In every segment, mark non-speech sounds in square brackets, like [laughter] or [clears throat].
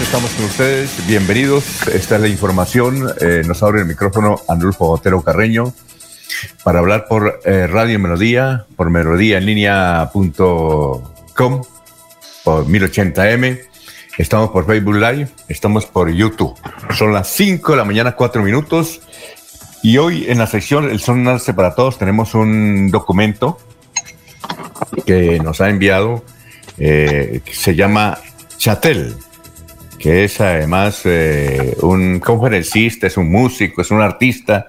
Estamos con ustedes. Bienvenidos. Esta es la información. Eh, nos abre el micrófono Andrulfo Botero Carreño para hablar por eh, Radio Melodía, por melodía en línea.com, por 1080m. Estamos por Facebook Live, estamos por YouTube. Son las 5 de la mañana, 4 minutos. Y hoy en la sección El Son Nace para Todos tenemos un documento que nos ha enviado, eh, se llama Chatel, que es además eh, un conferencista, es un músico, es un artista,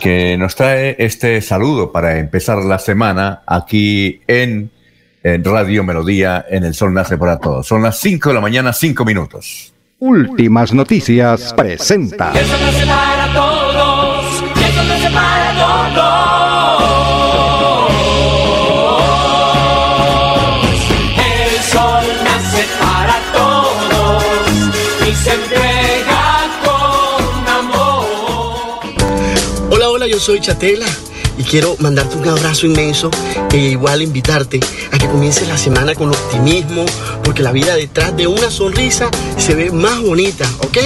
que nos trae este saludo para empezar la semana aquí en, Radio Melodía, en El Sol Nace para Todos. Son las 5 de la mañana, 5 minutos. Últimas noticias presenta. El Sol Nace para Todos, el Sol Nace para Todos. Soy Chatela y quiero mandarte un abrazo inmenso e igual invitarte a que comiences la semana con optimismo, porque la vida detrás de una sonrisa se ve más bonita, ¿ok?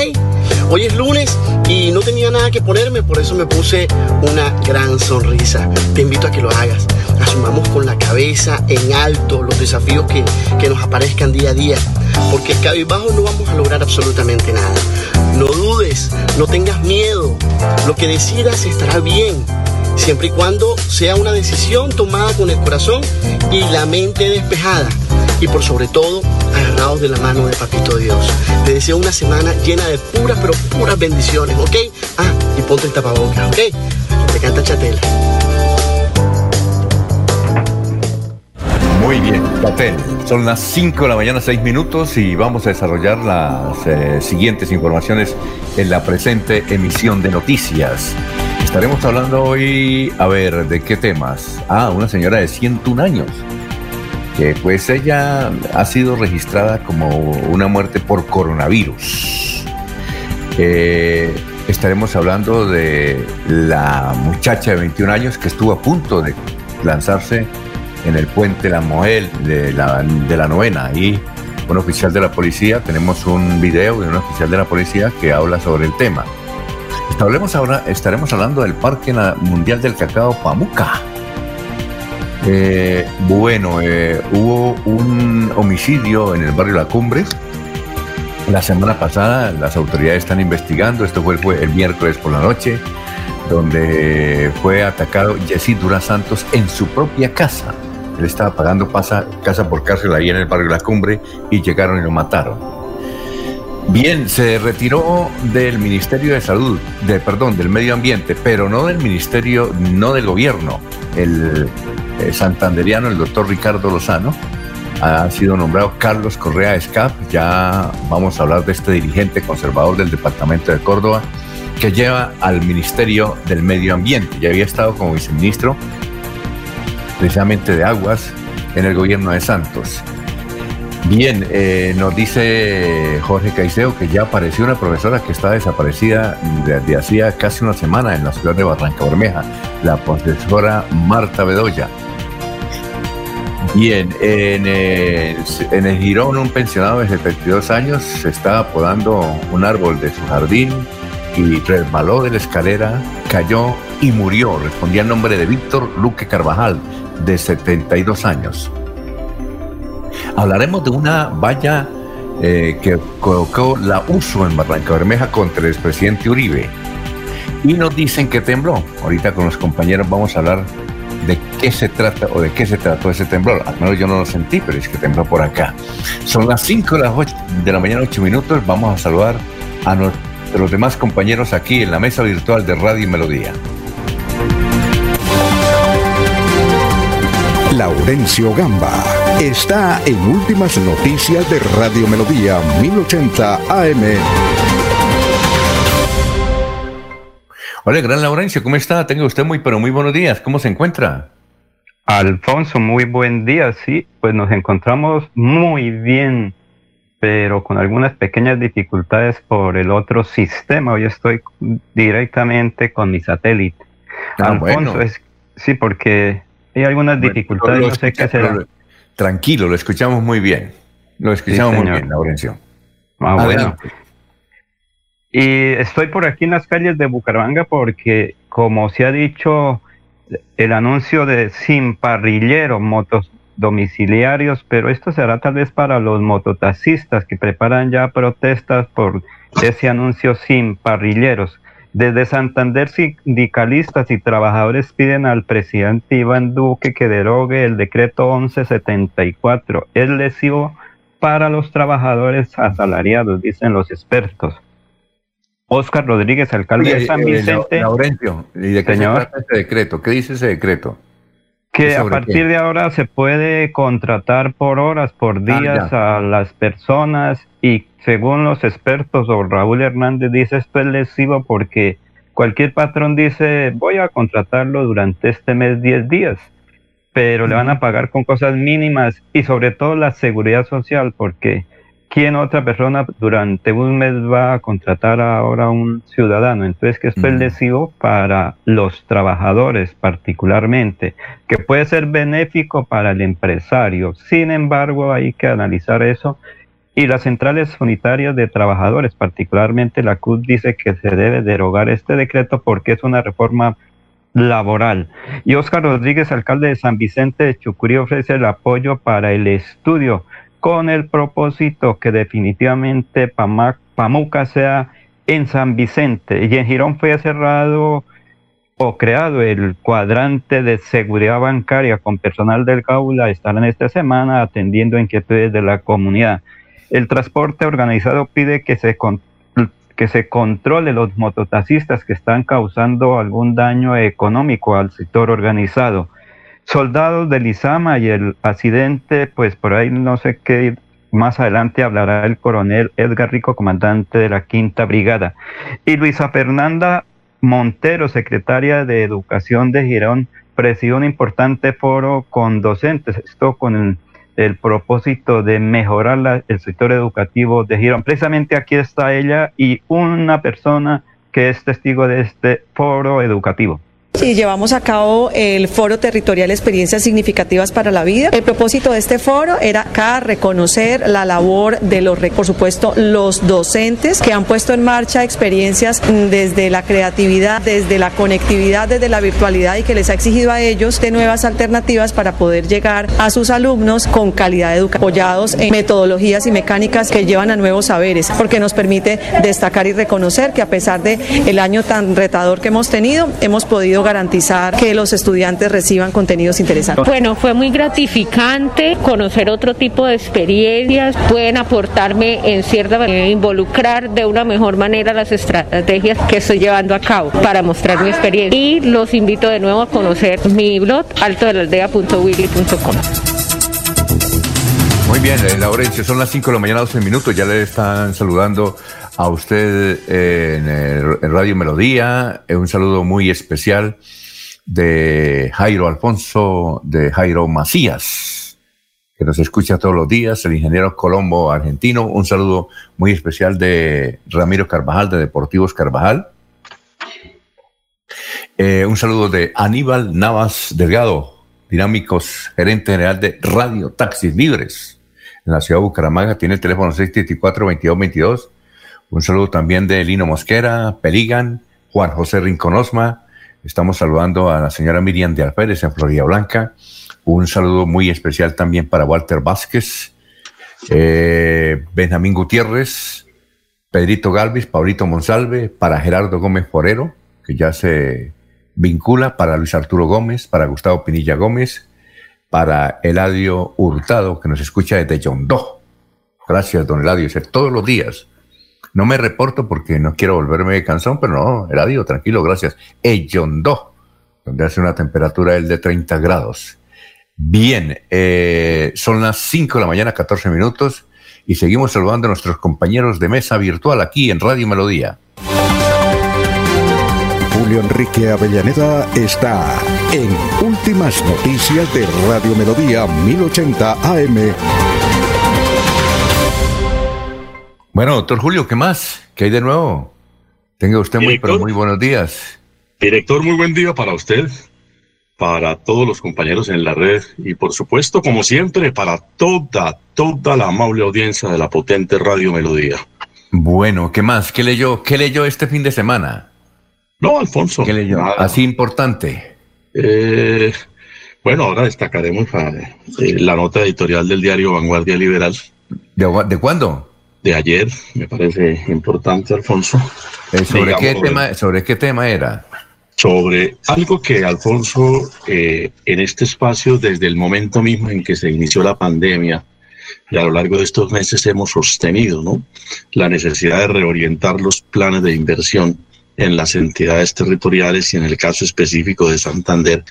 Hoy es lunes y no tenía nada que ponerme, por eso me puse una gran sonrisa. Te invito a que lo hagas. Asumamos con la cabeza en alto los desafíos que, que nos aparezcan día a día, porque cabizbajo no vamos a lograr absolutamente nada. No dudes, no tengas miedo. Lo que decidas estará bien, siempre y cuando sea una decisión tomada con el corazón y la mente despejada. Y por sobre todo, agarrados de la mano de Papito Dios. Te deseo una semana llena de puras, pero puras bendiciones, ¿ok? Ah, y ponte el tapabocas, ¿ok? Te canta Chatela. Muy bien, Patel. Son las 5 de la mañana, 6 minutos y vamos a desarrollar las eh, siguientes informaciones en la presente emisión de noticias. Estaremos hablando hoy, a ver, ¿de qué temas? Ah, una señora de 101 años, que pues ella ha sido registrada como una muerte por coronavirus. Eh, estaremos hablando de la muchacha de 21 años que estuvo a punto de lanzarse en el puente La Moel de la, de la novena. y un oficial de la policía, tenemos un video de un oficial de la policía que habla sobre el tema. Estaremos, ahora, estaremos hablando del Parque Mundial del Cacao Pamuca. Eh, bueno, eh, hubo un homicidio en el barrio La Cumbre. La semana pasada las autoridades están investigando, esto fue, fue el miércoles por la noche, donde fue atacado Jessy Dura Santos en su propia casa. Él estaba pagando casa por cárcel ahí en el barrio La Cumbre y llegaron y lo mataron. Bien, se retiró del Ministerio de Salud, de, perdón, del Medio Ambiente, pero no del Ministerio, no del Gobierno. El, eh, santanderiano, el doctor Ricardo Lozano, ha sido nombrado Carlos Correa Escap. Ya vamos a hablar de este dirigente conservador del Departamento de Córdoba que lleva al Ministerio del Medio Ambiente. Ya había estado como viceministro precisamente de aguas en el gobierno de Santos. Bien, eh, nos dice Jorge Caicedo que ya apareció una profesora que está desaparecida desde hacía casi una semana en la ciudad de Barranca Bermeja, la profesora Marta Bedoya. Bien, en el, en Girón un pensionado de 72 años se está podando un árbol de su jardín y resbaló de la escalera, cayó y murió. Respondía el nombre de Víctor Luque Carvajal, de 72 años. Hablaremos de una valla eh, que colocó la uso en Barranca Bermeja contra el expresidente Uribe. Y nos dicen que tembló. Ahorita con los compañeros vamos a hablar de qué se trata o de qué se trató ese temblor. Al menos yo no lo sentí, pero es que tembló por acá. Son las 5 de, la mañana, 8 minutos. Vamos a saludar a los demás compañeros aquí en la mesa virtual de Radio y Melodía. Laurencio Gamba está en Últimas Noticias de Radio Melodía 1080 AM. Hola, gran Laurencio, ¿cómo está? Tenga usted muy, pero muy buenos días. ¿Cómo se encuentra? Alfonso, muy buen día. Sí, pues nos encontramos muy bien, pero con algunas pequeñas dificultades por el otro sistema. Hoy estoy directamente con mi satélite. Ah, Alfonso, es, sí, porque hay algunas dificultades, no sé qué hacer. Tranquilo, lo escuchamos muy bien. Lo escuchamos muy bien, Laurencio. Ah, bueno. Y estoy por aquí en las calles de Bucaramanga porque, como se ha dicho, el anuncio de sin parrillero, motos domiciliarios, pero esto será tal vez para los mototaxistas que preparan ya protestas por ese anuncio sin parrilleros. Desde Santander, sindicalistas y trabajadores piden al presidente Iván Duque que derogue el decreto 1174. Es lesivo para los trabajadores asalariados, dicen los expertos. Oscar Rodríguez, alcalde de San eh, Vicente. Laurencio, ¿y de qué se trata este decreto? ¿Qué dice ese decreto? Que a partir de ahora se puede contratar por horas, por ah, días a las personas y según los expertos o Raúl Hernández dice esto es lesivo porque cualquier patrón dice voy a contratarlo durante este mes 10 días, pero le van a pagar con cosas mínimas y sobre todo la seguridad social porque ¿quién otra persona durante un mes va a contratar ahora a un ciudadano? Entonces, que esto es lesivo para los trabajadores particularmente, que puede ser benéfico para el empresario. Sin embargo, hay que analizar eso. Y las centrales unitarias de trabajadores, particularmente la CUT, dice que se debe derogar este decreto porque es una reforma laboral. Y Óscar Rodríguez, alcalde de San Vicente de Chucurí, ofrece el apoyo para el estudio con el propósito que definitivamente Pamuca sea en San Vicente. Y en Girón fue cerrado o creado el cuadrante de seguridad bancaria con personal del Gaula. Estarán esta semana atendiendo inquietudes de la comunidad. El transporte organizado pide que se, que se controle los mototaxistas que están causando algún daño económico al sector organizado soldados del Izama y el accidente, pues por ahí no sé qué, más adelante hablará el coronel Edgar Rico, comandante de la Quinta Brigada. Y Luisa Fernanda Montero, secretaria de Educación de Girón, presidió un importante foro con docentes, esto con el, propósito de mejorar el sector educativo de Girón. Precisamente aquí está ella y una persona que es testigo de este foro educativo. Y llevamos a cabo el Foro Territorial Experiencias Significativas para la Vida. El propósito de este foro era acá reconocer la labor de los, por supuesto, los docentes que han puesto en marcha experiencias desde la creatividad, desde la conectividad, desde la virtualidad y que les ha exigido a ellos de nuevas alternativas para poder llegar a sus alumnos con calidad educativa, apoyados en metodologías y mecánicas que llevan a nuevos saberes, porque nos permite destacar y reconocer que a pesar de el año tan retador que hemos tenido, hemos podido garantizar que los estudiantes reciban contenidos interesantes? Bueno, fue muy gratificante conocer otro tipo de experiencias, pueden aportarme en cierta manera, involucrar de una mejor manera las estrategias que estoy llevando a cabo para mostrar mi experiencia. Y los invito de nuevo a conocer mi blog altodelandea.willy.com. Muy bien, eh, Laurencio, son las 5 de la mañana, 12 minutos, ya le están saludando a usted en, Radio Melodía. Un saludo muy especial de Jairo Alfonso, de Jairo Macías, que nos escucha todos los días, el ingeniero Colombo argentino. Un saludo muy especial de Ramiro Carvajal, de Deportivos Carvajal. Eh, un saludo de Aníbal Navas Delgado, dinámicos gerente general de Radio Taxis Libres en la ciudad de Bucaramanga. Tiene el teléfono 634-2222 un saludo también de Lino Mosquera, Peligan, Juan José Rinconosma. Estamos saludando a la señora Miriam de Alpérez en Florida Blanca. Un saludo muy especial también para Walter Vázquez eh, Benjamín Gutiérrez, Pedrito Galvis, Paulito Monsalve, para Gerardo Gómez Forero, que ya se vincula, para Luis Arturo Gómez, para Gustavo Pinilla Gómez, para Eladio Hurtado, que nos escucha desde Yondó. Gracias, don Eladio, todos los días. No me reporto porque no quiero volverme cansón, pero no, Eladio, tranquilo, gracias. Yondó, donde hace una temperatura de 30 grados. Bien, eh, son las 5 de la mañana, 14 minutos, y seguimos saludando a nuestros compañeros de mesa virtual aquí en Radio Melodía. Julio Enrique Avellaneda está en Últimas Noticias de Radio Melodía 1080 AM. Bueno, doctor Julio, ¿qué más? ¿Qué hay de nuevo? Tenga usted muy, pero muy buenos días. Director, muy buen día para usted, para todos los compañeros en la red y por supuesto, como siempre, para toda, toda la amable audiencia de la potente Radio Melodía. Bueno, ¿qué más? ¿Qué leyó? ¿Qué leyó este fin de semana? No, Alfonso. ¿Qué leyó? Así importante. Eh, bueno, ahora destacaremos eh, la nota editorial del diario Vanguardia Liberal. ¿De, cuándo? De ayer, me parece importante, Alfonso. Eh, ¿sobre, qué tema, ¿Sobre qué tema era? Sobre algo que, Alfonso, en este espacio, desde el momento mismo en que se inició la pandemia, y a lo largo de estos meses hemos sostenido, ¿no? La necesidad de reorientar los planes de inversión en las entidades territoriales y en el caso específico de Santander,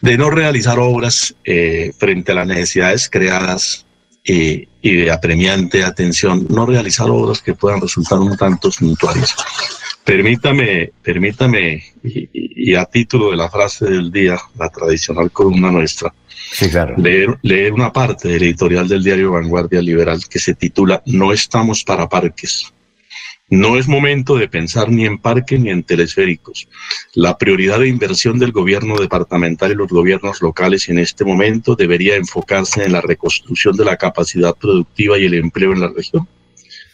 de no realizar obras eh, frente a las necesidades creadas y de apremiante atención, no realizar obras que puedan resultar un tanto suntuarias. Permítame, permítame, y, a título de la frase del día, la tradicional columna nuestra, leer, leer una parte del editorial del diario Vanguardia Liberal que se titula No estamos para parques no es momento de pensar ni en parques ni en telesféricos. La prioridad de inversión del gobierno departamental y los gobiernos locales en este momento debería enfocarse en la reconstrucción de la capacidad productiva y el empleo en la región,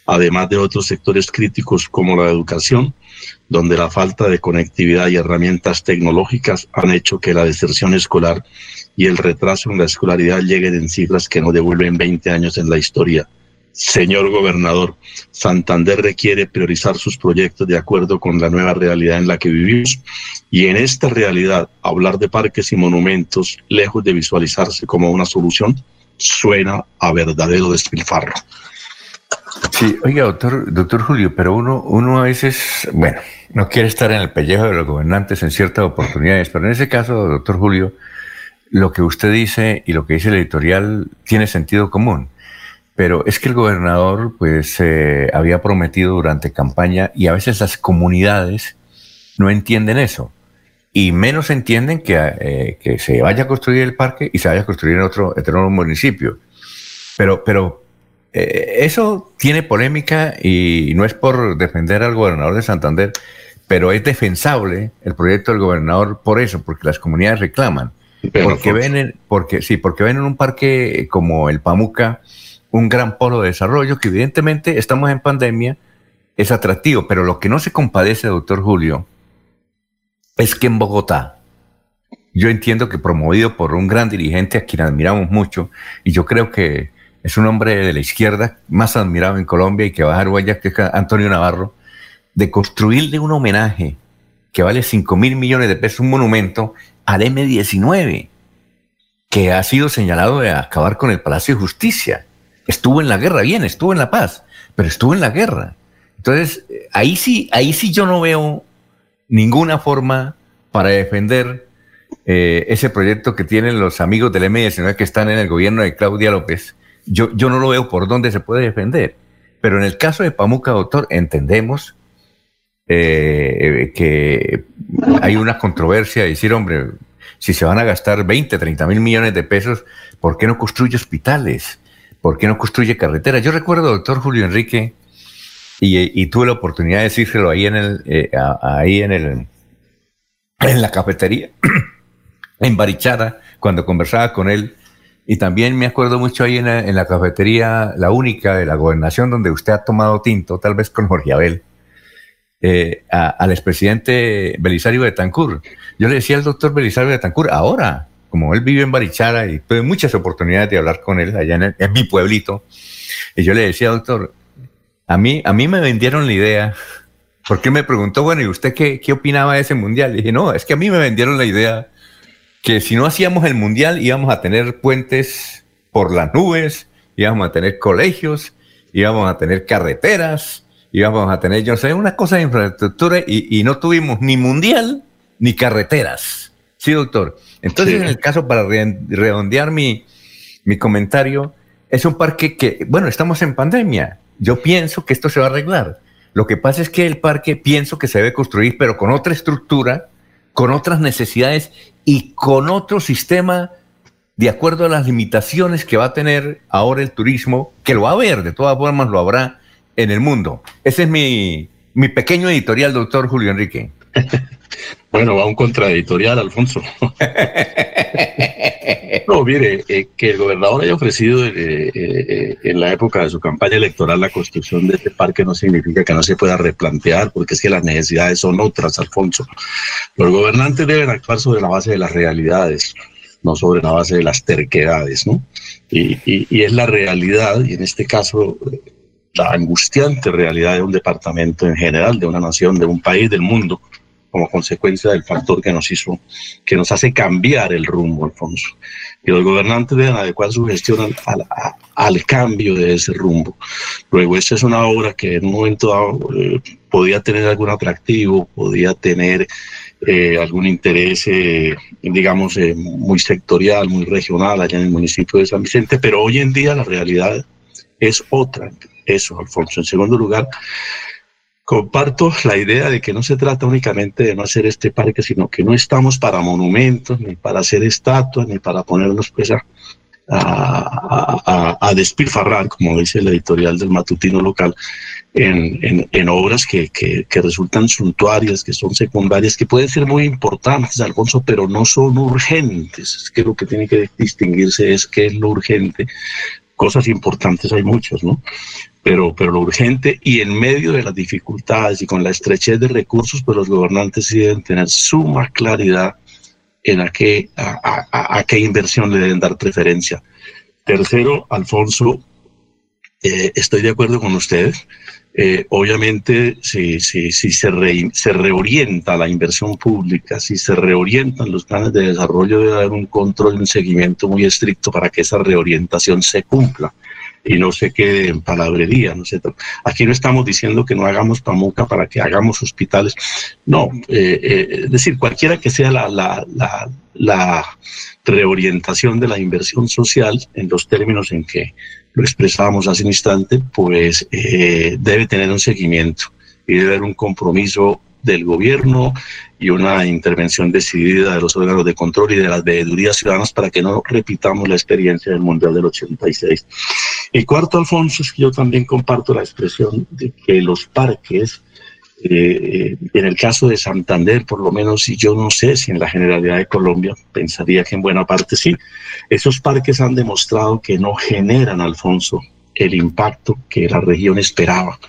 además de otros sectores críticos como la educación, donde la falta de conectividad y herramientas tecnológicas han hecho que la deserción escolar y el retraso en la escolaridad lleguen en cifras que no devuelven 20 años en la historia Señor gobernador, Santander requiere priorizar sus proyectos de acuerdo con la nueva realidad en la que vivimos y en esta realidad hablar de parques y monumentos, lejos de visualizarse como una solución, suena a verdadero despilfarro. Sí, oiga, doctor, doctor Julio, pero uno, uno a veces, bueno, no quiere estar en el pellejo de los gobernantes en ciertas oportunidades, pero en ese caso, doctor Julio, lo que usted dice y lo que dice el editorial tiene sentido común pero es que el gobernador pues eh, había prometido durante campaña y a veces las comunidades no entienden eso y menos entienden que, eh, que se vaya a construir el parque y se vaya a construir en otro, en municipio. Pero, pero eh, eso tiene polémica y no es por defender al gobernador de Santander, pero es defensable el proyecto del gobernador por eso, porque las comunidades reclaman. porque ven, porque, sí, porque ven en un parque como el Pamuca, un gran polo de desarrollo que evidentemente estamos en pandemia, es atractivo, pero lo que no se compadece, doctor Julio, es que en Bogotá, yo entiendo que promovido por un gran dirigente a quien admiramos mucho, y yo creo que es un hombre de la izquierda más admirado en Colombia y que va a dejar huella, que Antonio Navarro, de construirle un homenaje que vale 5 mil millones de pesos, un monumento al M19, que ha sido señalado de acabar con el Palacio de Justicia estuvo en la guerra, bien, estuvo en la paz, pero estuvo en la guerra. Entonces, ahí sí, ahí sí yo no veo ninguna forma para defender eh, ese proyecto que tienen los amigos del M19 que están en el gobierno de Claudia López. Yo, yo no lo veo por dónde se puede defender. Pero en el caso de Pamuca, doctor, entendemos eh, que hay una controversia de decir, hombre, si se van a gastar 20, 30 mil millones de pesos, ¿por qué no construye hospitales? ¿Por qué no construye carreteras? Yo recuerdo, doctor Julio Enrique, y, tuve la oportunidad de decírselo ahí en el, eh, ahí en el, en la cafetería, [clears throat] en Barichara, cuando conversaba con él. Y también me acuerdo mucho ahí en la, cafetería, la única de la gobernación, donde usted ha tomado tinto, tal vez con Jorge Abel, eh, al expresidente Belisario Betancur. Yo le decía al doctor Belisario Betancur, ahora, como él vive en Barichara y tuve muchas oportunidades de hablar con él allá en, mi pueblito, y yo le decía, doctor, a mí, a mí me vendieron la idea, porque me preguntó, bueno, ¿y usted qué, qué opinaba de ese mundial? Le dije, no, es que a mí me vendieron la idea que si no hacíamos el mundial íbamos a tener puentes por las nubes, íbamos a tener colegios, íbamos a tener carreteras, íbamos a tener, yo sé, una cosa de infraestructura y no tuvimos ni mundial ni carreteras. Sí, doctor. Entonces, en el caso, para redondear mi, mi comentario, es un parque que, bueno, estamos en pandemia. Yo pienso que esto se va a arreglar. Lo que pasa es que el parque pienso que se debe construir, pero con otra estructura, con otras necesidades y con otro sistema de acuerdo a las limitaciones que va a tener ahora el turismo, que lo va a haber, de todas formas lo habrá en el mundo. Ese es mi, mi pequeño editorial, doctor Julio Enrique. Bueno, va un contradictorial, Alfonso. no, mire, eh, que el gobernador haya ofrecido eh, eh, en la época de su campaña electoral la construcción de este parque no significa que no se pueda replantear, porque es que las necesidades son otras, Alfonso. Los gobernantes deben actuar sobre la base de las realidades no sobre la base de las terquedades, ¿no? Y, y es la realidad, y en este caso la angustiante realidad de un departamento en general, de una nación, de un país, del mundo, como consecuencia del factor que nos hizo, que nos hace cambiar el rumbo, Alfonso. Y los gobernantes deben adecuar su gestión al, al, cambio de ese rumbo. Luego, esta es una obra que en un momento dado eh, podía tener algún atractivo, podía tener eh, algún interés, eh, digamos, muy sectorial, muy regional allá en el municipio de San Vicente, pero hoy en día la realidad es otra. Eso, Alfonso. En segundo lugar, Comparto la idea de que no se trata únicamente de no hacer este parque, sino que no estamos para monumentos, ni para hacer estatuas, ni para ponernos pues a, a, despilfarrar, como dice el editorial del matutino local, en obras que, que, que, resultan suntuarias, que son secundarias, que pueden ser muy importantes, Alfonso, pero no son urgentes. Es que lo que tiene que distinguirse es qué es lo urgente. Cosas importantes hay muchas, ¿no? Pero, pero lo urgente y en medio de las dificultades y con la estrechez de recursos, pues los gobernantes sí deben tener suma claridad en a qué, a, qué inversión le deben dar preferencia. Tercero, Alfonso, eh, estoy de acuerdo con usted. Eh, obviamente, si, si, si se, se reorienta la inversión pública, si se reorientan los planes de desarrollo, debe haber un control y un seguimiento muy estricto para que esa reorientación se cumpla y no se quede en palabrería. ¿no. Aquí no estamos diciendo que no hagamos pamuca para que hagamos hospitales. No, eh, eh, es decir, cualquiera que sea la, la, la, la, reorientación de la inversión social en los términos en que lo expresábamos hace un instante, pues eh, debe tener un seguimiento y debe haber un compromiso del gobierno y una intervención decidida de los órganos de control y de las veedurías ciudadanas para que no repitamos la experiencia del Mundial del 86. Y cuarto, Alfonso, es que yo también comparto la expresión de que los parques, eh, en el caso de Santander, por lo menos, y yo no sé si en la generalidad de Colombia, pensaría que en buena parte sí, esos parques han demostrado que no generan, Alfonso, el impacto que la región esperaba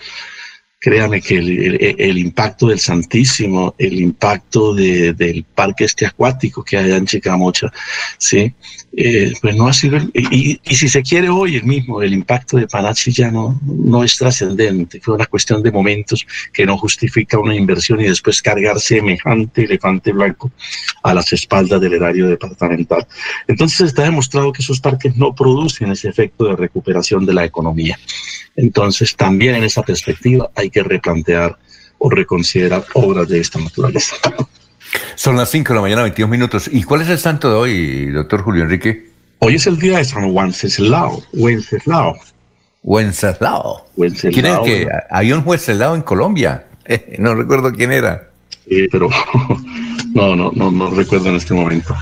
créame que el, impacto del Santísimo, el impacto del parque este acuático que hay en Chicamocha, ¿sí? Eh, pues no ha sido, y, si se quiere hoy el mismo, el impacto de Panachi ya no, no es trascendente, fue una cuestión de momentos que no justifica una inversión y después cargar semejante elefante blanco a las espaldas del erario departamental. Entonces está demostrado que esos parques no producen ese efecto de recuperación de la economía. Entonces, también en esa perspectiva hay que replantear o reconsiderar obras de esta naturaleza. Son las 5 de la mañana, 22 minutos. ¿Y cuál es el santo de hoy, doctor Julio Enrique? Hoy es el día de San Wenceslao. Wenceslao. Wenceslao. ¿Quién es que hay un Wenceslao en Colombia? [laughs] no recuerdo quién era. Sí, pero [laughs] no, no, no, no recuerdo en este momento.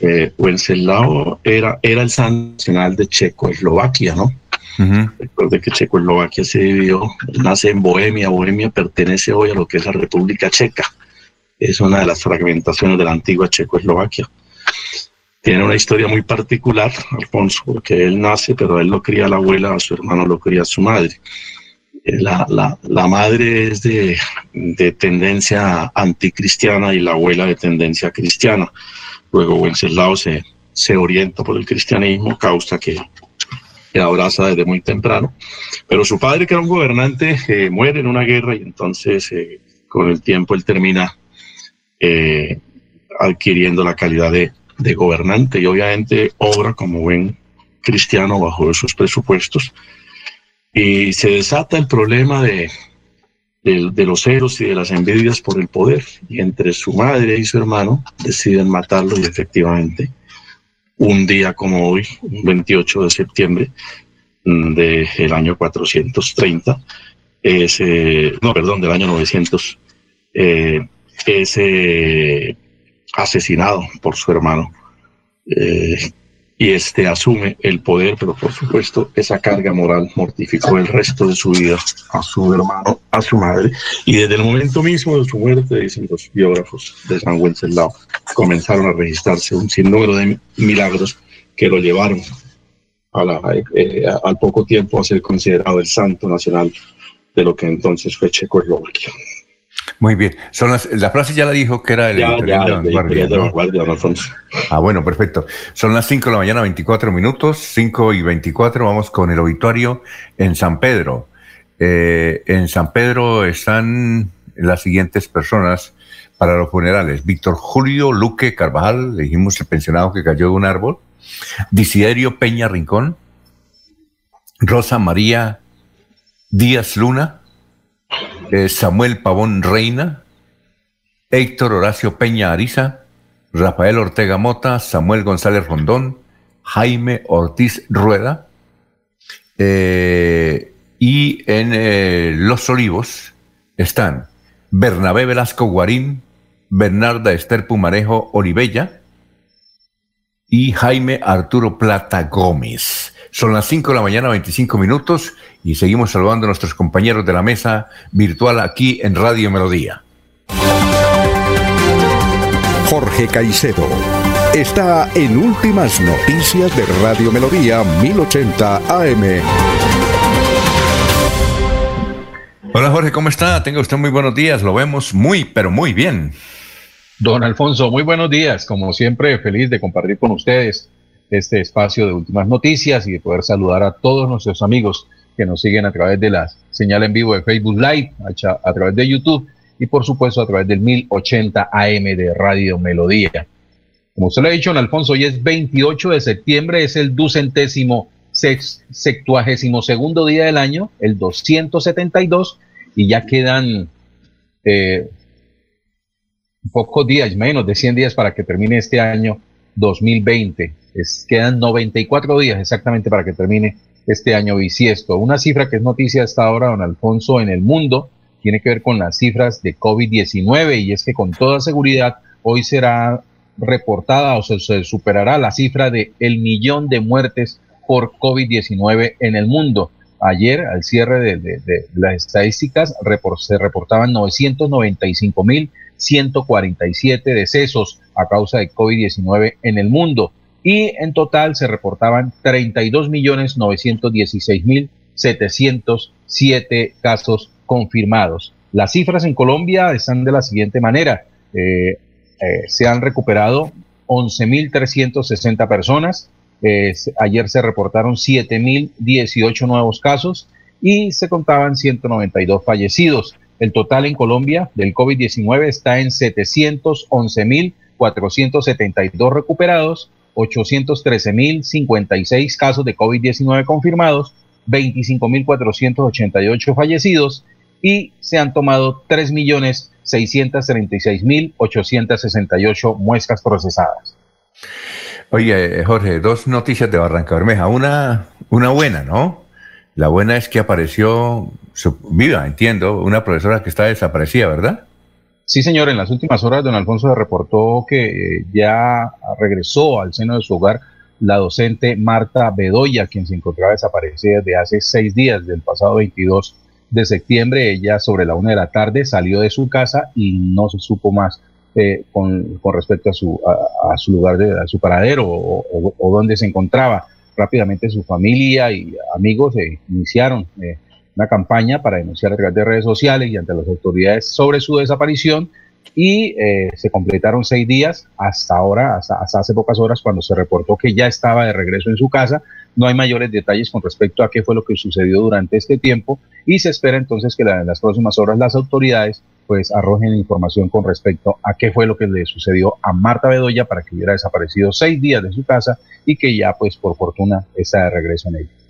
Eh, Wenceslao era, era el santo nacional de Checoslovaquia, ¿no? Recuerde que Checoslovaquia se dividió, nace en Bohemia, Bohemia pertenece hoy a lo que es la República Checa, es una de las fragmentaciones de la antigua Checoslovaquia. Tiene una historia muy particular, Alfonso, porque él nace, pero él lo cría la abuela, a su hermano lo cría su madre. Eh, la, la, la madre es de, de tendencia anticristiana y la abuela de tendencia cristiana Luego Wenceslao se, se orienta por el cristianismo, causa que, que abraza desde muy temprano. Pero su padre, que era un gobernante, eh, muere en una guerra y entonces eh, con el tiempo él termina eh, adquiriendo la calidad de, gobernante y obviamente obra como buen cristiano bajo esos presupuestos. Y se desata el problema de, los celos y de las envidias por el poder. Y entre su madre y su hermano deciden matarlo y efectivamente un día como hoy, 28 de septiembre del año 430, ese, no, perdón, del año 900, eh, es asesinado por su hermano. Eh, y este asume el poder, pero por supuesto esa carga moral mortificó el resto de su vida a su hermano, a su madre, y desde el momento mismo de su muerte, dicen los biógrafos de San Wenceslao, comenzaron a registrarse un sinnúmero de milagros que lo llevaron a la, eh, al poco tiempo a ser considerado el santo nacional de lo que entonces fue Checoslovaquia. Muy bien. Son la frase ya la dijo que era el ya, ya, de vanguardia. ¿no? Ah, bueno, perfecto. Son las 5 de la mañana, 24 minutos, 5 y 24. Vamos con el obituario en San Pedro. Eh, en San Pedro están las siguientes personas para los funerales. Víctor Julio Luque Carvajal, le dijimos el pensionado que cayó de un árbol. Disiderio Peña Rincón. Rosa María Díaz Luna. Eh, Samuel Pavón Reina, Héctor Horacio Peña Ariza, Rafael Ortega Mota, Samuel González Rondón, Jaime Ortiz Rueda, eh, y en eh, Los Olivos están Bernabé Velasco Guarín, Bernarda Esther Pumarejo Olivella y Jaime Arturo Plata Gómez. Son las 5 de la mañana, 25 minutos, y seguimos saludando a nuestros compañeros de la mesa virtual aquí en Radio Melodía. Jorge Caicedo está en Últimas Noticias de Radio Melodía 1080 AM. Hola Jorge, ¿cómo está? Tenga usted muy buenos días, lo vemos muy, pero muy bien. Don Alfonso, muy buenos días, como siempre, feliz de compartir con ustedes este espacio de últimas noticias y de poder saludar a todos nuestros amigos que nos siguen a través de la señal en vivo de Facebook Live, a, través de YouTube y por supuesto a través del 1080 AM de Radio Melodía. Como usted lo ha dicho, don Alfonso, hoy es 28 de septiembre, es el ducentésimo sextuagésimo segundo día del año, el 272, y ya quedan eh, pocos días, menos de 100 días para que termine este año 2020. Es, quedan 94 días exactamente para que termine este año bisiesto. Una cifra que es noticia hasta ahora, don Alfonso, en el mundo, tiene que ver con las cifras de COVID-19 y es que con toda seguridad hoy será reportada o se, superará la cifra de el millón de muertes por COVID-19 en el mundo. Ayer, al cierre de, las estadísticas, se reportaban 995.147 decesos a causa de COVID-19 en el mundo y en total se reportaban 32.916.707 casos confirmados. Las cifras en Colombia están de la siguiente manera. Eh, eh, se han recuperado 11.360 personas. ayer se reportaron 7.018 nuevos casos y se contaban 192 fallecidos. El total en Colombia del COVID-19 está en 711.472 recuperados 813.056 casos de COVID-19 confirmados, 25.488 fallecidos y se han tomado 3.636.868 muestras procesadas. Oye, Jorge, dos noticias de Barranca Bermeja. Una, una buena, ¿no? La buena es que apareció, viva, entiendo, una profesora que está desaparecida, ¿verdad? Sí, señor, en las últimas horas don Alfonso se reportó que eh, ya regresó al seno de su hogar la docente Marta Bedoya, quien se encontraba desaparecida desde hace seis días, del pasado 22 de septiembre. Ella sobre la una de la tarde salió de su casa y no se supo más eh, con, respecto a su, a, su lugar, de, a su paradero o, o, dónde se encontraba. Rápidamente su familia y amigos se iniciaron eh, una campaña para denunciar a través de redes sociales y ante las autoridades sobre su desaparición y eh, se completaron seis días hasta ahora, hasta, hace pocas horas, cuando se reportó que ya estaba de regreso en su casa. No hay mayores detalles con respecto a qué fue lo que sucedió durante este tiempo y se espera entonces que en las próximas horas las autoridades pues arrojen información con respecto a qué fue lo que le sucedió a Marta Bedoya para que hubiera desaparecido seis días de su casa y que ya pues por fortuna está de regreso en ella.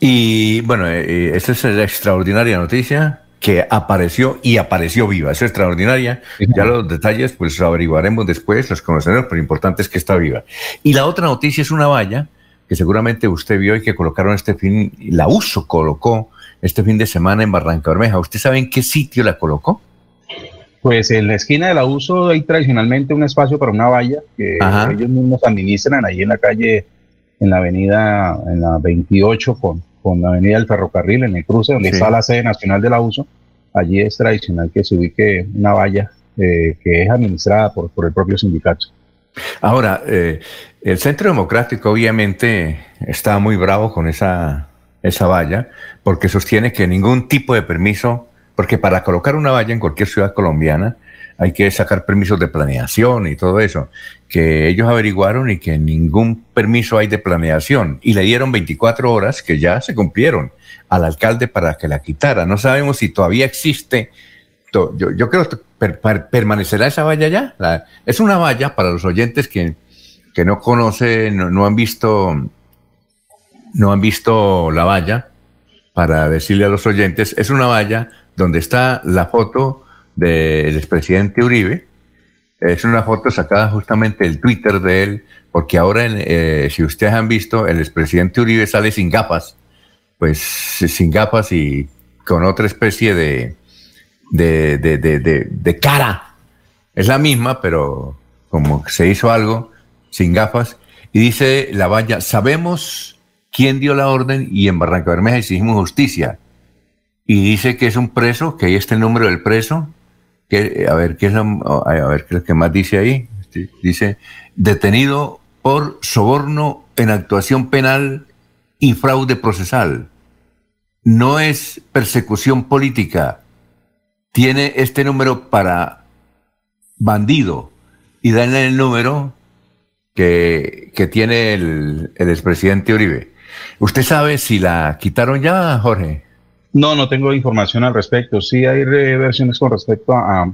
Y bueno, eh, eh, esta es la extraordinaria noticia que apareció y apareció viva. Es extraordinaria. Ya los detalles pues los averiguaremos después, los conoceremos, pero lo importante es que está viva. Y la otra noticia es una valla que seguramente usted vio y que colocaron este fin, la uso colocó este fin de semana en Barranca Bermeja. ¿Usted sabe en qué sitio la colocó? Pues en la esquina de la uso hay tradicionalmente un espacio para una valla que ellos mismos administran ahí en la calle, en la avenida, en la 28 con con la avenida del ferrocarril en el cruce donde está la sede nacional de la uso. Allí es tradicional que se ubique una valla eh, que es administrada por, por el propio sindicato. Ahora, eh, el Centro Democrático obviamente está muy bravo con esa, esa valla porque sostiene que ningún tipo de permiso, porque para colocar una valla en cualquier ciudad colombiana hay que sacar permisos de planeación y todo eso, que ellos averiguaron y que ningún permiso hay de planeación y le dieron 24 horas que ya se cumplieron al alcalde para que la quitara. No sabemos si todavía existe. Yo, creo que permanecerá esa valla ya. es una valla para los oyentes que, que no conocen, no, han visto, no han visto la valla. Para decirle a los oyentes, es una valla donde está la foto del expresidente Uribe. Es una foto sacada justamente del Twitter de él, porque ahora, eh, si ustedes han visto, el expresidente Uribe sale sin gafas, pues sin gafas y con otra especie de, de, de, de cara. Es la misma, pero como se hizo algo sin gafas. Y dice la valla, sabemos quién dio la orden y en Barranca Bermeja hicimos justicia. Y dice que es un preso, que ahí está el número del preso, a ver, ¿qué es lo, a ver, ¿qué es lo que más dice ahí? Dice, detenido por soborno en actuación penal y fraude procesal. No es persecución política. Tiene este número para bandido y dan el número que, que tiene el, el expresidente Uribe. ¿Usted sabe si la quitaron ya, Jorge? No, no tengo información al respecto. Sí hay versiones con respecto a,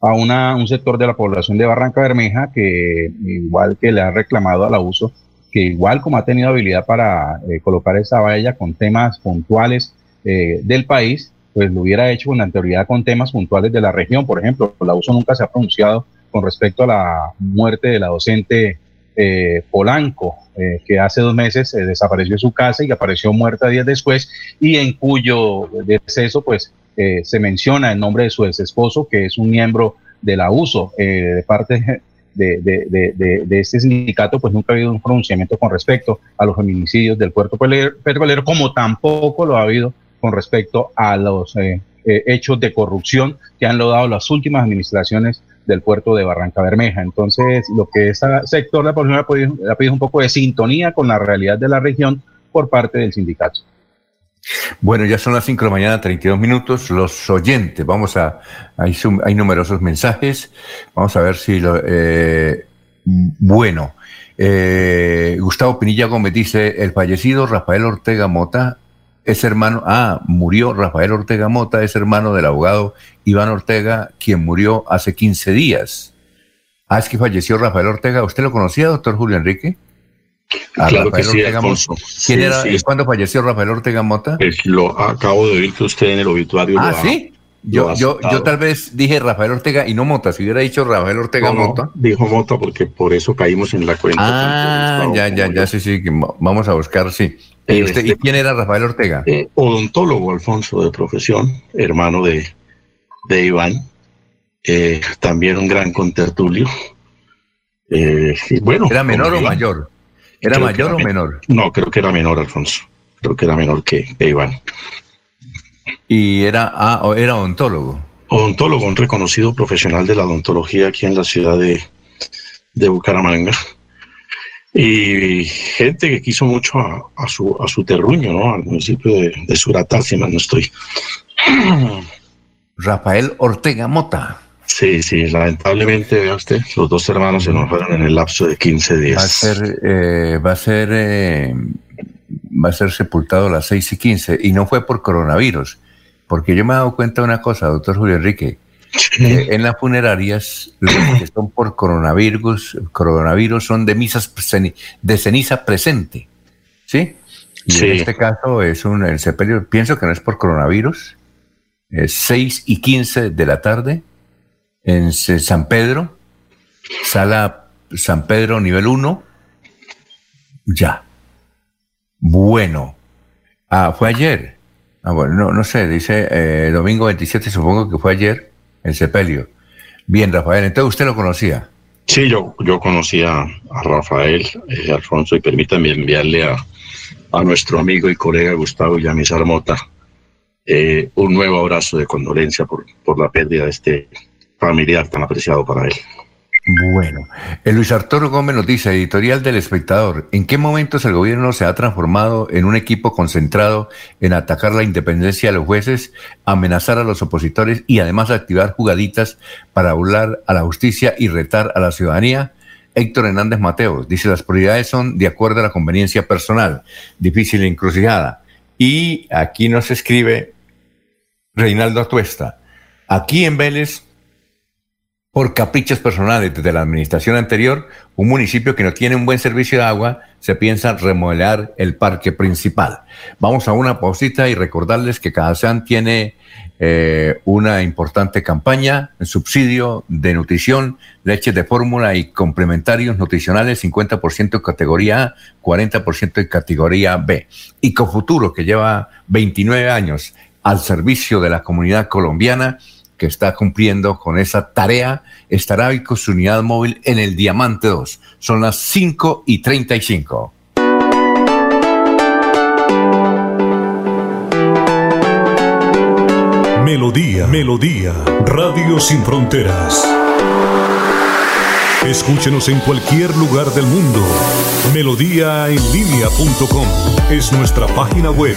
a una, un sector de la población de Barranca Bermeja que igual que le ha reclamado al abuso, que igual como ha tenido habilidad para eh, colocar esa valla con temas puntuales eh, del país, pues lo hubiera hecho con anterioridad con temas puntuales de la región. Por ejemplo, el abuso nunca se ha pronunciado con respecto a la muerte de la docente eh, Polanco, eh, que hace dos meses eh, desapareció de su casa y apareció muerta días después, y en cuyo deceso, pues, se menciona el nombre de su ex esposo, que es un miembro del abuso de parte de, de, este sindicato, pues nunca ha habido un pronunciamiento con respecto a los feminicidios del puerto petrolero, como tampoco lo ha habido con respecto a los hechos de corrupción que han logrado las últimas administraciones del puerto de Barranca Bermeja. Entonces, lo que ese sector de la población ha pedido, un poco de sintonía con la realidad de la región por parte del sindicato. Bueno, ya son las 5 de la mañana, 32 minutos. Los oyentes, vamos a. Hay, hay numerosos mensajes. Vamos a ver si lo. Eh, bueno, eh, Gustavo Pinilla Gómez dice: el fallecido Rafael Ortega Mota es hermano, ah, murió Rafael Ortega Mota, es hermano del abogado Iván Ortega, quien murió hace 15 días. Ah, es que falleció Rafael Ortega. ¿Usted lo conocía, doctor Julio Enrique? claro que sí, ¿Quién era? ¿Cuándo falleció Rafael Ortega Mota? lo acabo de oír que usted en el obituario. Ah, sí. Yo, yo, yo tal vez dije Rafael Ortega y no Mota. Si hubiera dicho Rafael Ortega Mota. dijo Mota porque por eso caímos en la cuenta. Ah, ya, ya, ya, sí, sí. Vamos a buscar, sí. ¿Y, este, quién era Rafael Ortega? Eh, odontólogo, Alfonso, de profesión, hermano de, de Iván. Eh, también un gran contertulio. Eh, bueno, ¿Era menor o mayor? ¿Era mayor o menor? No, creo que era menor, Alfonso. Creo que era menor que Iván. ¿Y era, ah, era odontólogo? Odontólogo, un reconocido profesional de la odontología aquí en la ciudad de, Bucaramanga. Y gente que quiso mucho a, su, a su terruño, ¿no? Al municipio de, de Suratá, si mal no estoy. [clears throat] Rafael Ortega Mota Sí, sí, lamentablemente, vea usted, los dos hermanos se nos fueron en el lapso de 15 días. Va a ser, eh, va a ser, eh, va a ser sepultado a las 6 y 15 y no fue por coronavirus, porque yo me he dado cuenta de una cosa, doctor Julio Enrique, en las funerarias los que son por coronavirus, coronavirus son de misas de ceniza presente, ¿sí? Y en este caso es un el sepelio, pienso que no es por coronavirus, es 6 y 15 de la tarde en San Pedro, sala San Pedro nivel 1, ya. Bueno, ah, fue ayer. Ah, bueno, no, no sé, dice eh, domingo 27, supongo que fue ayer, el sepelio. Bien, Rafael, entonces usted lo conocía. Sí, yo, yo conocía a Rafael, eh, Alfonso, y permítame enviarle a, a nuestro amigo y colega Gustavo Yamizar Mota eh, un nuevo abrazo de condolencia por, por la pérdida de este familiar tan apreciado para él. Bueno, el Luis Arturo Gómez nos dice, editorial del espectador, ¿en qué momentos el gobierno se ha transformado en un equipo concentrado en atacar la independencia de los jueces, amenazar a los opositores y además activar jugaditas para burlar a la justicia y retar a la ciudadanía? Héctor Hernández Mateos dice, las prioridades son de acuerdo a la conveniencia personal, difícil e encrucijada. Y aquí nos escribe Reinaldo Atuesta, aquí en Vélez por caprichos personales desde la administración anterior, un municipio que no tiene un buen servicio de agua, se piensa remodelar el parque principal. Vamos a una pausita y recordarles que Cadasan tiene eh, una importante campaña, subsidio de nutrición, leches de fórmula y complementarios nutricionales, 50% en categoría A, 40% en categoría B. Y Cofuturo, que lleva 29 años al servicio de la comunidad colombiana, que está cumpliendo con esa tarea, estará hoy con su unidad móvil en el Diamante 2. Son las 5 y 35. Melodía, Melodía, Radio Sin Fronteras. Escúchenos en cualquier lugar del mundo. Melodíaenlínea.com es nuestra página web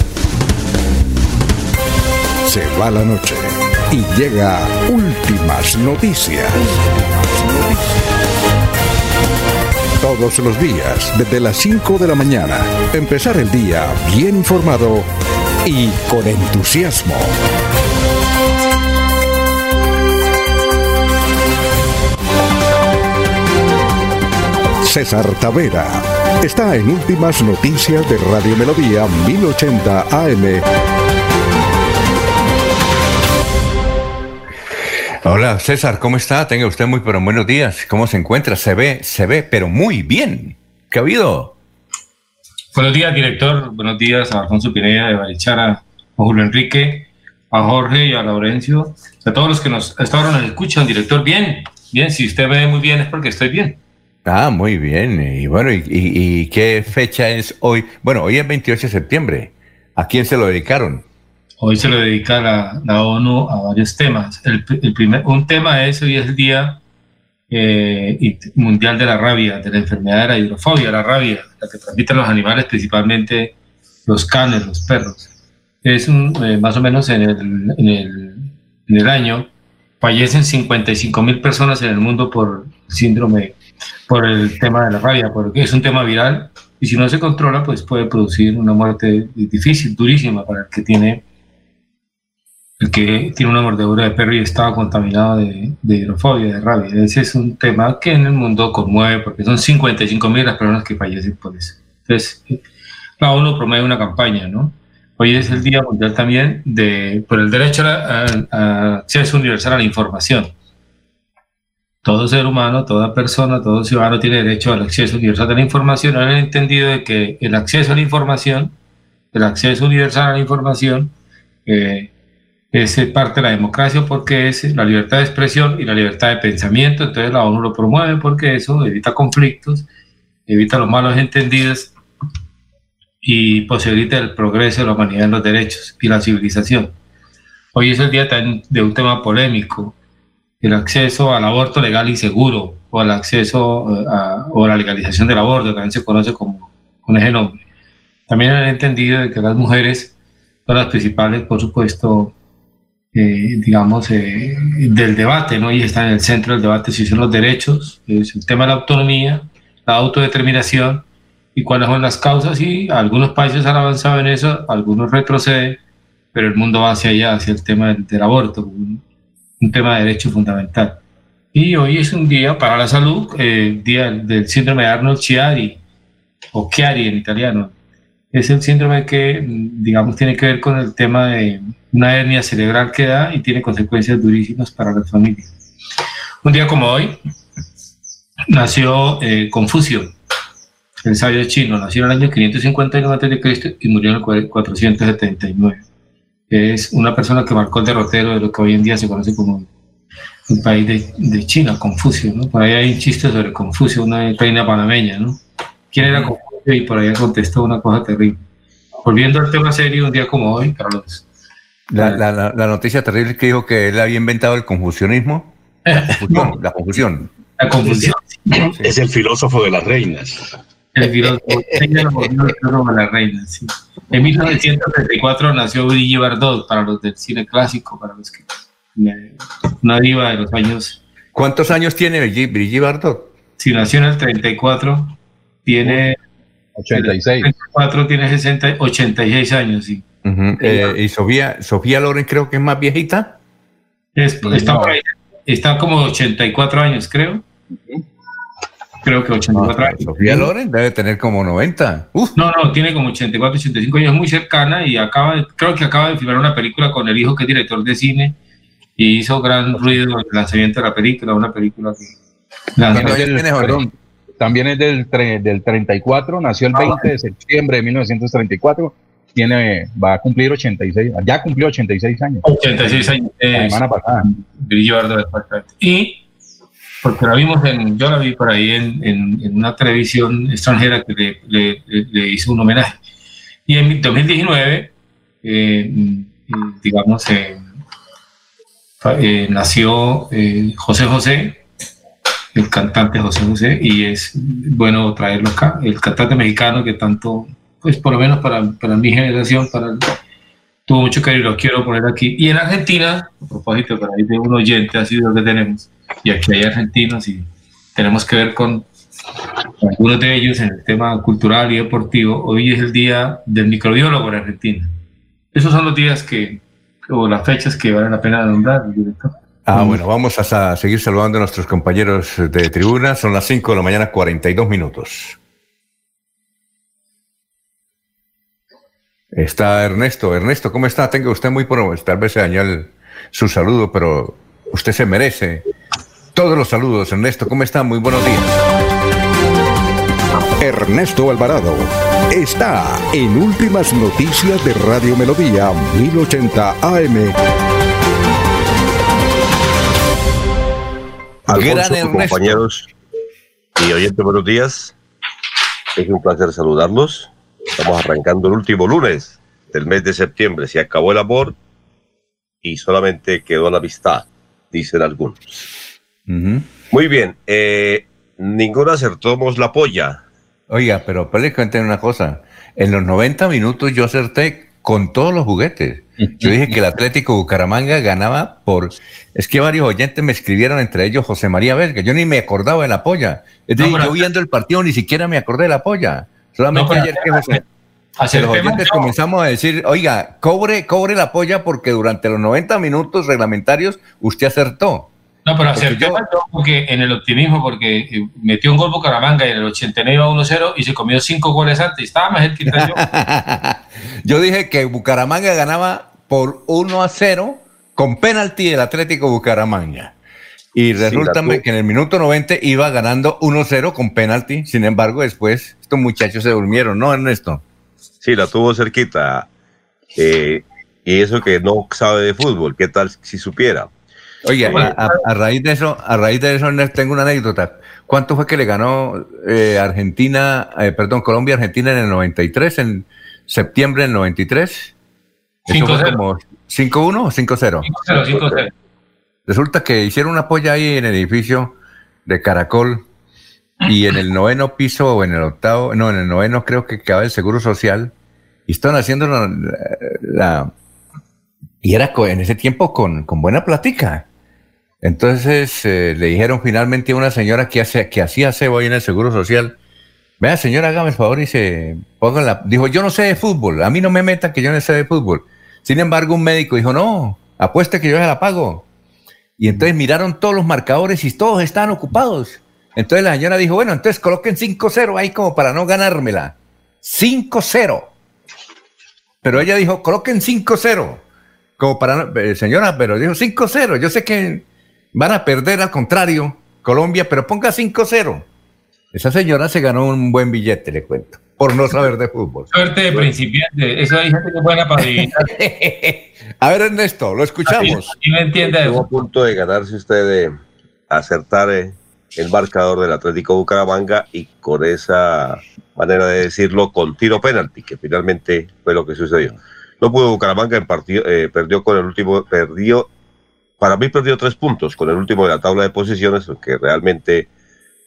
se va la noche y llega últimas noticias. Todos los días, desde las 5 de la mañana, empezar el día bien informado y con entusiasmo. César Tavera está en Últimas Noticias de Radio Melodía 1080 AM Hola César, ¿cómo está? Tenga usted muy pero buenos días. ¿Cómo se encuentra? Se ve, se ve, pero muy bien. ¿Qué ha habido? Buenos días, director. Buenos días a Alfonso Pineda de Barichara, a Julio Enrique, a Jorge y a Laurencio. A todos los que nos hasta ahora nos escuchan, director. Bien, bien. Si usted ve muy bien es porque estoy bien. Ah, muy bien. Y bueno, ¿y, qué fecha es hoy? Bueno, hoy es 28 de septiembre. ¿A quién se lo dedicaron? Hoy se lo dedica la, la ONU a varios temas. El, primer, un tema es hoy es el Día eh, Mundial de la Rabia, de la enfermedad de la hidrofobia, la rabia, la que transmiten los animales, principalmente los canes, los perros. Es un, eh, más o menos en el, en el, en el año, fallecen 55 mil personas en el mundo por síndrome, por el tema de la rabia, porque es un tema viral y si no se controla, pues puede producir una muerte difícil, durísima para el que tiene el que tiene una mordedura de perro y estaba contaminado de, hidrofobia, de rabia. Ese es un tema que en el mundo conmueve porque son 55 mil las personas que fallecen por eso. Entonces, la ONU promueve una campaña, ¿no? Hoy es el Día Mundial también de, por el derecho a, acceso universal a la información. Todo ser humano, toda persona, todo ciudadano tiene derecho al acceso universal a la información. Han entendido de que el acceso a la información, el acceso universal a la información, eh, es parte de la democracia porque es la libertad de expresión y la libertad de pensamiento. Entonces la ONU lo promueve porque eso evita conflictos, evita los malos entendidos y posibilita el progreso de la humanidad en los derechos y la civilización. Hoy es el día de un tema polémico, el acceso al aborto legal y seguro, o al acceso eh, a, o la legalización del aborto, también se conoce como con ese nombre. También han entendido de que las mujeres son las principales, por supuesto, eh, digamos, eh, del debate, ¿no? Y está en el centro del debate si son los derechos, es el tema de la autonomía, la autodeterminación y cuáles son las causas y algunos países han avanzado en eso, algunos retroceden, pero el mundo va hacia allá, hacia el tema del, aborto, un, tema de derecho fundamental. Y hoy es un día para la salud, eh, día del síndrome de Arnold Chiari, o Chiari en italiano. Es el síndrome que, digamos, tiene que ver con el tema de una hernia cerebral que da y tiene consecuencias durísimas para las familias. Un día como hoy nació eh, Confucio, el sabio chino, nació en el año 559 a.C. y murió en el 479. Es una persona que marcó el derrotero de lo que hoy en día se conoce como el país de, China, Confucio. ¿no? Por ahí hay un chiste sobre Confucio, una reina panameña. ¿no? ¿Quién era Confucio? Y por ahí contestó una cosa terrible. Volviendo al tema serio, un día como hoy, Carlos. La, la, la, noticia terrible que dijo que él había inventado el confusionismo. [laughs] La confusión. la confusión. La confusión. Es el filósofo de las reinas. El filósofo de la reina, sí. En 1934 nació Brigitte Bardot, para los del cine clásico, para los que... Una diva de los años... ¿Cuántos años tiene Brigitte Bardot? Si nació en el 34, tiene... 86. 34 tiene 60, 86 años, sí. Eh, ¿Y Sofía, Sofía Loren creo que es más viejita? está, está como 84 años, creo. Creo que 84 años. Sofía Loren debe tener como 90. No, no, tiene como 84, 85 años, muy cercana y acaba, creo que acaba de filmar una película con el hijo que es director de cine y hizo gran ruido el lanzamiento de la película, una película que... También, es del, del 34, nació el 20 de septiembre de 1934 tiene, va a cumplir 86, ya cumplió 86 años. 86 años. La semana pasada. Y porque la vimos en, yo la vi por ahí en, en, una televisión extranjera que le, le, hizo un homenaje. Y en 2019, eh, digamos, eh, eh, nació José José, el cantante José José, y es bueno traerlo acá, el cantante mexicano que tanto, pues por lo menos para, para mi generación, para tuvo mucho cariño, lo quiero poner aquí. Y en Argentina, a propósito, para ahí de un oyente, ha sido lo que tenemos, y aquí hay argentinos y tenemos que ver con algunos de ellos en el tema cultural y deportivo. Hoy es el día del microbiólogo en Argentina. Esos son los días que, o las fechas que valen la pena nombrar, director. Ah, bueno, vamos a seguir saludando a nuestros compañeros de tribuna. Son las 5 de la mañana, 42 minutos. Está Ernesto. Ernesto, ¿cómo está? Tenga usted muy por tal vez se dañó su saludo, pero usted se merece todos los saludos, Ernesto. ¿Cómo está? Muy buenos días. Ernesto Alvarado está en Últimas Noticias de Radio Melodía 1080 AM. Alfonso, compañeros y oyentes, buenos días. Es un placer saludarlos. Estamos arrancando el último lunes del mes de septiembre. Se acabó el amor y solamente quedó la amistad, dicen algunos. Muy bien, eh, ninguno acertamos la polla. Oiga, pero le cuenten una cosa. En los 90 minutos yo acerté con todos los juguetes. Yo dije que el Atlético Bucaramanga ganaba por... Es que varios oyentes me escribieron, entre ellos José María Vesga. Yo ni me acordaba de la polla. Es decir, yo viendo el partido ni siquiera me acordé de la polla. Solamente ayer que José... los oyentes comenzamos a decir, oiga, cobre, cobre la polla porque durante los 90 minutos reglamentarios usted acertó. No, pero yo, porque en el optimismo, porque eh, metió un gol Bucaramanga y en el 89 iba 1-0 y se comió cinco goles antes. Estaba más cerquita yo. [laughs] yo dije que Bucaramanga ganaba por 1 a 0 con penalti del Atlético Bucaramanga. Y resulta que en el minuto 90 iba ganando 1-0 con penalti. Sin embargo, después estos muchachos se durmieron, ¿no, Ernesto? Sí, la tuvo cerquita. Eh, y eso que no sabe de fútbol, ¿qué tal si supiera? Oye, a, raíz de eso, a raíz de eso tengo una anécdota. ¿Cuánto fue que le ganó eh, Argentina, eh, perdón, Colombia Argentina en el 93, en septiembre del 93? 5-0. 5-1 o 5-0? 5-0, Resulta que hicieron una polla ahí en el edificio de Caracol y en el noveno piso o en el octavo, no, en el noveno creo que quedaba el Seguro Social y estaban haciendo la, y era en ese tiempo con, con buena plática. Entonces eh, le dijeron finalmente a una señora que, hace, que hacía cebo ahí en el Seguro Social, vea señora, hágame el favor y se ponga la... Dijo, yo no sé de fútbol, a mí no me meta que yo no sé de fútbol. Sin embargo, un médico dijo, no, apueste que yo se la pago. Y entonces miraron todos los marcadores y todos estaban ocupados. Entonces la señora dijo, bueno, entonces coloquen 5-0 ahí como para no ganármela. 5-0. Pero ella dijo, coloquen 5-0. Como para, eh, señora, pero dijo 5-0. Yo sé que van a perder al contrario Colombia, pero ponga 5-0. Esa señora se ganó un buen billete, le cuento, por no saber de fútbol. Suerte de principiante, eso hay gente que buena para [laughs] a ver, Ernesto, lo escuchamos. Y me entiende. Estuvo a punto de ganarse usted de acertar eh, el marcador del Atlético Bucaramanga y con esa manera de decirlo, con tiro penalti, que finalmente fue lo que sucedió. No pudo Bucaramanga, en partido, eh, perdió con el último, perdió para mí perdió tres puntos con el último de la tabla de posiciones, que realmente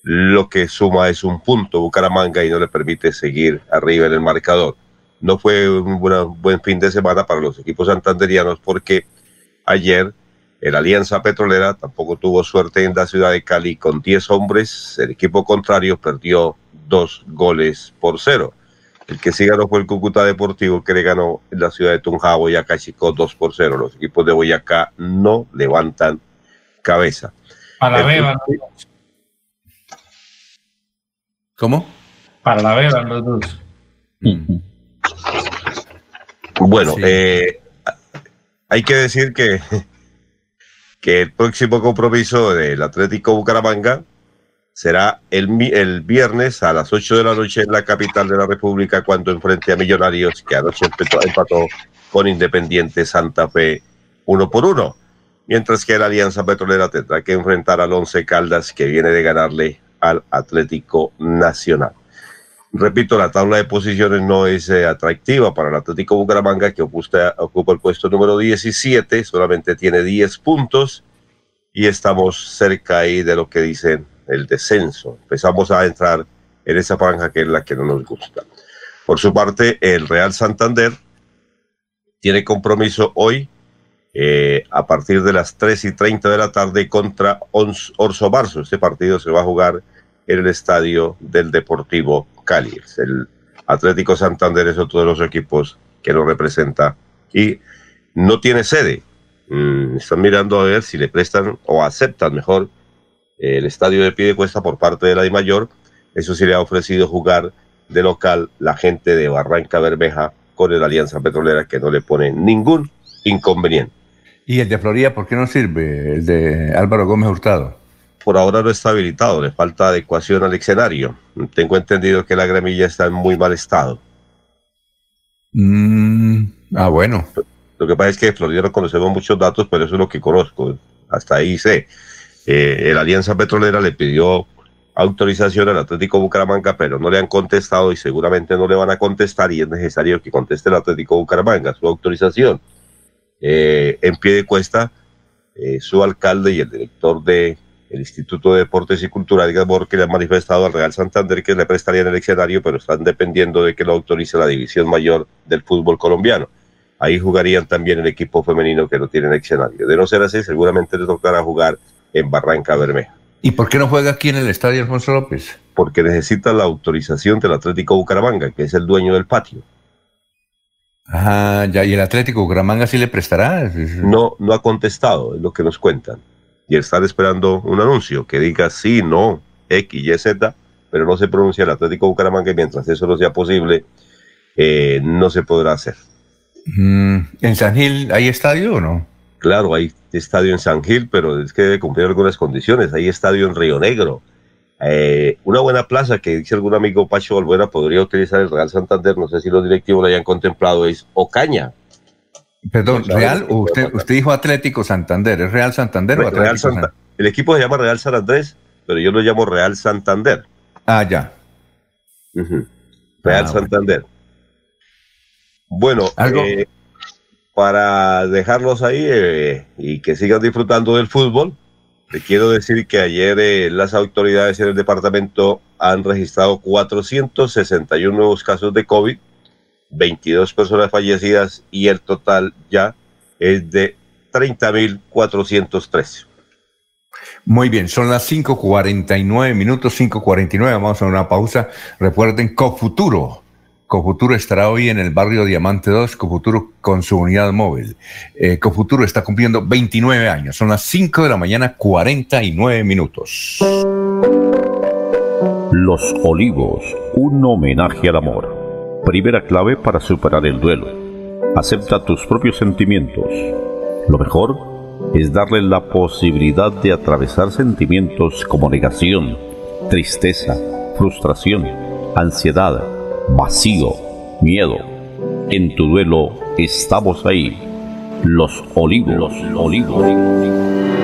lo que suma es un punto Bucaramanga y no le permite seguir arriba en el marcador. No fue un buen fin de semana para los equipos santanderianos porque ayer el Alianza Petrolera tampoco tuvo suerte en la ciudad de Cali con 10 hombres. El equipo contrario perdió dos goles por cero. El que sí ganó fue el Cúcuta Deportivo, que le ganó en la ciudad de Tunja Boyacá Chico 2 por 0. Los equipos de Boyacá no levantan cabeza. Para ¿Cómo? Para la beba, los dos. Bueno, eh, hay que decir que, [laughs] que el próximo compromiso del Atlético Bucaramanga será el, el viernes a las 8 de la noche en la capital de la República cuando enfrente a Millonarios, que anoche empató, con Independiente Santa Fe uno por uno. Mientras que la Alianza Petrolera tendrá que enfrentar al Once Caldas, que viene de ganarle al Atlético Nacional. Repito, la tabla de posiciones no es eh, atractiva para el Atlético Bucaramanga, que ocupa, el puesto número 17, solamente tiene 10 puntos y estamos cerca ahí de lo que dicen el descenso. Empezamos a entrar en esa franja que es la que no nos gusta. Por su parte, el Real Santander tiene compromiso hoy eh, a partir de las 3 y 30 de la tarde contra Orso Marzo. Este partido se va a jugar en el estadio del Deportivo Cali. El Atlético Santander es otro de los equipos que lo representa y no tiene sede. Mm, están mirando a ver si le prestan o aceptan mejor el estadio de pie cuesta por parte de la Mayor. Eso sí le ha ofrecido jugar de local la gente de Barranca Bermeja con el Alianza Petrolera que no le pone ningún inconveniente. ¿Y el de Florida por qué no sirve? El de Álvaro Gómez Hurtado. Por ahora no está habilitado, le falta adecuación al escenario. Tengo entendido que la gramilla está en muy mal estado. Mm, ah, bueno. Lo que pasa es que de Florida no conocemos muchos datos, pero eso es lo que conozco. Hasta ahí sé. Eh, la Alianza Petrolera le pidió autorización al Atlético Bucaramanga, pero no le han contestado y seguramente no le van a contestar y es necesario que conteste el Atlético Bucaramanga su autorización. Eh, en pie de cuesta, eh, su alcalde y el director del Instituto de Deportes y Cultura, Edgar que le han manifestado al Real Santander que le prestarían el escenario, pero están dependiendo de que lo autorice la División Mayor del Fútbol Colombiano. Ahí jugarían también el equipo femenino que no tiene escenario. De no ser así, seguramente le tocará jugar en Barranca Bermeja. ¿Y por qué no juega aquí en el estadio Alfonso López? Porque necesita la autorización del Atlético Bucaramanga, que es el dueño del patio. Ah, ya, ¿y el Atlético Bucaramanga sí le prestará? No, no ha contestado, es lo que nos cuentan. Y estar esperando un anuncio que diga sí, no, X, Y, Z, pero no se pronuncia el Atlético Bucaramanga y mientras eso no sea posible, eh, no se podrá hacer. Mm, ¿En San Gil hay estadio o no? Claro, hay estadio en San Gil, pero es que debe cumplir algunas condiciones. Hay estadio en Río Negro. Eh, una buena plaza que dice algún amigo Pacho Olvera podría utilizar el Real Santander, no sé si los directivos lo hayan contemplado, es Ocaña. Perdón, ¿Real? Usted, usted dijo Atlético Santander, ¿es Real Santander o Atlético Santander? El equipo se llama Real San Andrés, pero yo lo llamo Real Santander. Ah, ya. Real ah, Santander. Bueno, eh, para dejarlos ahí eh, y que sigan disfrutando del fútbol, te quiero decir que ayer eh, las autoridades en el departamento han registrado 461 nuevos casos de COVID, 22 personas fallecidas y el total ya es de 30.413. Muy bien, son las 5.49 minutos, 5.49, vamos a una pausa. Recuerden, Cofuturo Cofuturo estará hoy en el barrio Diamante 2, Cofuturo con su unidad móvil. Eh, Cofuturo está cumpliendo 29 años, son las 5 de la mañana, 49 minutos. Los Olivos, un homenaje al amor. Primera clave para superar el duelo. Acepta tus propios sentimientos. Lo mejor es darle la posibilidad de atravesar sentimientos como negación, tristeza, frustración, ansiedad, vacío, miedo. En tu duelo estamos ahí. Los olivos, los olivos.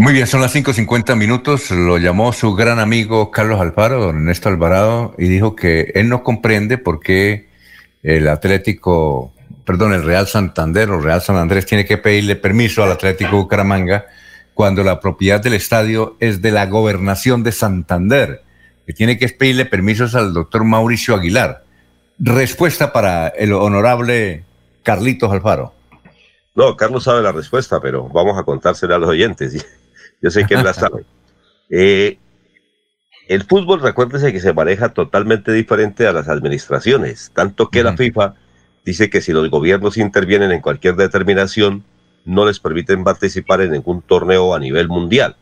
Muy bien, son las 5.50 minutos. Lo llamó su gran amigo Carlos Alfaro, don Ernesto Alvarado, y dijo que él no comprende por qué el Atlético, perdón, el Real Santander o Real San Andrés tiene que pedirle permiso al Atlético Bucaramanga cuando la propiedad del estadio es de la gobernación de Santander, que tiene que pedirle permisos al doctor Mauricio Aguilar. Respuesta para el honorable Carlitos Alfaro. No, Carlos sabe la respuesta, pero vamos a contársela a los oyentes. Yo sé que él la [laughs] sabe. Eh, el fútbol, recuérdese que se maneja totalmente diferente a las administraciones, tanto que la FIFA dice que si los gobiernos intervienen en cualquier determinación, no les permiten participar en ningún torneo a nivel mundial.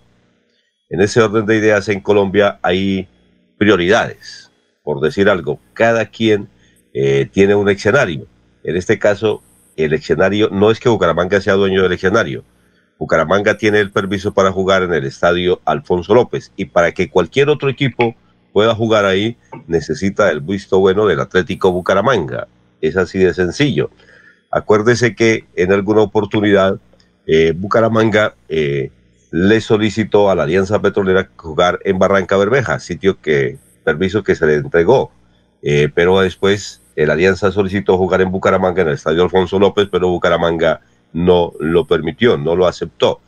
En ese orden de ideas, en Colombia hay prioridades, por decir algo. Cada quien eh, tiene un escenario. En este caso, el escenario no es que Bucaramanga sea dueño del escenario, Bucaramanga tiene el permiso para jugar en el estadio Alfonso López y para que cualquier otro equipo pueda jugar ahí necesita el visto bueno del Atlético Bucaramanga. Es así de sencillo. Acuérdese que en alguna oportunidad eh, Bucaramanga eh, le solicitó a la Alianza Petrolera jugar en Barranca Bermeja, sitio que, permiso que se le entregó. Eh, pero después la Alianza solicitó jugar en Bucaramanga, en el Estadio Alfonso López, pero Bucaramanga no lo permitió, no lo aceptó.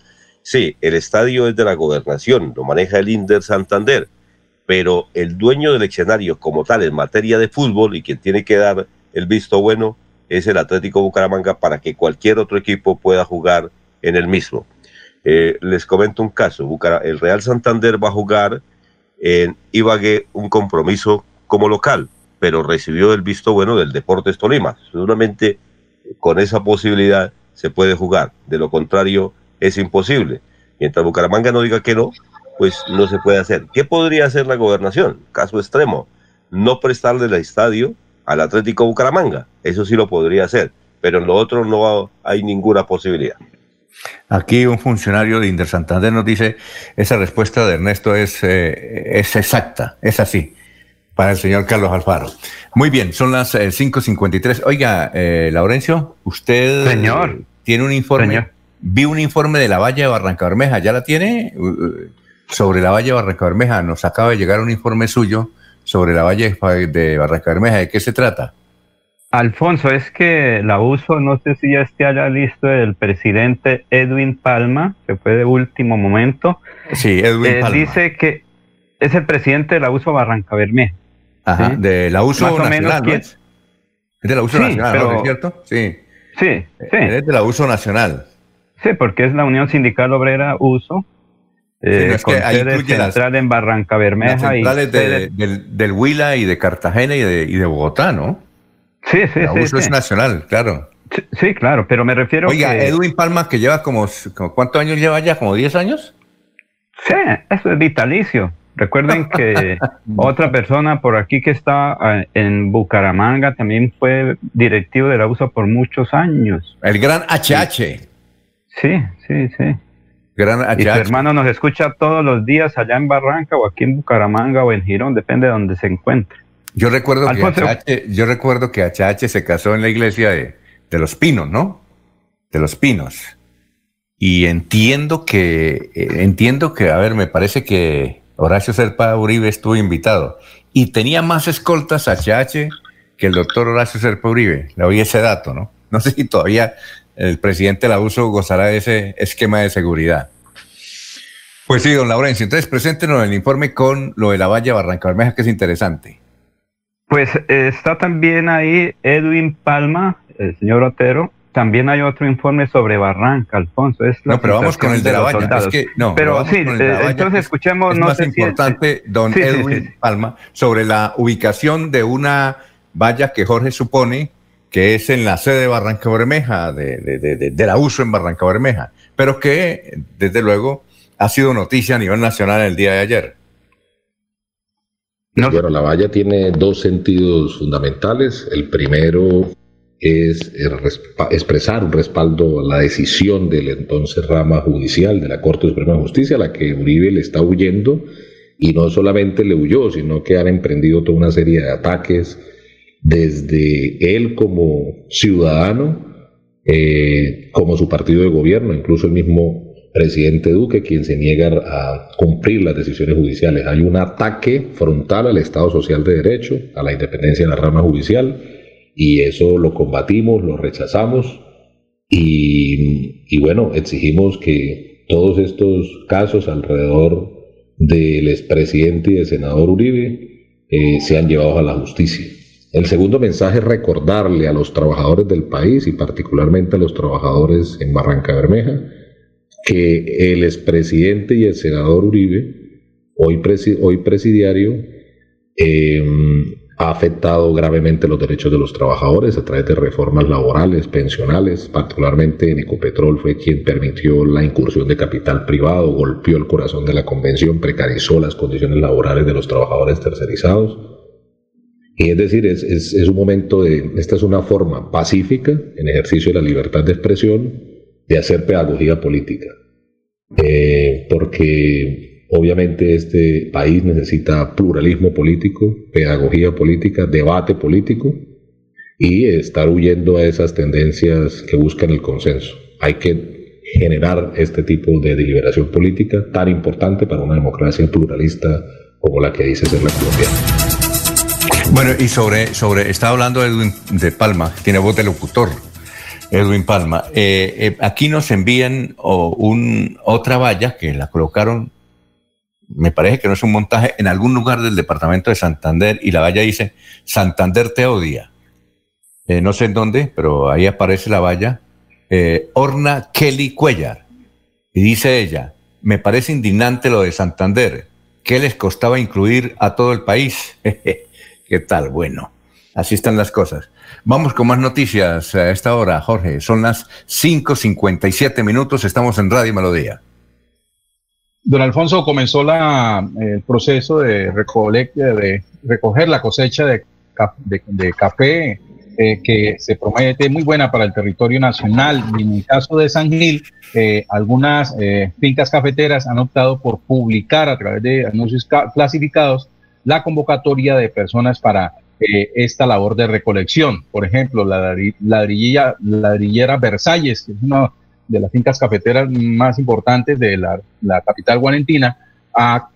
Sí, el estadio es de la gobernación, lo maneja el Inder Santander, pero el dueño del escenario como tal en materia de fútbol y quien tiene que dar el visto bueno es el Atlético Bucaramanga para que cualquier otro equipo pueda jugar en el mismo. Eh, les comento un caso, el Real Santander va a jugar en Ibagué un compromiso como local, pero recibió el visto bueno del Deportes Tolima. Seguramente con esa posibilidad se puede jugar. De lo contrario, es imposible. Mientras Bucaramanga no diga que no, pues no se puede hacer. ¿Qué podría hacer la gobernación? Caso extremo, no prestarle el estadio al Atlético Bucaramanga. Eso sí lo podría hacer, pero en lo otro no hay ninguna posibilidad. Aquí un funcionario de Inder Santander nos dice, esa respuesta de Ernesto es, eh, es exacta, es así, para el señor Carlos Alfaro. Muy bien, son las 5.53. Oiga, Laurencio, usted señor. Tiene un informe, vi un informe de la valla de Barranca Bermeja, ¿ya la tiene? sobre la valla de Barranca Bermeja, nos acaba de llegar un informe suyo sobre la valla de Barranca Bermeja, ¿de qué se trata? Alfonso, es que la uso, no sé si ya esté allá listo el presidente Edwin Palma, que fue de último momento. Sí, Edwin eh, Palma. Dice que es el presidente de la uso Barranca Bermeja. Ajá, de la uso nacional, ¿no es? es? de la uso nacional, pero, ¿es cierto? Sí. Sí, sí. Es de la uso nacional. Sí, porque es la Unión Sindical Obrera Uso. Eh, no, es con sede las- central en Barranca Bermeja. Las y centrales sede- de- del, del Huila y de Cartagena y de, y de Bogotá, ¿no? Sí, sí, La sí, uso sí. es nacional, claro. Sí, sí, claro, pero me refiero Oiga, que... Edwin Palma, que lleva como, como- ¿cuántos años lleva ya? ¿Como 10 años? Sí, eso es vitalicio. Recuerden que [laughs] otra persona por aquí que está eh, en Bucaramanga también fue directivo de la USA por muchos años. El gran HH. Sí, sí, sí. Gran Y su HH. hermano nos escucha todos los días allá en Barranca o aquí en Bucaramanga o en Girón, depende de donde se encuentre. Yo recuerdo, que. HH, yo recuerdo que HH se casó en la iglesia de, de los Pinos, ¿no? De los Pinos. Y entiendo que, eh, entiendo que, a ver, me parece que Horacio Serpa Uribe estuvo invitado. Y tenía más escoltas HH que el doctor Horacio Serpa Uribe. Le oí ese dato, ¿no? [laughs] No sé si todavía el presidente la uso gozará de ese esquema de seguridad. Pues sí, don Laurencio. Entonces, preséntenos el informe con lo de la valla Barranca Bermeja, que es interesante. Pues eh, está también ahí Edwin Palma, el señor Otero. También hay otro informe sobre Barranca, Alfonso. Es la No, pero vamos con el de la los valla. Es que, no, pero sí, eh, entonces es- escuchemos. Es no más sé si- importante, don Sí, sí, Edwin sí, sí. Palma, sobre la ubicación de una valla que Jorge supone que es en la sede de Barranca Bermeja, de, de, de- de- de la uso en Barranca Bermeja, pero que, desde luego, ha sido noticia a nivel nacional el día de ayer. Bueno, la valla tiene dos sentidos fundamentales. El primero es respa- expresar un respaldo a la decisión del entonces rama judicial de la Corte Suprema de Justicia, a la que Uribe le está huyendo, y no solamente le huyó, sino que han emprendido toda una serie de ataques desde él como ciudadano, eh, como su partido de gobierno, incluso el mismo presidente Duque, quien se niega a cumplir las decisiones judiciales. Hay un ataque frontal al Estado Social de Derecho, a la independencia de la rama judicial, y eso lo combatimos, lo rechazamos, y, y bueno, exigimos que todos estos casos alrededor del expresidente y del senador Uribe eh, sean llevados a la justicia. El segundo mensaje es recordarle a los trabajadores del país y particularmente a los trabajadores en Barranca Bermeja que el expresidente y el senador Uribe, hoy, presi- hoy presidiario, eh, ha afectado gravemente los derechos de los trabajadores a través de reformas laborales, pensionales, particularmente en Ecopetrol fue quien permitió la incursión de capital privado, golpeó el corazón de la convención, precarizó las condiciones laborales de los trabajadores tercerizados. Y es decir, es, es- un momento de, esta es una forma pacífica, en ejercicio de la libertad de expresión, de hacer pedagogía política. Eh, porque obviamente este país necesita pluralismo político, pedagogía política, debate político y estar huyendo a esas tendencias que buscan el consenso. Hay que generar este tipo de deliberación política tan importante para una democracia pluralista como la que dice ser la colombiana. Bueno, y sobre, sobre está hablando Edwin de Palma, tiene voz de locutor, Edwin Palma. Eh, eh, aquí nos envían oh, un, otra valla que la colocaron, me parece que no es un montaje, en algún lugar del departamento de Santander, y la valla dice, Santander te odia. Eh, no sé en dónde, pero ahí aparece la valla. Eh, Orna Kelly Cuellar. Y dice ella, me parece indignante lo de Santander. ¿Qué les costaba incluir a todo el país? [laughs] ¿Qué tal? Bueno, así están las cosas. Vamos con más noticias a esta hora, Jorge. Son las 5.57 minutos, estamos en Radio Melodía. Don Alfonso comenzó la, el proceso de, de recoger la cosecha de, de- café eh, que se promete muy buena para el territorio nacional. En el caso de San Gil, eh, algunas eh, fincas cafeteras han optado por publicar a través de anuncios clasificados la convocatoria de personas para esta labor de recolección. Por ejemplo, la ladrillera Versalles, que es una de las fincas cafeteras más importantes de la, capital guarentina, ha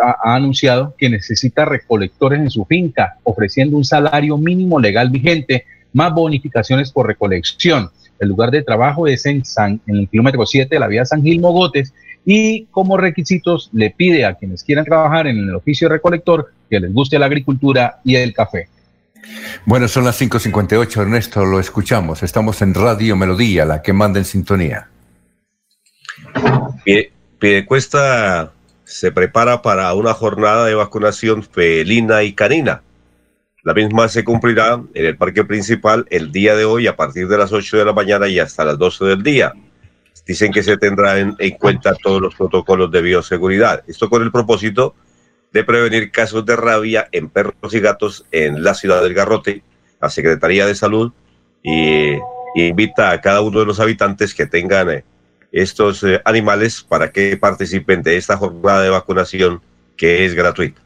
ha, anunciado que necesita recolectores en su finca, ofreciendo un salario mínimo legal vigente, más bonificaciones por recolección. El lugar de trabajo es en, San, en el kilómetro 7 de la vía San Gil Mogotes y como requisitos le pide a quienes quieran trabajar en el oficio de recolector que les guste la agricultura y el café. Bueno, son las 5.58, Ernesto, lo escuchamos. Estamos en Radio Melodía, la que manda en sintonía. Pide, cuesta se prepara para una jornada de vacunación felina y canina. La misma se cumplirá en el parque principal el día de hoy a partir de las 8 de la mañana y hasta las 12 del día. Dicen que se tendrán en, cuenta todos los protocolos de bioseguridad. Esto con el propósito prevenir casos de rabia en perros y gatos en la ciudad del Garrote. La Secretaría de Salud y, invita a cada uno de los habitantes que tengan eh, estos eh, animales para que participen de esta jornada de vacunación que es gratuita.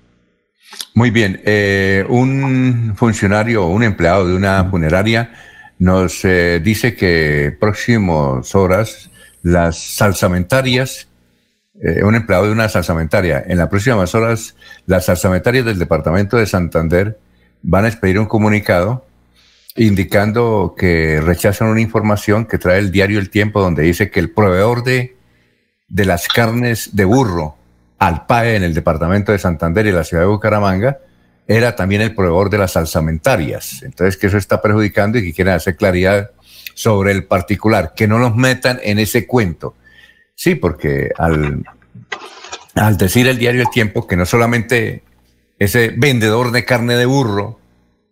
Muy bien, eh, un funcionario o un empleado de una funeraria nos dice que próximas horas las salsamentarias, un empleado de una salsamentaria, en las próximas horas las salsamentarias del departamento de Santander van a expedir un comunicado indicando que rechazan una información que trae el diario El Tiempo, donde dice que el proveedor de, de las carnes de burro al PAE en el departamento de Santander y la ciudad de Bucaramanga era también el proveedor de las salsamentarias. Entonces, que eso está perjudicando y que quieren hacer claridad sobre el particular, que no nos metan en ese cuento. Sí, porque al, al decir el diario El Tiempo que no solamente ese vendedor de carne de burro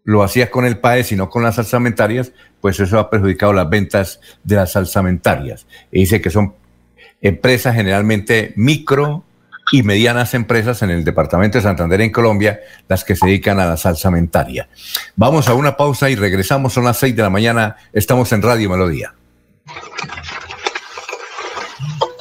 lo hacías con el PAE, sino con las salsamentarias, pues eso ha perjudicado las ventas de las salsamentarias. Y dice que son empresas generalmente micro y medianas empresas en el departamento de Santander en Colombia las que se dedican a la salsamentaria. Vamos a una pausa y regresamos, son las seis de la mañana, estamos en Radio Melodía.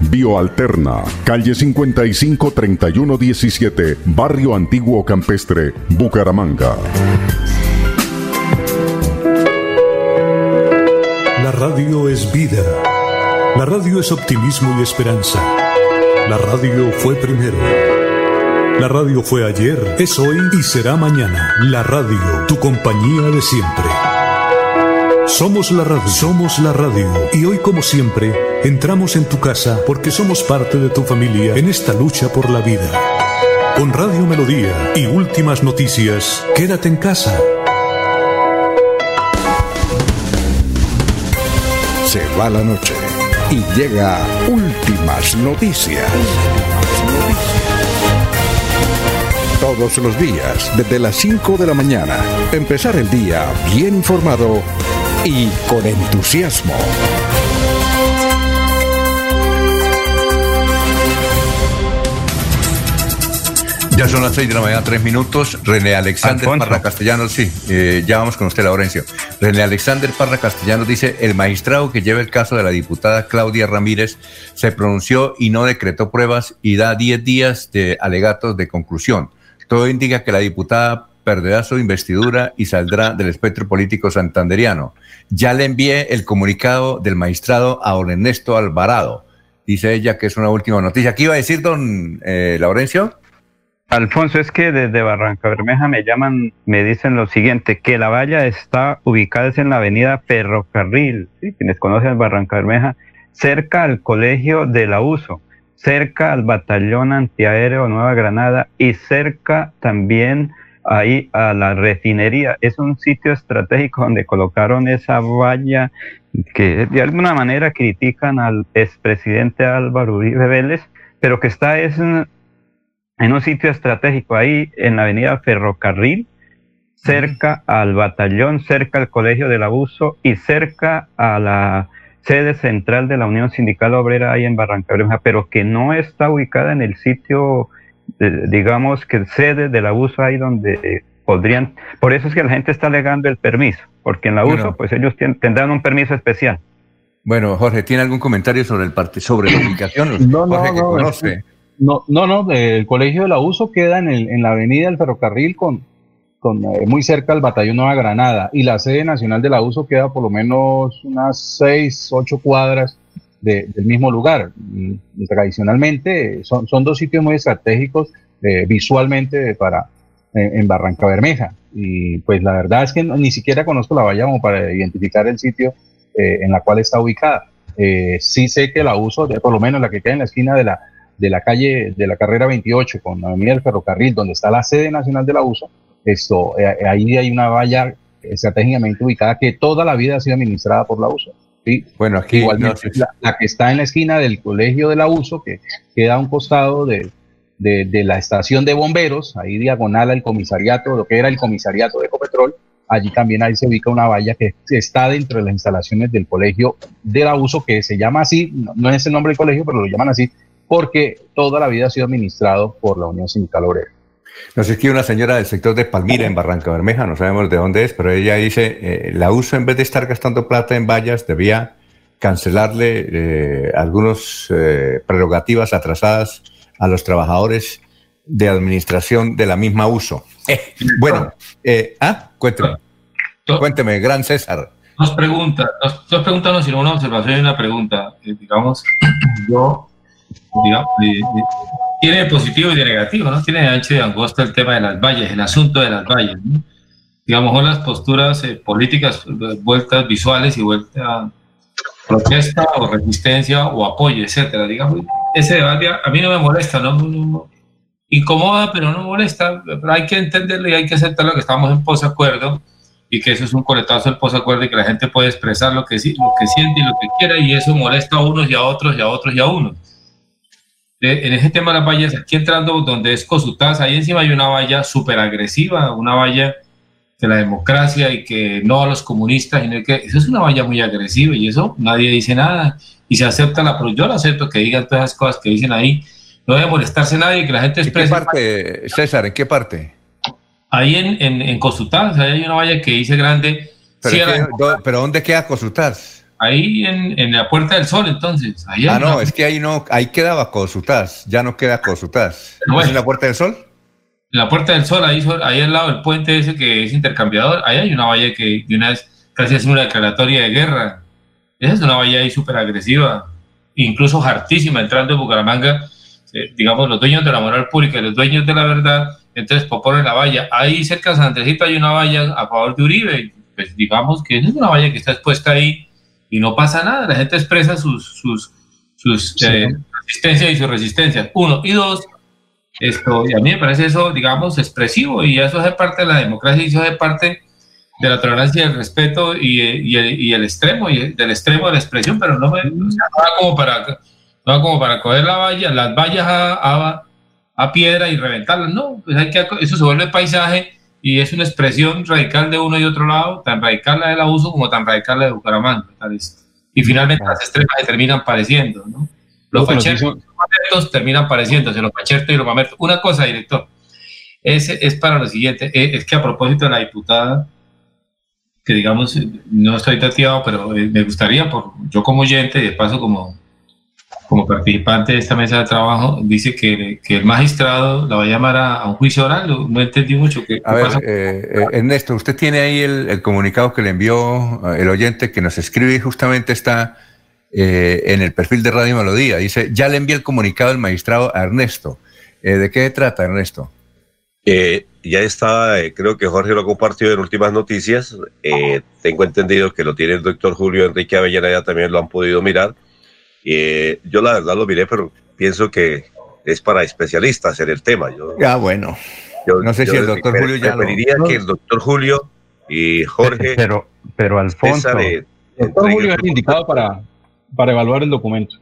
Bioalterna, calle 55 3117, Barrio Antiguo Campestre, Bucaramanga. La radio es vida. La radio es optimismo y esperanza. La radio fue primero. La radio fue ayer, es hoy y será mañana. La radio, tu compañía de siempre. Somos la radio, somos la radio. Y hoy como siempre, entramos en tu casa porque somos parte de tu familia en esta lucha por la vida. Con Radio Melodía y últimas noticias, quédate en casa. se va la noche y llega últimas noticias. Todos los días, desde las 5 de la mañana, empezar el día bien informado y con entusiasmo. Ya son las seis de la mañana, tres minutos. René Alexander Parra Castellanos, sí, eh, ya vamos con usted, Laurencio. René Alexander Parra Castellanos dice: el magistrado que lleva el caso de la diputada Claudia Ramírez se pronunció y no decretó pruebas y da diez días de alegatos de conclusión. Todo indica que la diputada perderá su investidura y saldrá del espectro político santanderiano. Ya le envié el comunicado del magistrado a don Ernesto Alvarado. Dice ella que es una última noticia. ¿Qué iba a decir don eh, Laurencio? Alfonso, es que desde Barranca Bermeja me llaman, me dicen lo siguiente, que la valla está ubicada en la avenida Ferrocarril, quienes conocen Barranca Bermeja, cerca al colegio de la USO, cerca al batallón antiaéreo Nueva Granada y cerca también ahí a la refinería. Es un sitio estratégico donde colocaron esa valla que de alguna manera critican al expresidente Álvaro Uribe Vélez, pero que está es en un sitio estratégico ahí en la avenida Ferrocarril, cerca al batallón, cerca al Colegio del Abuso y cerca a la sede central de la Unión Sindical Obrera ahí en Barranca pero que no está ubicada en el sitio, digamos que sede del abuso ahí donde podrían, por eso es que la gente está alegando el permiso, porque en la abuso pues ellos tendrán un permiso especial. Bueno, Jorge, ¿tiene algún comentario sobre el parte, sobre la ubicación? no, Jorge, no, que conoce. No, no, no, el colegio del abuso queda en, el, en la avenida del ferrocarril con, con eh, muy cerca al batallón Nueva Granada y la sede nacional del abuso queda por lo menos unas seis, ocho cuadras del mismo lugar. Y, tradicionalmente son, son dos sitios muy estratégicos eh, visualmente para en Barranca Bermeja. Y pues la verdad es que ni siquiera conozco la valla como para identificar el sitio eh, en la cual está ubicada. sí sé que el abuso, por lo menos la que queda en la esquina de la de la calle de la carrera 28 con la avenida del ferrocarril, donde está la sede nacional del abuso, esto, eh, eh, ahí hay una valla estratégicamente ubicada que toda la vida ha sido administrada por la USO. ¿Sí? Bueno, aquí Igualmente, la, que está en la esquina del colegio del abuso, que queda a un costado de, de, la estación de bomberos, ahí diagonal al comisariato, lo que era el comisariato de Ecopetrol, allí también ahí se ubica una valla que está dentro de las instalaciones del colegio del abuso, que se llama así, no es el nombre del colegio, pero lo llaman así, porque toda la vida ha sido administrado por la Unión Sindical Obrera. Nos escribe una señora del sector de Palmira, en Barranca Bermeja, no sabemos de dónde es, pero ella dice, eh, la uso en vez de estar gastando plata en vallas, debía cancelarle eh, algunas eh, prerrogativas atrasadas a los trabajadores de administración de la misma uso. bueno, ¿ah? Cuénteme, cuénteme, gran César. Dos preguntas, dos, preguntas, no, sino una observación y una pregunta. digamos, [clears throat] yo tiene positivo y de negativo, ¿no? Tiene ancho y angosta el tema de las vallas, el asunto de las vallas, Digamos, las posturas eh, políticas, vueltas visuales y vuelta protesta o resistencia o apoyo, etcétera. Digamos, ese debate a mí no me molesta, no, incomoda, pero no molesta. Pero hay que entenderlo y hay que aceptarlo que estamos en posacuerdo y que eso es un coletazo del posacuerdo y que la gente puede expresar lo que, lo que siente y lo que quiera y eso molesta a unos y a otros y a otros y a unos en ese tema de las vallas, aquí entrando donde es Cosutaz, ahí encima hay una valla súper agresiva, una valla de la democracia y que no a los comunistas, sino que eso es una valla muy agresiva y eso nadie dice nada y se acepta la, yo lo acepto que digan todas esas cosas que dicen ahí, no debe molestarse nadie, que la gente exprese. ¿En qué parte, César, en qué parte? Ahí en, en, en Cosutaz, ahí hay una valla que dice grande. Pero, pero ¿dónde queda Cosutaz? Ahí en, la Puerta del Sol, entonces. ah, no, es que ahí no, ahí quedaba Cosutaz, ya no queda Cosutaz. ¿No es en la Puerta del Sol? En la Puerta del Sol, ahí, ahí al lado del puente ese que es intercambiador, ahí hay una valla que de una vez casi es una declaratoria de guerra. Esa es una valla ahí súper agresiva, incluso hartísima, entrando en Bucaramanga, eh, digamos, los dueños de la moral pública, los dueños de la verdad, entonces proponen la valla. Ahí cerca de San Andresito hay una valla a favor de Uribe, pues digamos que es una valla que está expuesta ahí y no pasa nada, la gente expresa sus, sus, sus eh, resistencias y sus resistencias. Uno. Y dos, esto, y a mí me parece eso, digamos, expresivo y eso es parte de la democracia y eso es parte de la tolerancia y el respeto y, y, el, extremo, y del extremo de la expresión, pero no me o sea, como para no como para coger la valla, las vallas a, a, piedra y reventarlas, no, pues hay que, eso se vuelve paisaje y es una expresión radical de uno y otro lado, tan radical la del abuso como tan radical la de Bucaramanga. Y finalmente las extremas se terminan pareciendo, ¿no? Los fachetos terminan pareciéndose, los fachetos y los mamertos. Una cosa, director, es, es para lo siguiente, es, es que a propósito de la diputada, que digamos, no estoy tateado, pero eh, me gustaría, por, yo como oyente y de paso como, como participante de esta mesa de trabajo, dice que, que el magistrado la va a llamar a, un juicio oral. No entendí mucho. ¿Qué, a ver, eh, eh, Ernesto, usted tiene ahí el, comunicado que le envió el oyente que nos escribe y justamente está en el perfil de Radio Melodía. Dice, ya le envié el comunicado del magistrado a Ernesto. ¿De qué trata, Ernesto? Eh, ya está, eh, creo que Jorge lo compartió en últimas noticias. Eh, tengo entendido que lo tiene el doctor Julio Enrique Avellana, ya también lo han podido mirar. Yo la verdad lo miré, pero pienso que es para especialistas en el tema. Yo, ya, bueno. Yo, no sé si el doctor Julio ya preferiría que el doctor Julio y Jorge. Pero, pero Alfonso. el doctor Julio es indicado para, para evaluar el documento.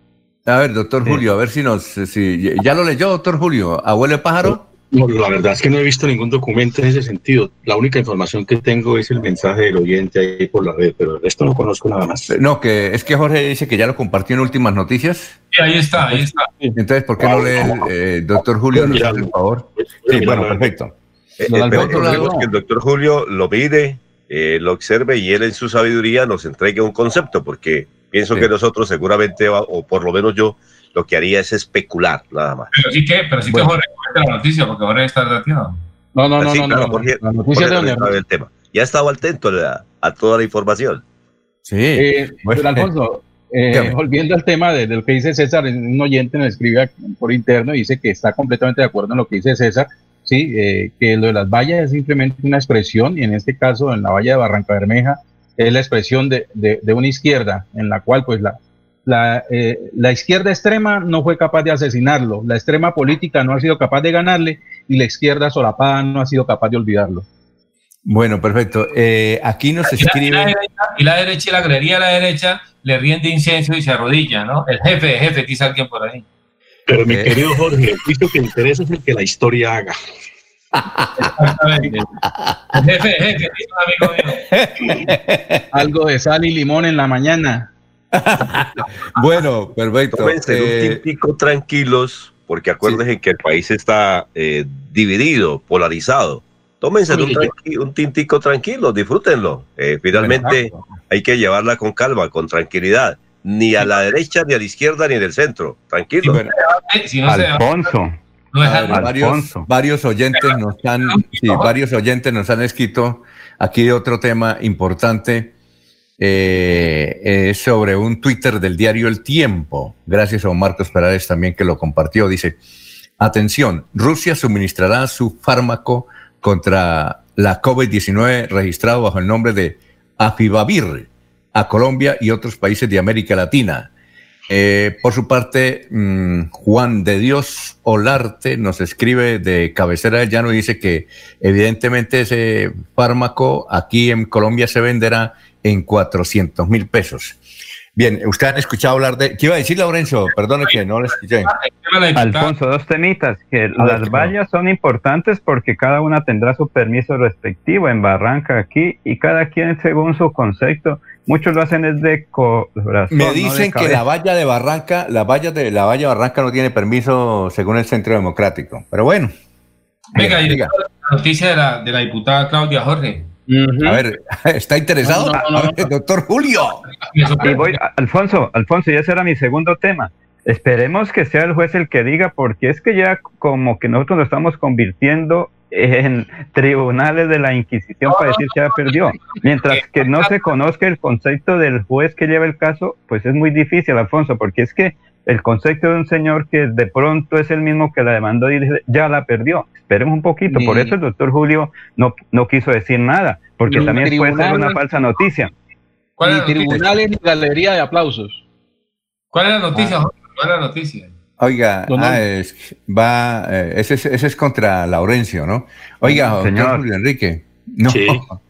A ver, doctor Julio, a ver si nos. Si, ¿Ya lo leyó, doctor Julio? ¿Abuelo pájaro? No, la verdad es que no he visto ningún documento en ese sentido. La única información que tengo es el mensaje del oyente ahí por la red, pero esto no conozco nada más. No, que es que Jorge dice que ya lo compartió en últimas noticias. Sí, ahí está, ahí está. Entonces, ¿por qué no lee el eh, doctor Julio? Nos hace el favor. Sí, bueno, perfecto. Eh, eh, que el doctor Julio lo mire, lo observe y él en su sabiduría nos entregue un concepto, porque pienso que nosotros seguramente, o por lo menos yo, lo que haría es especular, nada más. Pero sí que, pero sí que Jorge la noticia, porque Jorge está reaccionado. No, no, no, no, no, la noticia de donde el tema. Ya estaba atento a, a, toda la información. Sí. Eh, bueno, Alfonso, eh, volviendo al tema de, lo que dice César, un oyente nos escribe por interno y dice que está completamente de acuerdo en lo que dice César, sí, eh, que lo de las vallas es simplemente una expresión, y en este caso en la valla de Barranca Bermeja es la expresión de, de, de una izquierda, en la cual pues la, la, eh, la, izquierda extrema no fue capaz de asesinarlo, la extrema política no ha sido capaz de ganarle y la izquierda solapada no ha sido capaz de olvidarlo. Bueno, perfecto. Eh, aquí nos escribe... Y la, derecha, y la derecha y la galería a la derecha le ríen de incienso y se arrodilla, ¿no? El jefe, jefe, dice alguien por ahí. Pero mi eh. querido Jorge, el juicio que interesa es el que la historia haga. El jefe, jefe, dice un amigo mío. [laughs] Algo de sal y limón en la mañana. [laughs] bueno, perfecto. Tómense un eh, tintico tranquilos, porque acuérdense que el país está eh, dividido, polarizado. Tómense un, tintico tranquilo, disfrútenlo. Eh, finalmente hay que llevarla con calma, con tranquilidad. Ni a la derecha, ni a la izquierda, ni del centro. Tranquilo. Alfonso. varios, varios, oyentes nos han, varios oyentes nos han escrito aquí otro tema importante eh, sobre un Twitter del diario El Tiempo. Gracias a Marcos Perales también que lo compartió. Dice, atención, Rusia suministrará su fármaco contra la COVID-19 registrado bajo el nombre de Afibavir a Colombia y otros países de América Latina. Eh, por su parte, mm, Juan de Dios Olarte nos escribe de cabecera del llano y dice que evidentemente ese fármaco aquí en Colombia se venderá en 400 mil pesos. Bien, usted han escuchado hablar de... ¿Qué iba a decir, Lorenzo? Perdone que no le escuché. Alfonso, dos temitas. Que las vallas son importantes porque cada una tendrá su permiso respectivo en Barranca aquí y cada quien según su concepto. Muchos lo hacen desde corazón. Me dicen que la valla de Barranca, la valla de la valla de Barranca no tiene permiso según el Centro Democrático. Pero bueno. Venga, y la noticia de la, de la diputada Claudia Jorge. A ver, [laughs] ¿está interesado? doctor Julio. Alfonso, Alfonso, ya será mi segundo tema. Esperemos que sea el juez el que diga, porque es que ya como que nosotros nos estamos convirtiendo en tribunales de la Inquisición para decir que ya perdió. Mientras que no se conozca el concepto del juez que lleva el caso, pues es muy difícil, Alfonso, porque es que el concepto de un señor que de pronto es el mismo que la demandó y dice, ya la perdió. Esperemos un poquito. Por eso el doctor Julio no, no quiso decir nada, porque también puede ser una falsa noticia. Ni tribunales ni galería de aplausos. ¿Cuál es la noticia, ah. ¿Cuál es la noticia? Oiga, ah, es, va, eh, ese, es, ese, es contra Laurencio, ¿no? Oiga, señor Julio Enrique. No. [laughs]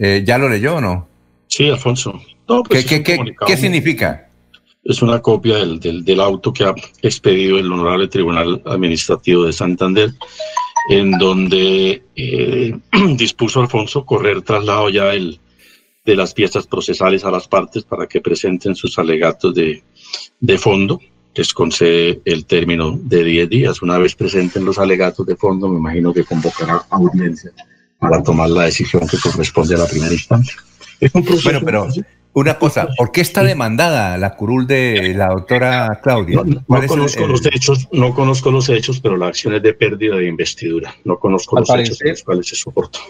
Eh, ¿Ya lo leyó o no? Sí, Alfonso. pues ¿Qué, qué, significa? Es una copia del, del, auto que ha expedido el Honorable Tribunal Administrativo de Santander, en donde eh, [clears throat] dispuso Alfonso correr traslado ya el, de las piezas procesales a las partes para que presenten sus alegatos de, de fondo. Les concede el término de 10 días. Una vez presenten los alegatos de fondo, me imagino que convocará audiencia para tomar la decisión que corresponde a la primera instancia. bueno, pero una cosa, ¿por qué está demandada la curul de la doctora Claudia? No, conozco los hechos, no conozco los hechos, pero la acción es de pérdida de investidura. No conozco los hechos en los cuales se soportó.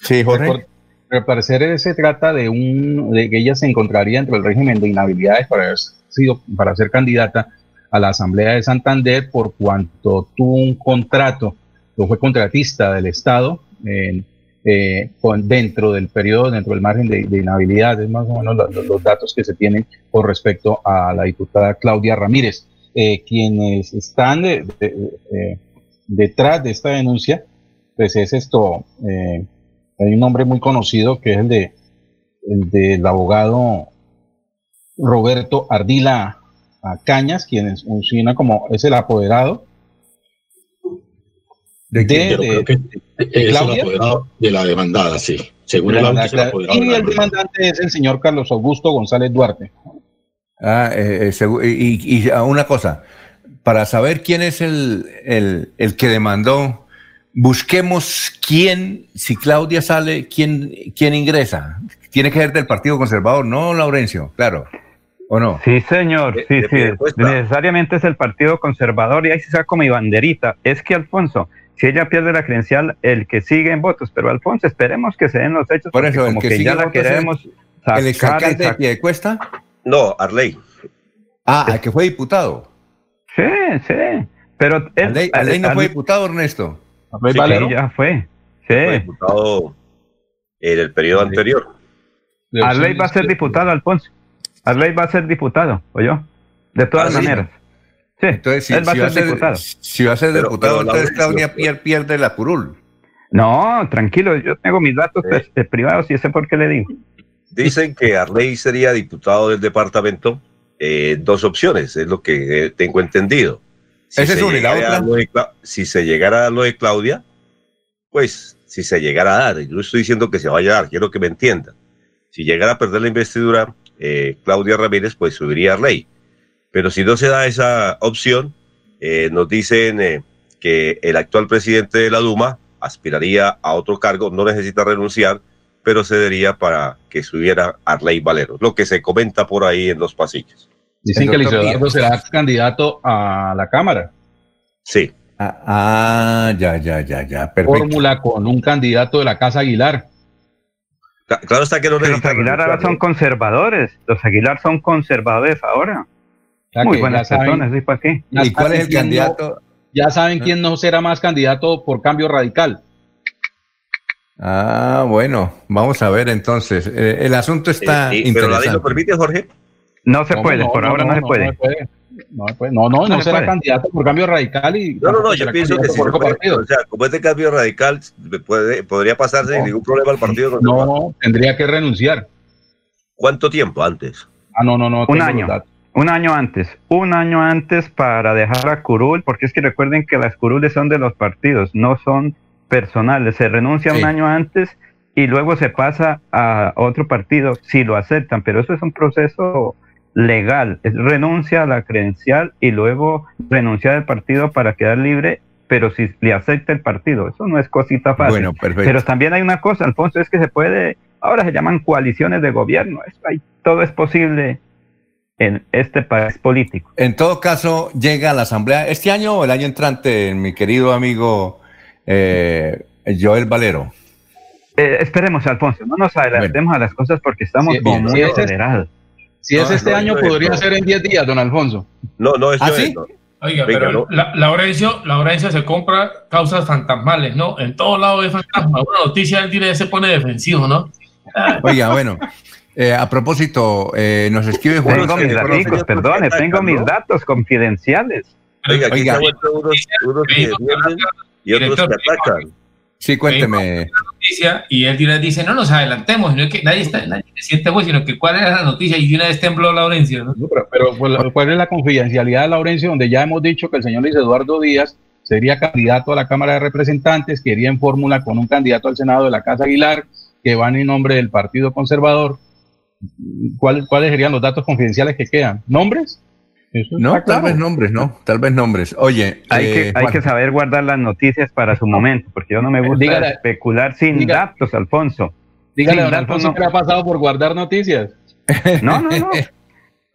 Sí, Jorge. al parecer se trata de un de que ella se encontraría entre el régimen de inhabilidades para haber sido para ser candidata a la Asamblea de Santander por cuanto tuvo un contrato, o fue contratista del Estado en eh, dentro del periodo, dentro del margen de, inhabilidad, es más o menos los, datos que se tienen con respecto a la diputada Claudia Ramírez. Eh, quienes están detrás de esta denuncia, pues es esto, eh, hay un nombre muy conocido que es el de el del abogado Roberto Ardila Cañas, quien funciona como es el apoderado de, de, la demandada, sí. Según el Y el demandante es el señor Carlos Augusto González Duarte. Ah, eh, eh, y, ah, una cosa, para saber quién es el, el, que demandó, busquemos quién, si Claudia sale, quién, quién ingresa. Tiene que ser del Partido Conservador, ¿no, Laurencio? Claro. ¿O no? Sí, señor, sí, sí. Necesariamente es el Partido Conservador y ahí se saca mi banderita. Es que, Alfonso, si ella pierde la credencial, el que sigue en votos. Pero Alfonso, esperemos que se den los hechos. Por eso, como que, ya la queremos ¿El exalcalde de cuesta? No, Arley. Ah, el que fue diputado. Sí, sí. Pero Arley, no fue diputado, Ernesto. Sí, ya fue. Sí. Fue diputado en el periodo anterior. Arley va a ser diputado, Alfonso. Arley va a ser diputado, ¿o yo? De todas ah, maneras. Sí, entonces, si, él va, a ser diputado. Si va a ser diputado, entonces Claudia pierde la curul. No, tranquilo, yo tengo mis datos eh, privados y sé por qué le digo. Dicen que Arley sería diputado del departamento. Eh, dos opciones, es lo que eh, tengo entendido. Si Ese es una y la otra. si se llegara a lo de Claudia, pues si se llegara a dar, yo estoy diciendo que se vaya a dar, quiero que me entiendan. Si llegara a perder la investidura, Claudia Ramírez, pues subiría a Arley. Pero si no se da esa opción, eh, nos dicen eh, que el actual presidente de la Duma aspiraría a otro cargo, no necesita renunciar, pero cedería para que subiera Arley Valero, lo que se comenta por ahí en los pasillos. Dicen que Luis será candidato a la Cámara. Sí. Ah, ah ya, ya, ya, ya. Fórmula con un candidato de la Casa Aguilar. Claro está que no Los Aguilar ahora son conservadores. Los Aguilar son conservadores ahora. Muy buenas personas, para qué? ¿Y cuál es el candidato? ya saben quién no será más candidato por cambio radical. Ah, bueno, vamos a ver entonces. Eh, el asunto está interesante. ¿Pero la ley lo permite, Jorge? No se puede, por ahora no, se puede. No, no, no, será candidato por cambio radical y. No, no, no, yo pienso que sí. o sea, como este cambio radical puede, podría pasarse sin ningún problema al partido. No, tendría que renunciar. ¿Cuánto tiempo antes? Ah, no, no, no. Un año. Un año antes, un año antes para dejar a curul, porque es que recuerden que las curules son de los partidos, no son personales. Se renuncia un año antes y luego se pasa a otro partido si lo aceptan, pero eso es un proceso legal. Es renuncia a la credencial y luego renuncia al partido para quedar libre, pero si le acepta el partido. Eso no es cosita fácil. Bueno, perfecto. Pero también hay una cosa, Alfonso, es que se puede, ahora se llaman coaliciones de gobierno. todo es posible en este país político. En todo caso, llega a la Asamblea este año o el año entrante, mi querido amigo eh, Joel Valero. Eh, esperemos, Alfonso, no nos adelantemos a las cosas porque estamos muy acelerados. Si es este año, podría ser en 10 días, don Alfonso. No, no, es ¿Ah, Oiga, pero la, la, se compra causas fantasmales, ¿no? En todos lados es fantasma. Una noticia del día se pone defensivo, ¿no? Oiga, bueno, eh, a propósito, eh, nos escribe Juan. Tengo mis datos, perdone, tengo mis datos confidenciales. Oiga, aquí Oiga. unos, unos que y otros que atacan. Sí, cuénteme. Noticia, y él dice, no nos adelantemos, sino que nadie, está, nadie se siente pues, sino que cuál era la noticia, y de una vez tembló Laurencio. ¿no? pero, ¿cuál es la confidencialidad de Laurencio, donde ya hemos dicho que el señor Luis Eduardo Díaz sería candidato a la Cámara de Representantes, que iría en fórmula con un candidato al Senado de la Casa Aguilar, que van en nombre del Partido Conservador. ¿Cuáles, ¿Cuáles serían los datos confidenciales que quedan? ¿Nombres? no, tal vez nombres, ¿no? Tal vez nombres. Oye, hay, que, eh, hay que saber guardar las noticias para su momento, porque yo no me gusta especular sin datos, Alfonso. Dígale, a Alfonso, ¿qué ha pasado por guardar noticias? [laughs] No, no, no.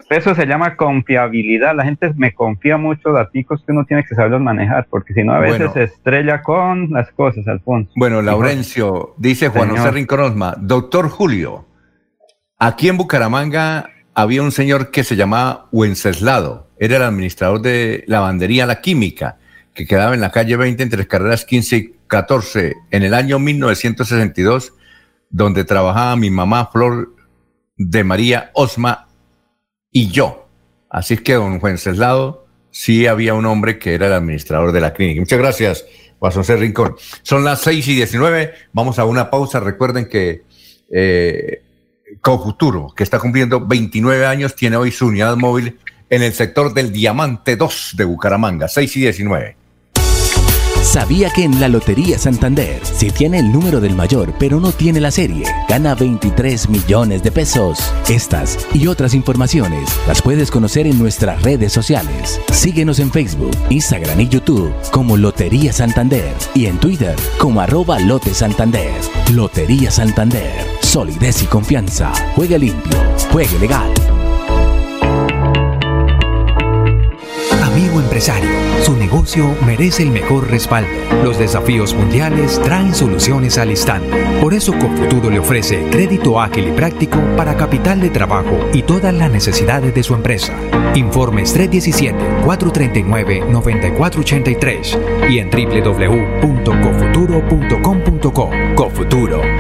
Eso se llama confiabilidad. La gente me confía mucho datos que uno tiene que saberlos manejar, porque si no a veces se estrella con las cosas, Alfonso. Bueno, Laurencio, dice Juan José Rincón doctor Julio, aquí en Bucaramanga había un señor que se llamaba Wenceslado, era el administrador de lavandería La Química, que quedaba en la calle 20 entre carreras 15 y 14 en el año 1962, donde trabajaba mi mamá Flor de María Osma y yo. Así que, don Wenceslado, sí había un hombre que era el administrador de la clínica. Muchas gracias, José Rincón. Son las 6 y 19, vamos a una pausa. Recuerden que eh, Cofuturo, que está cumpliendo 29 años, tiene hoy su unidad móvil en el sector del Diamante 2 de Bucaramanga, 6 y 19. ¿Sabía que en la Lotería Santander, si tiene el número del mayor pero no tiene la serie, gana 23 millones de pesos? Estas y otras informaciones las puedes conocer en nuestras redes sociales. Síguenos en Facebook, Instagram y YouTube como Lotería Santander y en Twitter como arroba Lote Santander. Lotería Santander, solidez y confianza. Juegue limpio, juegue legal. Amigo empresario, su negocio merece el mejor respaldo. Los desafíos mundiales traen soluciones al instante. Por eso Confuturo le ofrece crédito ágil y práctico para capital de trabajo y todas las necesidades de su empresa. Informes 317-439-9483 y en www.cofuturo.com.co. Cofuturo,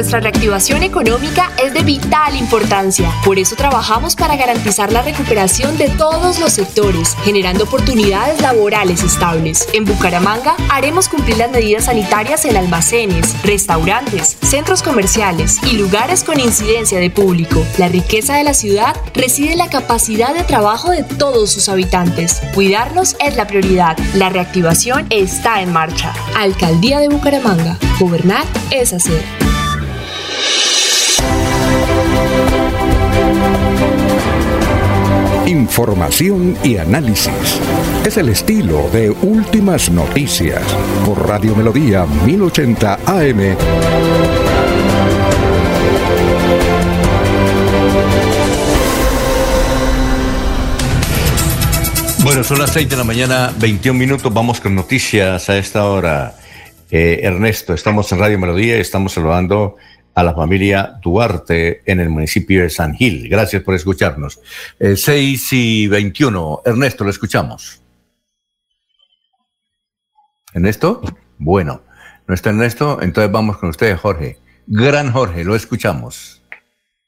Nuestra reactivación económica es de vital importancia. Por eso trabajamos para garantizar la recuperación de todos los sectores, generando oportunidades laborales estables. En Bucaramanga haremos cumplir las medidas sanitarias en almacenes, restaurantes, centros comerciales y lugares con incidencia de público. La riqueza de la ciudad reside en la capacidad de trabajo de todos sus habitantes. Cuidarnos es la prioridad. La reactivación está en marcha. Alcaldía de Bucaramanga. Gobernar es hacer. Información y análisis. Es el estilo de Últimas Noticias por Radio Melodía 1080 AM. Bueno, son las 6 de la mañana, 21 minutos. Vamos con noticias a esta hora. Eh, Ernesto, estamos en Radio Melodía y estamos saludando a la familia Duarte en el municipio de San Gil. Gracias por escucharnos. Eh, 6 y 21. Ernesto, lo escuchamos. ¿Ernesto? Bueno, no está Ernesto, entonces vamos con usted, Jorge. Gran Jorge, lo escuchamos.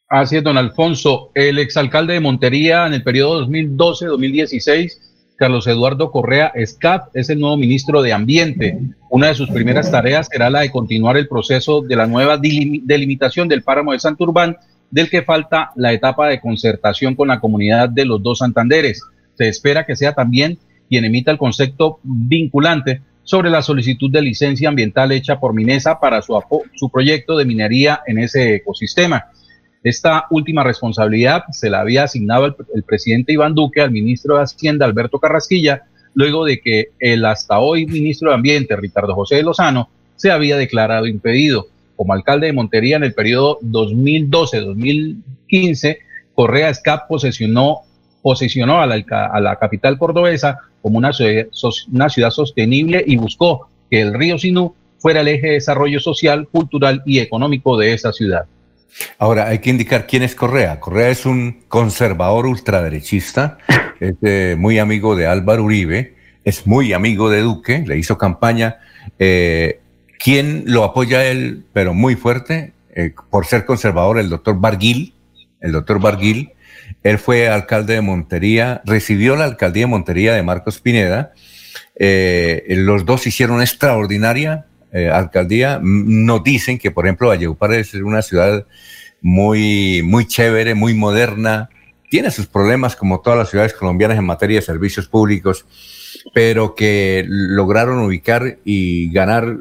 Así es, don Alfonso. El exalcalde de Montería en el periodo 2012-2016 Carlos Eduardo Correa Escap es el nuevo ministro de Ambiente. Una de sus primeras tareas será la de continuar el proceso de la nueva delimitación del páramo de Santurbán, del que falta la etapa de concertación con la comunidad de los dos Santanderes. Se espera que sea también quien emita el concepto vinculante sobre la solicitud de licencia ambiental hecha por Minesa para su, su proyecto de minería en ese ecosistema. Esta última responsabilidad se la había asignado el, presidente Iván Duque al ministro de Hacienda, Alberto Carrasquilla, luego de que el hasta hoy ministro de Ambiente, Ricardo José de Lozano, se había declarado impedido. Como alcalde de Montería en el periodo 2012-2015, Correa Escap posesionó, a la, capital cordobesa como una, una ciudad sostenible y buscó que el río Sinú fuera el eje de desarrollo social, cultural y económico de esa ciudad. Ahora, hay que indicar quién es Correa. Correa es un conservador ultraderechista, [laughs] es muy amigo de Álvaro Uribe, es muy amigo de Duque, le hizo campaña. Eh, ¿Quién lo apoya a él, pero muy fuerte? Eh, por ser conservador, el doctor Barguil, el doctor Barguil, él fue alcalde de Montería, recibió la alcaldía de Montería de Marcos Pineda. Eh, los dos hicieron extraordinaria eh, alcaldía. Nos dicen que, por ejemplo, Valledupar es una ciudad muy, muy chévere, muy moderna. Tiene sus problemas como todas las ciudades colombianas en materia de servicios públicos, pero que lograron ubicar y ganar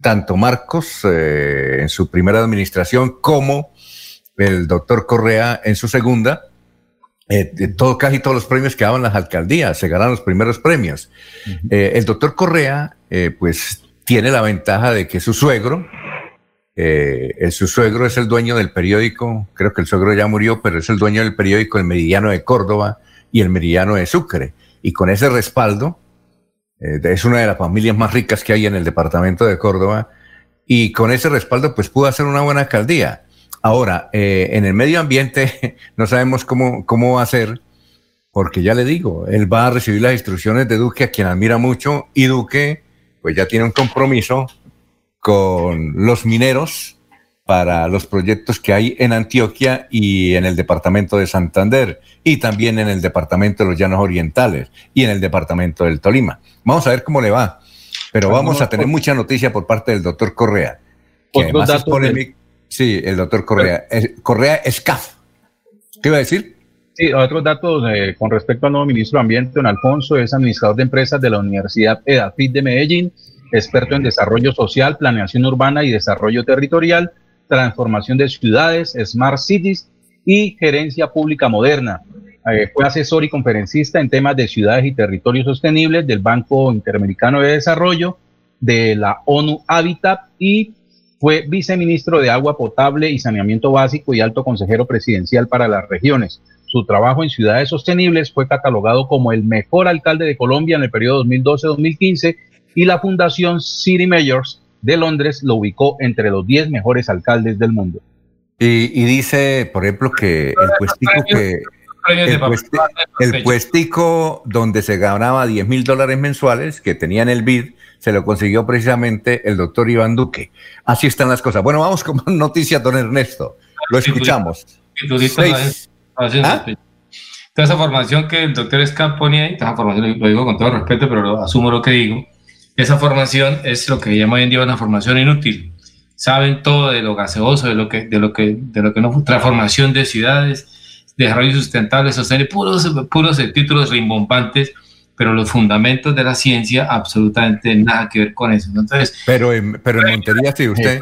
tanto Marcos eh, en su primera administración como el doctor Correa en su segunda. Eh, todo, casi todos los premios que daban las alcaldías, se ganaron los primeros premios. Eh, el doctor Correa, pues, tiene la ventaja de que su suegro, el, su suegro es el dueño del periódico, creo que el suegro ya murió, pero es el dueño del periódico El Meridiano de Córdoba y El Meridiano de Sucre. Y con ese respaldo, eh, es una de las familias más ricas que hay en el departamento de Córdoba y con ese respaldo pues pudo hacer una buena alcaldía. Ahora, eh, en el medio ambiente [laughs] no sabemos cómo, cómo va a ser, porque ya le digo, él va a recibir las instrucciones de Duque, a quien admira mucho, y Duque pues ya tiene un compromiso con los mineros para los proyectos que hay en Antioquia y en el departamento de Santander y también en el departamento de los Llanos Orientales y en el departamento del Tolima. Vamos a ver cómo le va, pero vamos a tener mucha noticia por parte del doctor Correa. Sí, el doctor Correa. Correa SCAF. ¿Qué iba a decir? Sí, otros datos eh, con respecto al nuevo ministro de Ambiente, don Alfonso, es administrador de empresas de la Universidad EDAFIT de Medellín, experto en desarrollo social, planeación urbana y desarrollo territorial, transformación de ciudades, smart cities y gerencia pública moderna. Eh, fue asesor y conferencista en temas de ciudades y territorios sostenibles del Banco Interamericano de Desarrollo, de la ONU Habitat y fue viceministro de Agua Potable y Saneamiento Básico y alto consejero presidencial para las regiones. Su trabajo en ciudades sostenibles fue catalogado como el mejor alcalde de Colombia en el periodo 2012-2015 y la Fundación City Mayors de Londres lo ubicó entre los 10 mejores alcaldes del mundo. Y, dice, por ejemplo, que el puestico que... El, puestico donde se ganaba 10 mil dólares mensuales, que tenía en el BID, se lo consiguió precisamente el doctor Iván Duque. Así están las cosas. Bueno, vamos con noticias, don Ernesto. Lo escuchamos. ¿Ah? Toda esa formación que el doctor Scap ponía ahí, toda esa formación, lo digo con todo respeto, pero asumo lo que digo, esa formación es lo que llama hoy en día una formación inútil. Saben todo de lo gaseoso, de lo que, de lo que, de lo que no, transformación de ciudades, desarrollo sustentable, sostenible, puros, puros títulos rimbombantes, pero los fundamentos de la ciencia absolutamente nada que ver con eso. Entonces, pero en, pero en Montería, si usted,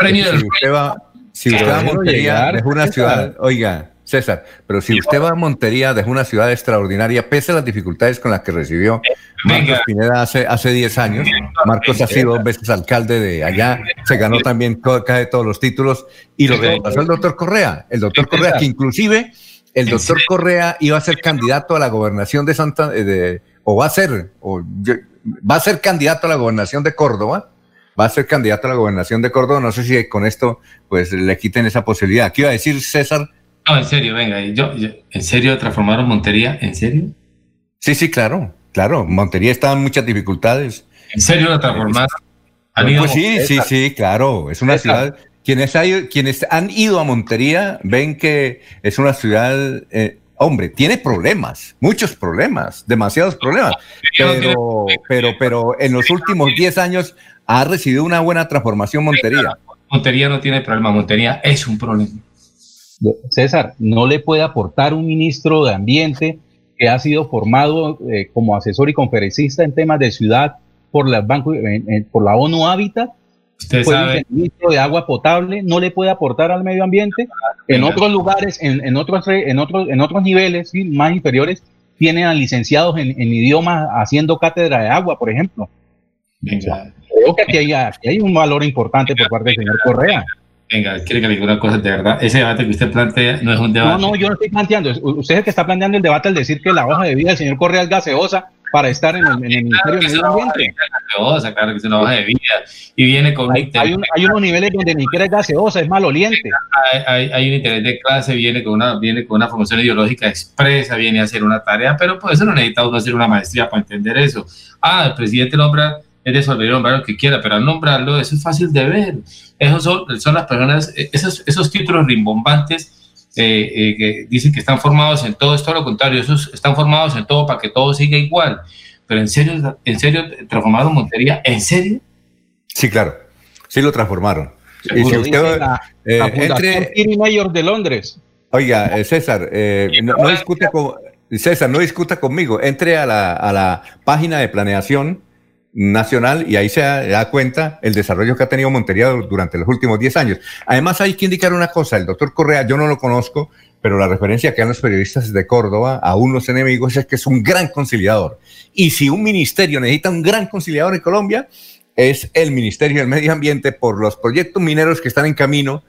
si usted va, si usted va a Montería, es una ciudad, oiga, César, pero si usted va a Montería, es una ciudad extraordinaria, pese a las dificultades con las que recibió Marcos Pineda hace, hace 10 años. Marcos ha sido dos veces alcalde de allá, se ganó también de todos los títulos y lo pasó el doctor Correa. El doctor Correa, que inclusive el doctor Correa iba a ser candidato a la gobernación de Santa, eh, o va a ser, o va a ser candidato a la gobernación de Córdoba va a ser candidato a la gobernación de Córdoba. No sé si con esto pues le quiten esa posibilidad. ¿Qué iba a decir César no, en serio, venga, yo, ¿en serio transformaron Montería? ¿En serio? Sí, sí, claro, claro. Montería estaba en muchas dificultades. ¿En serio la transformaron? Pues sí, sí, sí, claro. Es una ciudad. Quienes, hay, quienes han ido a Montería ven que es una ciudad. Eh, hombre, tiene problemas, muchos problemas, demasiados problemas. Pero, pero, pero en los últimos 10 años ha recibido una buena transformación Montería. Montería no tiene problema, Montería es un problema. César, no le puede aportar un ministro de Ambiente que ha sido formado eh, como asesor y conferencista en temas de ciudad por, las bancos, por la ONU Habitat. Usted sabe. ministro de agua potable no le puede aportar al medio ambiente. En otros lugares, en, otros, en, otros, en otros niveles más inferiores, tienen a licenciados en, idiomas haciendo cátedra de agua, por ejemplo. creo que aquí hay, aquí hay un valor importante por parte del señor Correa. Venga, quiere que le diga una cosa de verdad. Ese debate que usted plantea no es un debate. No, no, yo no estoy planteando. Usted es el que está planteando el debate al decir que la hoja de vida del señor Correa es gaseosa para estar en el, Ministerio de Medio Ambiente. Gaseosa, claro que es una hoja de vida. Y viene con hay, hay, hay, unos niveles donde ni siquiera es gaseosa, es maloliente. Hay, hay, un interés de clase, viene con, una, viene con una formación ideológica expresa, viene a hacer una tarea, pero por eso no necesita uno hacer una maestría para entender eso. Ah, el presidente nombra, es de nombrar lo que quiera, pero al nombrarlo, eso es fácil de ver. Esos son, son las personas, esos, esos títulos rimbombantes eh, eh, que dicen que están formados en todo, es todo lo contrario, esos están formados en todo para que todo siga igual. Pero en serio, en serio, transformaron Montería, ¿en serio? Sí, claro, sí lo transformaron. Y si usted, la, eh, entre, Mayor de Londres. Oiga, César, no, no, discute con, César, no discuta conmigo, entre a la, a la página de planeación nacional y ahí se da cuenta el desarrollo que ha tenido Montería durante los últimos 10 años. Además hay que indicar una cosa, el doctor Correa, yo no lo conozco, pero la referencia que dan los periodistas de Córdoba a unos enemigos es que es un gran conciliador. Y si un ministerio necesita un gran conciliador en Colombia, es el Ministerio del Medio Ambiente por los proyectos mineros que están en camino,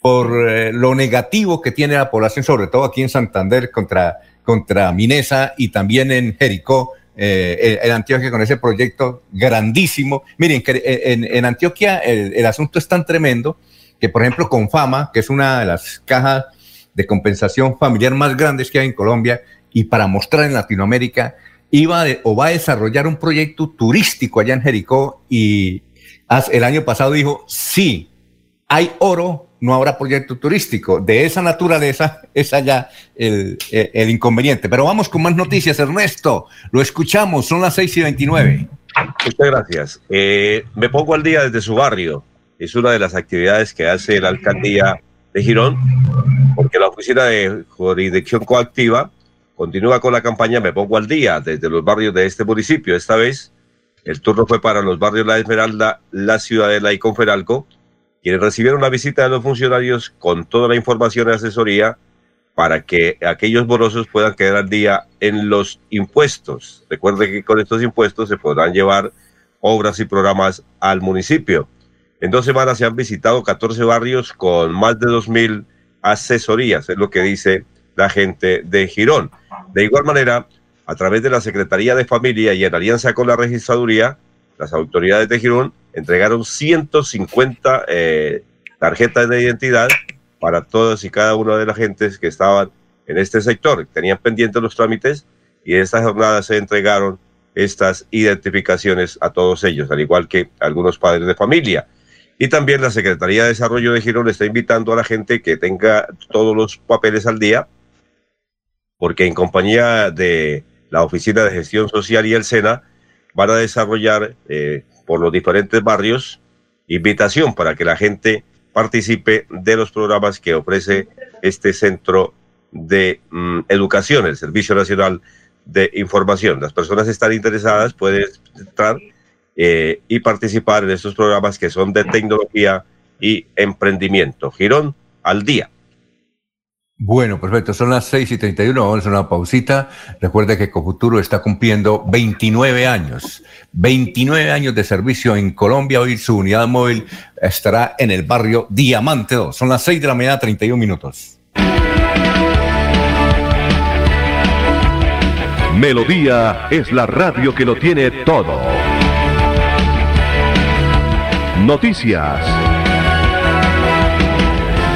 por eh, lo negativo que tiene la población, sobre todo aquí en Santander contra, contra Minesa y también en Jericó, eh, en, Antioquia con ese proyecto grandísimo. Miren, que en, Antioquia el, asunto es tan tremendo que, por ejemplo, con Fama, que es una de las cajas de compensación familiar más grandes que hay en Colombia, y para mostrar en Latinoamérica, iba o va a desarrollar un proyecto turístico allá en Jericó y el año pasado dijo, sí, hay oro no habrá proyecto turístico. De esa naturaleza es allá el, inconveniente. Pero vamos con más noticias, Ernesto. Lo escuchamos, son las 6 y 29. Muchas gracias. Eh, me pongo al día desde su barrio. Es una de las actividades que hace la alcaldía de Girón, porque la oficina de jurisdicción coactiva continúa con la campaña Me pongo al día desde los barrios de este municipio. Esta vez el turno fue para los barrios La Esmeralda, La Ciudadela y Conferalco quienes recibieron la visita de los funcionarios con toda la información y asesoría para que aquellos morosos puedan quedar al día en los impuestos. Recuerde que con estos impuestos se podrán llevar obras y programas al municipio. En dos semanas se han visitado 14 barrios con más de 2.000 asesorías, es lo que dice la gente de Girón. De igual manera, a través de la Secretaría de Familia y en alianza con la Registraduría, las autoridades de Girón entregaron 150 eh, tarjetas de identidad para todas y cada una de las gentes que estaban en este sector. Tenían pendientes los trámites y en esta jornada se entregaron estas identificaciones a todos ellos, al igual que algunos padres de familia. Y también la Secretaría de Desarrollo de Girón está invitando a la gente que tenga todos los papeles al día, porque en compañía de la Oficina de Gestión Social y el SENA van a desarrollar eh, por los diferentes barrios invitación para que la gente participe de los programas que ofrece este centro de mm, educación, el Servicio Nacional de Información. Las personas están interesadas pueden entrar eh, y participar en estos programas que son de tecnología y emprendimiento. Girón al día. Bueno, perfecto. Son las 6 y 31. Vamos a hacer una pausita. Recuerde que Cofuturo está cumpliendo 29 años. 29 años de servicio en Colombia. Hoy su unidad móvil estará en el barrio Diamante 2. Son las 6 de la mañana, 31 minutos. Melodía es la radio que lo tiene todo. Noticias.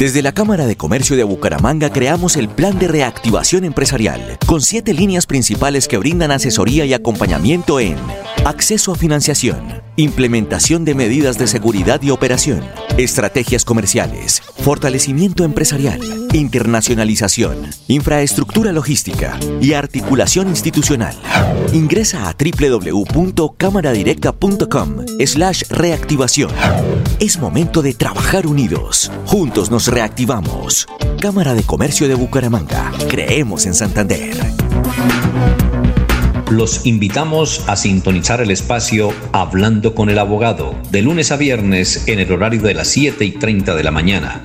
Desde la Cámara de Comercio de Bucaramanga creamos el Plan de Reactivación Empresarial, con siete líneas principales que brindan asesoría y acompañamiento en acceso a financiación, implementación de medidas de seguridad y operación, estrategias comerciales, fortalecimiento empresarial, internacionalización, infraestructura logística y articulación institucional. Ingresa a www.cámaradirecta.com slash reactivación. Es momento de trabajar unidos. Juntos nos reactivamos. Cámara de Comercio de Bucaramanga. Creemos en Santander. Los invitamos a sintonizar el espacio Hablando con el Abogado de lunes a viernes en el horario de las 7 y 30 de la mañana.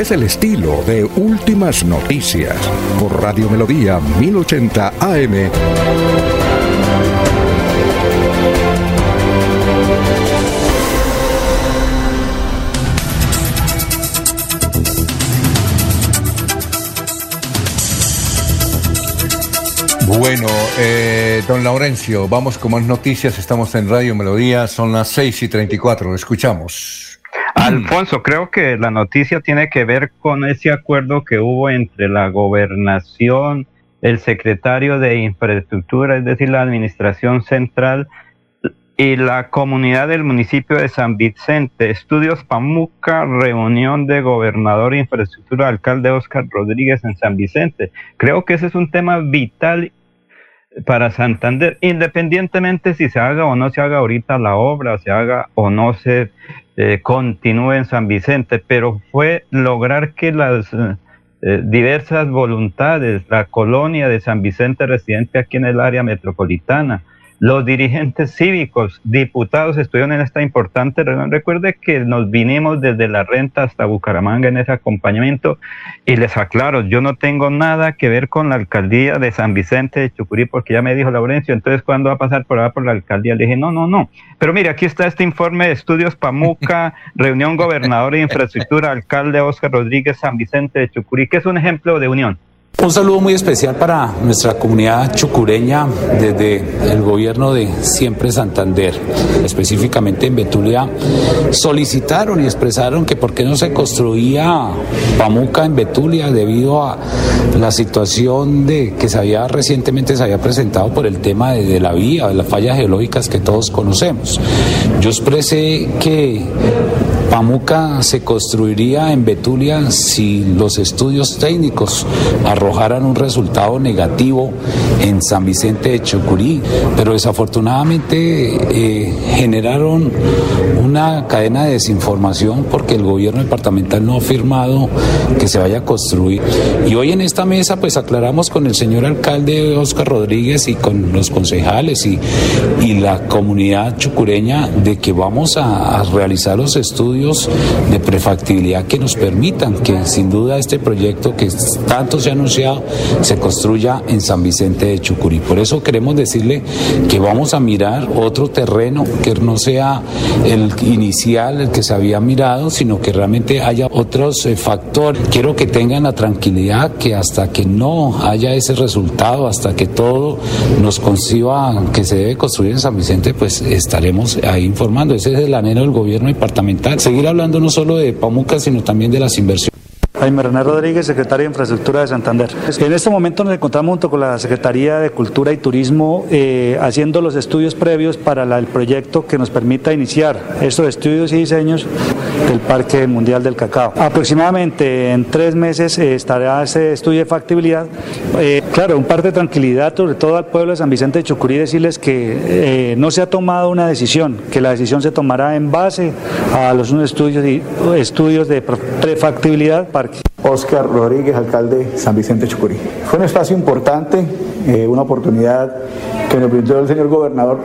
Es el estilo de Últimas Noticias por Radio Melodía 1080 AM. Bueno, eh, don Laurencio, vamos con más noticias. Estamos en Radio Melodía, son las 6 y 34. Lo escuchamos. Alfonso, creo que la noticia tiene que ver con ese acuerdo que hubo entre la gobernación, el secretario de infraestructura, es decir, la administración central, y la comunidad del municipio de San Vicente. Estudios Pamuca, reunión de gobernador e infraestructura, alcalde Oscar Rodríguez en San Vicente. Creo que ese es un tema vital para Santander, independientemente si se haga o no se haga ahorita la obra, se haga o no se eh, continúe en San Vicente, pero fue lograr que las eh, diversas voluntades, la colonia de San Vicente residente aquí en el área metropolitana, los dirigentes cívicos, diputados estuvieron en esta importante reunión. Recuerde que nos vinimos desde la renta hasta Bucaramanga en ese acompañamiento y les aclaro, yo no tengo nada que ver con la alcaldía de San Vicente de Chucurí porque ya me dijo Laurencio, entonces ¿cuándo va a pasar por allá por la alcaldía? Le dije, no, no, no. Pero mire, aquí está este informe de estudios Pamuca, [laughs] reunión gobernador de infraestructura, alcalde Oscar Rodríguez San Vicente de Chucurí, que es un ejemplo de unión. Un saludo muy especial para nuestra comunidad chucureña desde el gobierno de Siempre Santander, específicamente en Betulia. Solicitaron y expresaron que por qué no se construía Pamuca en Betulia debido a la situación de que se había recientemente se había presentado por el tema de, de la vía, de las fallas geológicas que todos conocemos. Yo expresé que Pamuca se construiría en Betulia si los estudios técnicos arrojaran un resultado negativo en San Vicente de Chucurí, pero desafortunadamente eh, generaron una cadena de desinformación porque el gobierno departamental no ha firmado que se vaya a construir. Y hoy en esta mesa pues aclaramos con el señor alcalde Oscar Rodríguez y con los concejales y, y la comunidad chucureña de que vamos a realizar los estudios de prefactibilidad que nos permitan que sin duda este proyecto que tanto se ha anunciado se construya en San Vicente de Chucurí. Por eso queremos decirle que vamos a mirar otro terreno que no sea el inicial, el que se había mirado, sino que realmente haya otros eh, factores. Quiero que tengan la tranquilidad que hasta que no haya ese resultado, hasta que todo nos conciba que se debe construir en San Vicente, pues estaremos ahí informando. Ese es el anhelo del gobierno departamental seguir hablando no solo de Pamuca, sino también de las inversiones. Jaime René Rodríguez, secretario de Infraestructura de Santander. En este momento nos encontramos junto con la Secretaría de Cultura y Turismo eh, haciendo los estudios previos para el proyecto que nos permita iniciar estos estudios y diseños del Parque Mundial del Cacao. Aproximadamente en tres meses eh, estará ese estudio de factibilidad. Eh, claro, un par de tranquilidad, sobre todo al pueblo de San Vicente de Chucurí, decirles que no se ha tomado una decisión, que la decisión se tomará en base a los estudios, de prefactibilidad parque. Oscar Rodríguez, alcalde San Vicente Chucurí. Fue un espacio importante, eh, una oportunidad que nos brindó el señor gobernador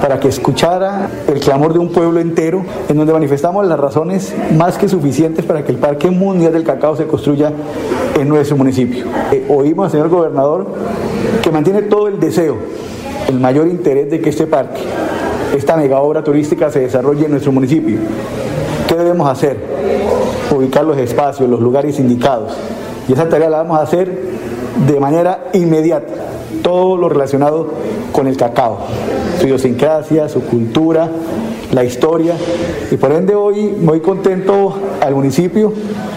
para que escuchara el clamor de un pueblo entero, en donde manifestamos las razones más que suficientes para que el Parque Mundial del Cacao se construya en nuestro municipio. Eh, oímos al señor gobernador que mantiene todo el deseo, el mayor interés de que este parque, esta mega obra turística se desarrolle en nuestro municipio. ¿Qué debemos hacer? Ubicar los espacios, los lugares indicados. Y esa tarea la vamos a hacer de manera inmediata. Todo lo relacionado con el cacao, su idiosincrasia, su cultura, la historia. Y por ende hoy muy contento al municipio,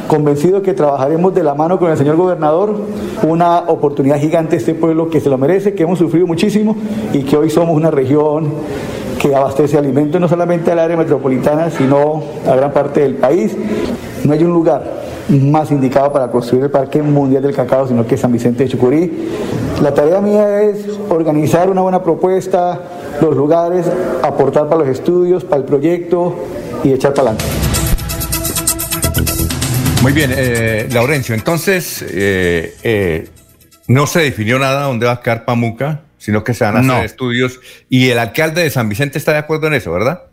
convencido que trabajaremos de la mano con el señor gobernador, una oportunidad gigante este pueblo que se lo merece, que hemos sufrido muchísimo y que hoy somos una región que abastece alimentos no solamente al área metropolitana, sino a gran parte del país. No hay un lugar más indicado para construir el Parque Mundial del Cacao, sino que San Vicente de Chucurí. La tarea mía es organizar una buena propuesta, los lugares, aportar para los estudios, para el proyecto y echar para adelante. Muy bien, eh, Laurencio, entonces eh, eh, no se definió nada dónde va a quedar Pamuca sino que se van a hacer estudios. Y el alcalde de San Vicente está de acuerdo en eso, ¿verdad?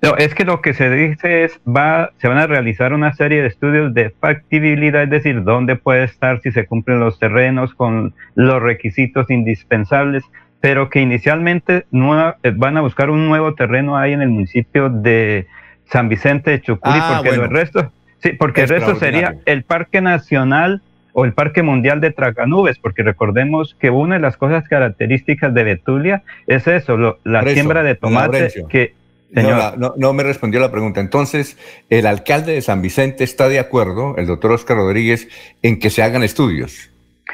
No, es que lo que se dice es, va, se van a realizar una serie de estudios de factibilidad, es decir, dónde puede estar, si se cumplen los terrenos con los requisitos indispensables, pero que inicialmente eh, van a buscar un nuevo terreno ahí en el municipio de San Vicente de Chucurí, ah, porque el resto, sí, porque el resto sería el Parque Nacional o el Parque Mundial de Tracanubes, porque recordemos que una de las cosas características de Betulia es eso, la siembra de tomate que... No, me respondió la pregunta. Entonces, el alcalde de San Vicente está de acuerdo, el doctor Oscar Rodríguez, en que se hagan estudios.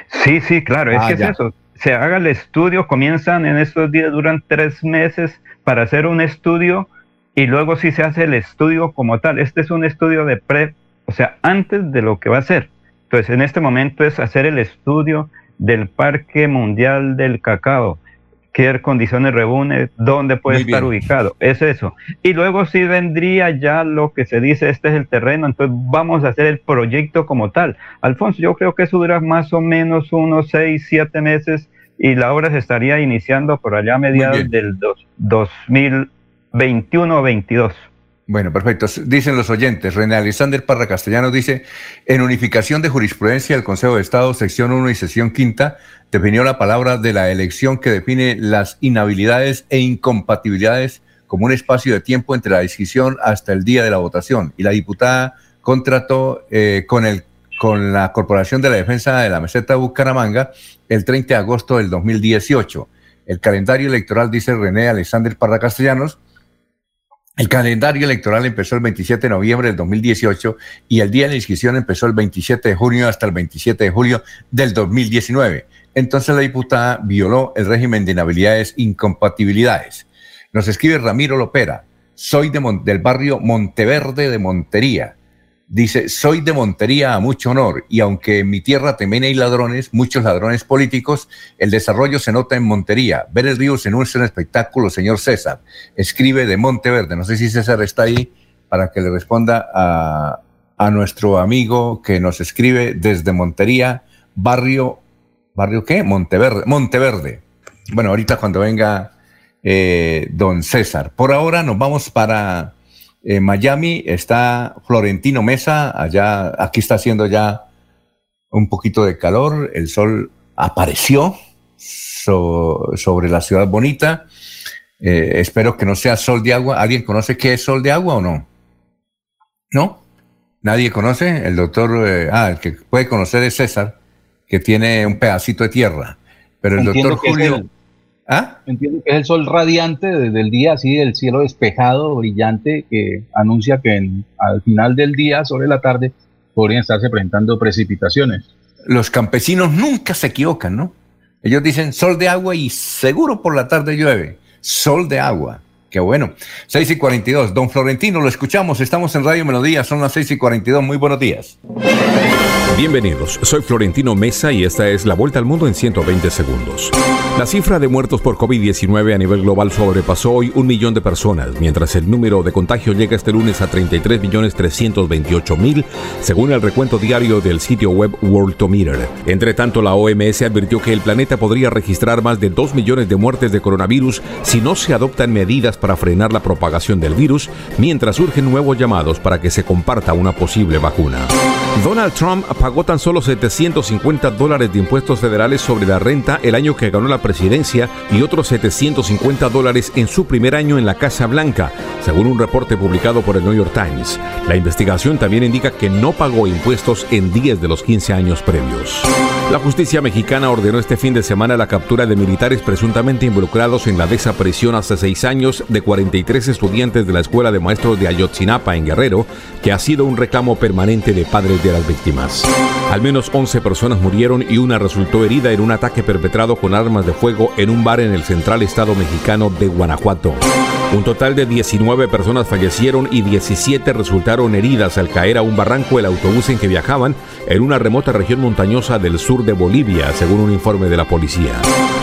Sí, sí, claro, es ah, que es eso. Se haga el estudio, comienzan en estos días, duran tres meses para hacer un estudio y luego sí se hace el estudio como tal. Este es un estudio de pre, o sea, antes de lo que va a ser. Entonces, en este momento es hacer el estudio del Parque Mundial del Cacao, qué condiciones reúne, dónde puede estar ubicado, es eso. Y luego sí vendría ya lo que se dice, este es el terreno, entonces vamos a hacer el proyecto como tal. Alfonso, yo creo que eso dura más o menos unos seis, siete meses y la obra se estaría iniciando por allá a mediados del dos, 2021 o 22. Bueno, perfecto. Dicen los oyentes. René Alexander Parra Castellanos dice, en unificación de jurisprudencia, el Consejo de Estado, sección 1 y sección quinta, definió la palabra de la elección que define las inhabilidades e incompatibilidades como un espacio de tiempo entre la decisión hasta el día de la votación. Y la diputada contrató eh, con, el, con la Corporación de la Defensa de la Meseta de Bucaramanga el 30 de agosto del 2018. El calendario electoral, dice René Alexander Parra Castellanos, el calendario electoral empezó el 27 de noviembre del 2018 y el día de la inscripción empezó el 27 de junio hasta el 27 de julio del 2019. Entonces la diputada violó el régimen de inhabilidades e incompatibilidades. Nos escribe Ramiro Lopera, soy del barrio Monteverde de Montería. Dice, soy de Montería a mucho honor y aunque en mi tierra también hay ladrones, muchos ladrones políticos, el desarrollo se nota en Montería. Ver el río se es un espectáculo, señor César. Escribe de Monteverde. No sé si César está ahí para que le responda a, a nuestro amigo que nos escribe desde Montería, barrio, ¿barrio qué? Monteverde. Monteverde. Bueno, ahorita cuando venga eh, don César. Por ahora nos vamos para en Miami está Florentino Mesa, allá, aquí está haciendo ya un poquito de calor, el sol apareció sobre la ciudad bonita. Eh, espero que no sea sol de agua. ¿Alguien conoce qué es sol de agua o no? ¿No? ¿Nadie conoce? El doctor, eh, ah, el que puede conocer es César, que tiene un pedacito de tierra. Pero el doctor Julio... ¿Ah? Entiendo que es el sol radiante desde el día, así del cielo despejado, brillante, que anuncia que al final del día, sobre la tarde, podrían estarse presentando precipitaciones. Los campesinos nunca se equivocan, ¿no? Ellos dicen sol de agua y seguro por la tarde llueve. Sol de agua. Qué bueno. 6 y 42. Don Florentino, lo escuchamos. Estamos en Radio Melodía. Son las 6 y 42. Muy buenos días. Bienvenidos, soy Florentino Mesa y esta es la vuelta al mundo en 120 segundos. La cifra de muertos por COVID-19 a nivel global sobrepasó hoy un millón de personas, mientras el número de contagios llega este lunes a 33.328.000, según el recuento diario del sitio web Worldometer. Entre tanto, la OMS advirtió que el planeta podría registrar más de 2 millones de muertes de coronavirus si no se adoptan medidas para frenar la propagación del virus, mientras surgen nuevos llamados para que se comparta una posible vacuna. Donald Trump pagó tan solo 750 dólares de impuestos federales sobre la renta el año que ganó la presidencia y otros 750 dólares en su primer año en la Casa Blanca, según un reporte publicado por el New York Times. La investigación también indica que no pagó impuestos en 10 de los 15 años previos. La justicia mexicana ordenó este fin de semana la captura de militares presuntamente involucrados en la desaparición hace seis años de 43 estudiantes de la Escuela de Maestros de Ayotzinapa en Guerrero, que ha sido un reclamo permanente de padres de las víctimas. Al menos 11 personas murieron y una resultó herida en un ataque perpetrado con armas de fuego en un bar en el central estado mexicano de Guanajuato. Un total de 19 personas fallecieron y 17 resultaron heridas al caer a un barranco el autobús en que viajaban en una remota región montañosa del sur de Bolivia, según un informe de la policía.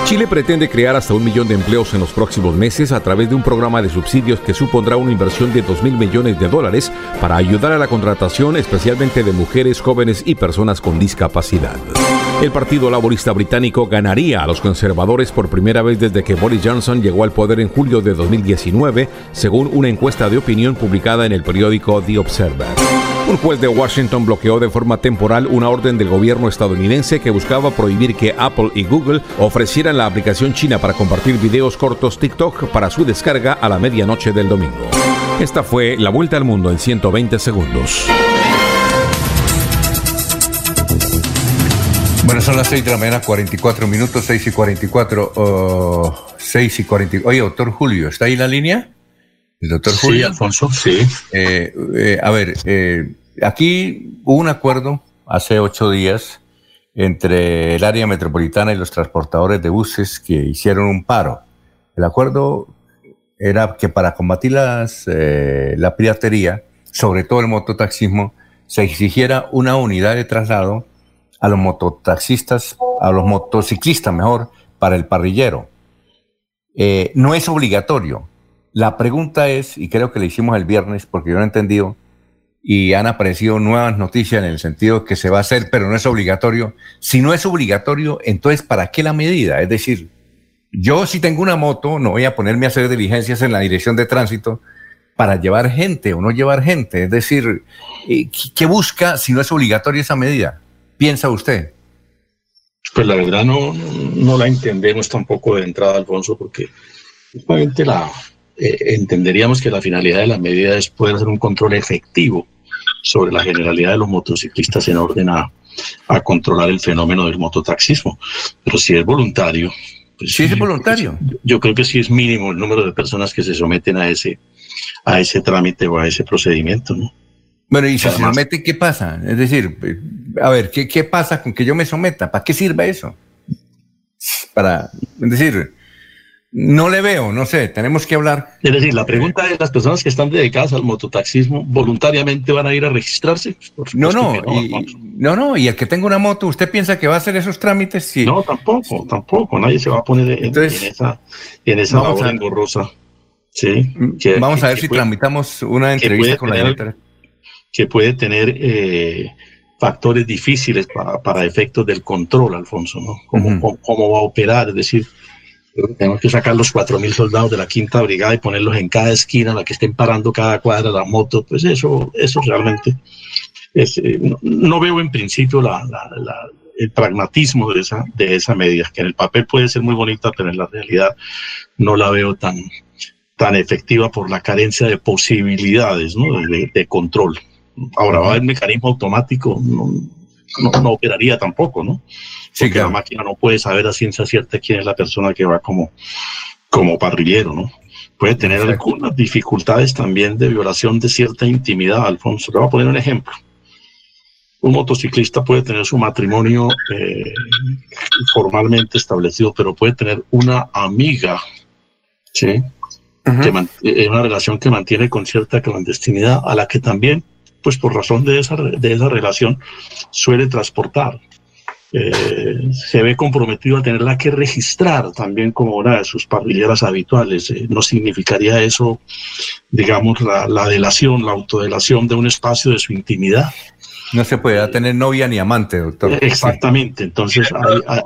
Chile pretende crear hasta un millón de empleos en los próximos meses a través de un programa de subsidios que supondrá una inversión de 2 mil millones de dólares para ayudar a la contratación especialmente de mujeres, jóvenes y personas con discapacidad. El Partido Laborista Británico ganaría a los conservadores por primera vez desde que Boris Johnson llegó al poder en julio de 2019, según una encuesta de opinión publicada en el periódico The Observer. Un juez de Washington bloqueó de forma temporal una orden del gobierno estadounidense que buscaba prohibir que Apple y Google ofrecieran la aplicación china para compartir videos cortos TikTok para su descarga a la medianoche del domingo. Esta fue la vuelta al mundo en 120 segundos. Bueno, son las 6 de la mañana, 44 minutos, 6 y 44, 6 y 40. Oye, doctor Julio, ¿está ahí la línea? El doctor Julio. Sí, Alfonso, sí. Eh, eh, a ver, eh, aquí hubo un acuerdo hace ocho días entre el área metropolitana y los transportadores de buses que hicieron un paro. El acuerdo era que para combatir las, la piratería, sobre todo el mototaxismo, se exigiera una unidad de traslado a los mototaxistas, a los motociclistas mejor, para el parrillero. no es obligatorio, la pregunta es, y creo que le hicimos el viernes porque yo no he entendido, y han aparecido nuevas noticias en el sentido que se va a hacer, pero no es obligatorio. Si no es obligatorio, entonces ¿para qué la medida? Es decir, yo si tengo una moto, no voy a ponerme a hacer diligencias en la dirección de tránsito para llevar gente o no llevar gente. Es decir, eh, ¿qué busca si no es obligatoria esa medida? ¿Piensa usted? Pues la verdad no, no la entendemos tampoco de entrada, Alfonso, porque justamente la, eh, entenderíamos que la finalidad de la medida es poder hacer un control efectivo sobre la generalidad de los motociclistas en orden a, controlar el fenómeno del mototaxismo. Pero si es voluntario. Pues sí, es voluntario. Yo, creo que sí es mínimo el número de personas que se someten a ese, a ese trámite o a ese procedimiento. ¿no? Bueno, y si se somete, ¿qué pasa? Es decir, a ver, ¿qué, ¿qué pasa con que yo me someta? ¿Para qué sirve eso? Para, es decir, no le veo, no sé, tenemos que hablar. Es decir, la pregunta es, ¿las personas que están dedicadas al mototaxismo voluntariamente van a ir a registrarse? No, no, y, no, no, y el que tenga una moto, ¿usted piensa que va a hacer esos trámites? Sí. No, tampoco, tampoco, nadie se va a poner en, esa, en esa labor engorrosa. Sí, mm, vamos a ver si tramitamos una entrevista con la directora. Que puede tener eh, factores difíciles para, para, efectos del control, Alfonso, ¿no? ¿Cómo, cómo va a operar? Es decir, tenemos que sacar los 4.000 soldados de la quinta brigada y ponerlos en cada esquina, en la que estén parando cada cuadra la moto. Pues eso, eso realmente eh, no, veo en principio la, el pragmatismo de esa, de esa medida, que en el papel puede ser muy bonita, pero en la realidad no la veo tan, tan efectiva por la carencia de posibilidades de, control. Ahora va a haber mecanismo automático, no, no, operaría tampoco, ¿no? Porque la máquina no puede saber a ciencia cierta quién es la persona que va como, como parrillero, ¿no? Puede tener algunas dificultades también de violación de cierta intimidad, Alfonso. Te voy a poner un ejemplo. un motociclista puede tener su matrimonio eh, formalmente establecido, pero puede tener una amiga, ¿sí? Eh, una relación que mantiene con cierta clandestinidad, a la que también, pues por razón de esa, de esa relación, suele transportar. Eh, se ve comprometido a tenerla que registrar también como una de sus parrilleras habituales. no significaría eso, digamos, la, delación, la autodelación de un espacio de su intimidad. No se puede tener novia ni amante, doctor. Exactamente, entonces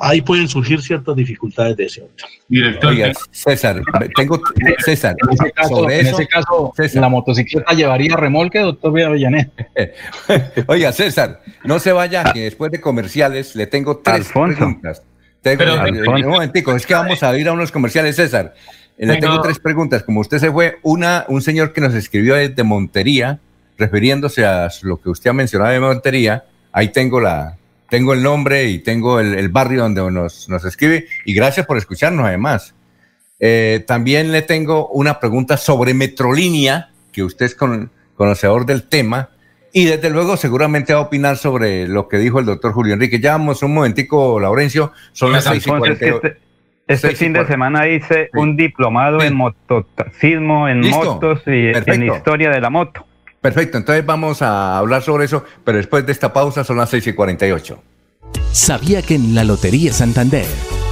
ahí, pueden surgir ciertas dificultades de ese orden. Director. Oiga, César, tengo, César, en ese caso, en ese caso la motocicleta llevaría remolque, doctor Villanet. [laughs] Oiga, César, no se vaya, que después de comerciales le tengo tres preguntas. Pero, un momentico, es que vamos a ir a unos comerciales, César. Le tengo tres preguntas. Como usted se fue, una, un señor que nos escribió desde Montería, refiriéndose a lo que usted ha mencionado de Montería, ahí tengo la tengo el nombre y tengo el, barrio donde nos, nos, escribe y gracias por escucharnos además. Eh, también le tengo una pregunta sobre Metrolínea, que usted es conocedor del tema, y desde luego seguramente va a opinar sobre lo que dijo el doctor Julio Enrique. Ya vamos un momentico, Laurencio, son las seis y Este, este fin de semana hice un diplomado en mototaxismo, en motos y en historia de la moto. Perfecto, entonces vamos a hablar sobre eso, pero después de esta pausa son las 6 y 48. ¿Sabía que en la Lotería Santander,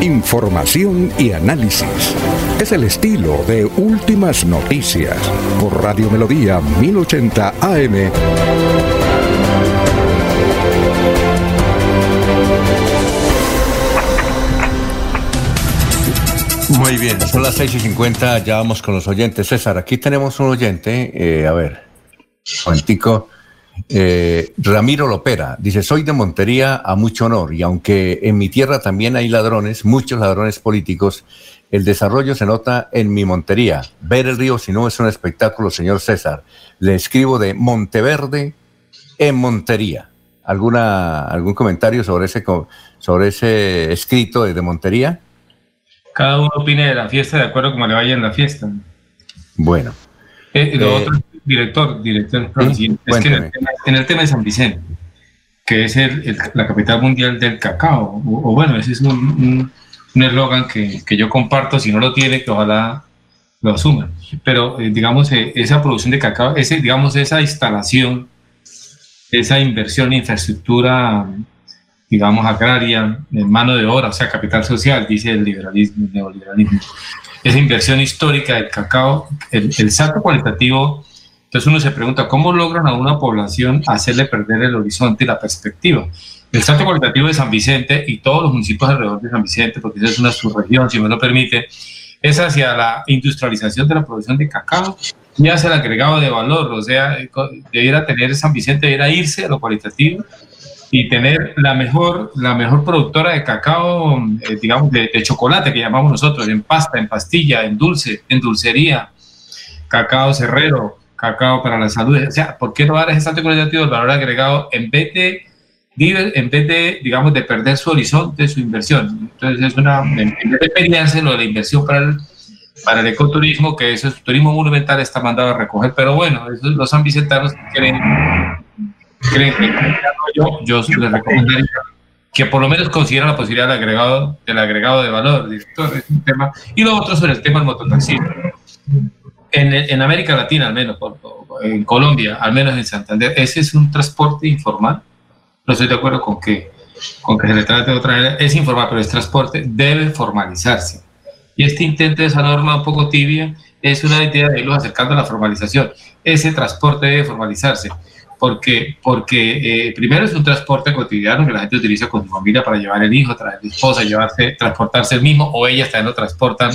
Información y análisis. Es el estilo de Últimas Noticias por Radio Melodía 1080 AM. Muy bien, son las 6 y 50, ya vamos con los oyentes. César, aquí tenemos un oyente, eh, a ver, cuantico. Eh, Ramiro Lopera dice, soy de Montería a mucho honor y aunque en mi tierra también hay ladrones, muchos ladrones políticos, el desarrollo se nota en mi Montería. Ver el río si no es un espectáculo, señor César. Le escribo de Monteverde en Montería. ¿Alguna, ¿Algún comentario sobre ese, sobre ese escrito de Montería? Cada uno opine de la fiesta de acuerdo como le vaya en la fiesta. Bueno. Eh, lo otro director, director, es que en el, tema, de San Vicente, que es la capital mundial del cacao, o, bueno, ese es un eslogan que, que, yo comparto, si no lo tiene, que ojalá lo asuman. Pero, eh, digamos, eh, esa producción de cacao, ese, digamos, esa instalación, esa inversión en infraestructura, digamos, agraria, en mano de obra, o sea, capital social, dice el liberalismo, el neoliberalismo, esa inversión histórica del cacao, el, el salto cualitativo entonces uno se pregunta, ¿cómo logran a una población hacerle perder el horizonte y la perspectiva? El salto cualitativo de San Vicente y todos los municipios alrededor de San Vicente, porque esa es una subregión, si me lo permite, es hacia la industrialización de la producción de cacao y hacia el agregado de valor, o sea, debiera tener San Vicente, debiera irse a lo cualitativo y tener la mejor, la mejor productora de cacao, eh, digamos, de, de, chocolate que llamamos nosotros, en pasta, en pastilla, en dulce, en dulcería, cacao cerrero, cacao para la salud. O sea, ¿por qué no dar ese salto cualitativo, el valor agregado, en vez de, en vez digamos, de perder su horizonte, su inversión? Entonces, es una, en vez de lo de la inversión para el, para el ecoturismo, que eso es turismo monumental, está mandado a recoger. Pero bueno, eso, los ambicentanos creen, creen que yo, yo les recomendaría que por lo menos consideren la posibilidad del agregado, del agregado de valor, director, es un tema. Y lo otro sobre el tema del mototaxismo en, América Latina, al menos, en Colombia, al menos en Santander, ese es un transporte informal. no estoy de acuerdo con que, con que se le trate de otra manera, es informar, pero el transporte debe formalizarse. Y este intento de esa norma un poco tibia es una idea de irlos acercando a la formalización. Ese transporte debe formalizarse, porque, porque eh, primero es un transporte cotidiano que la gente utiliza con su familia para llevar el hijo, traer la esposa, llevarse, transportarse el mismo, o ellas también lo transportan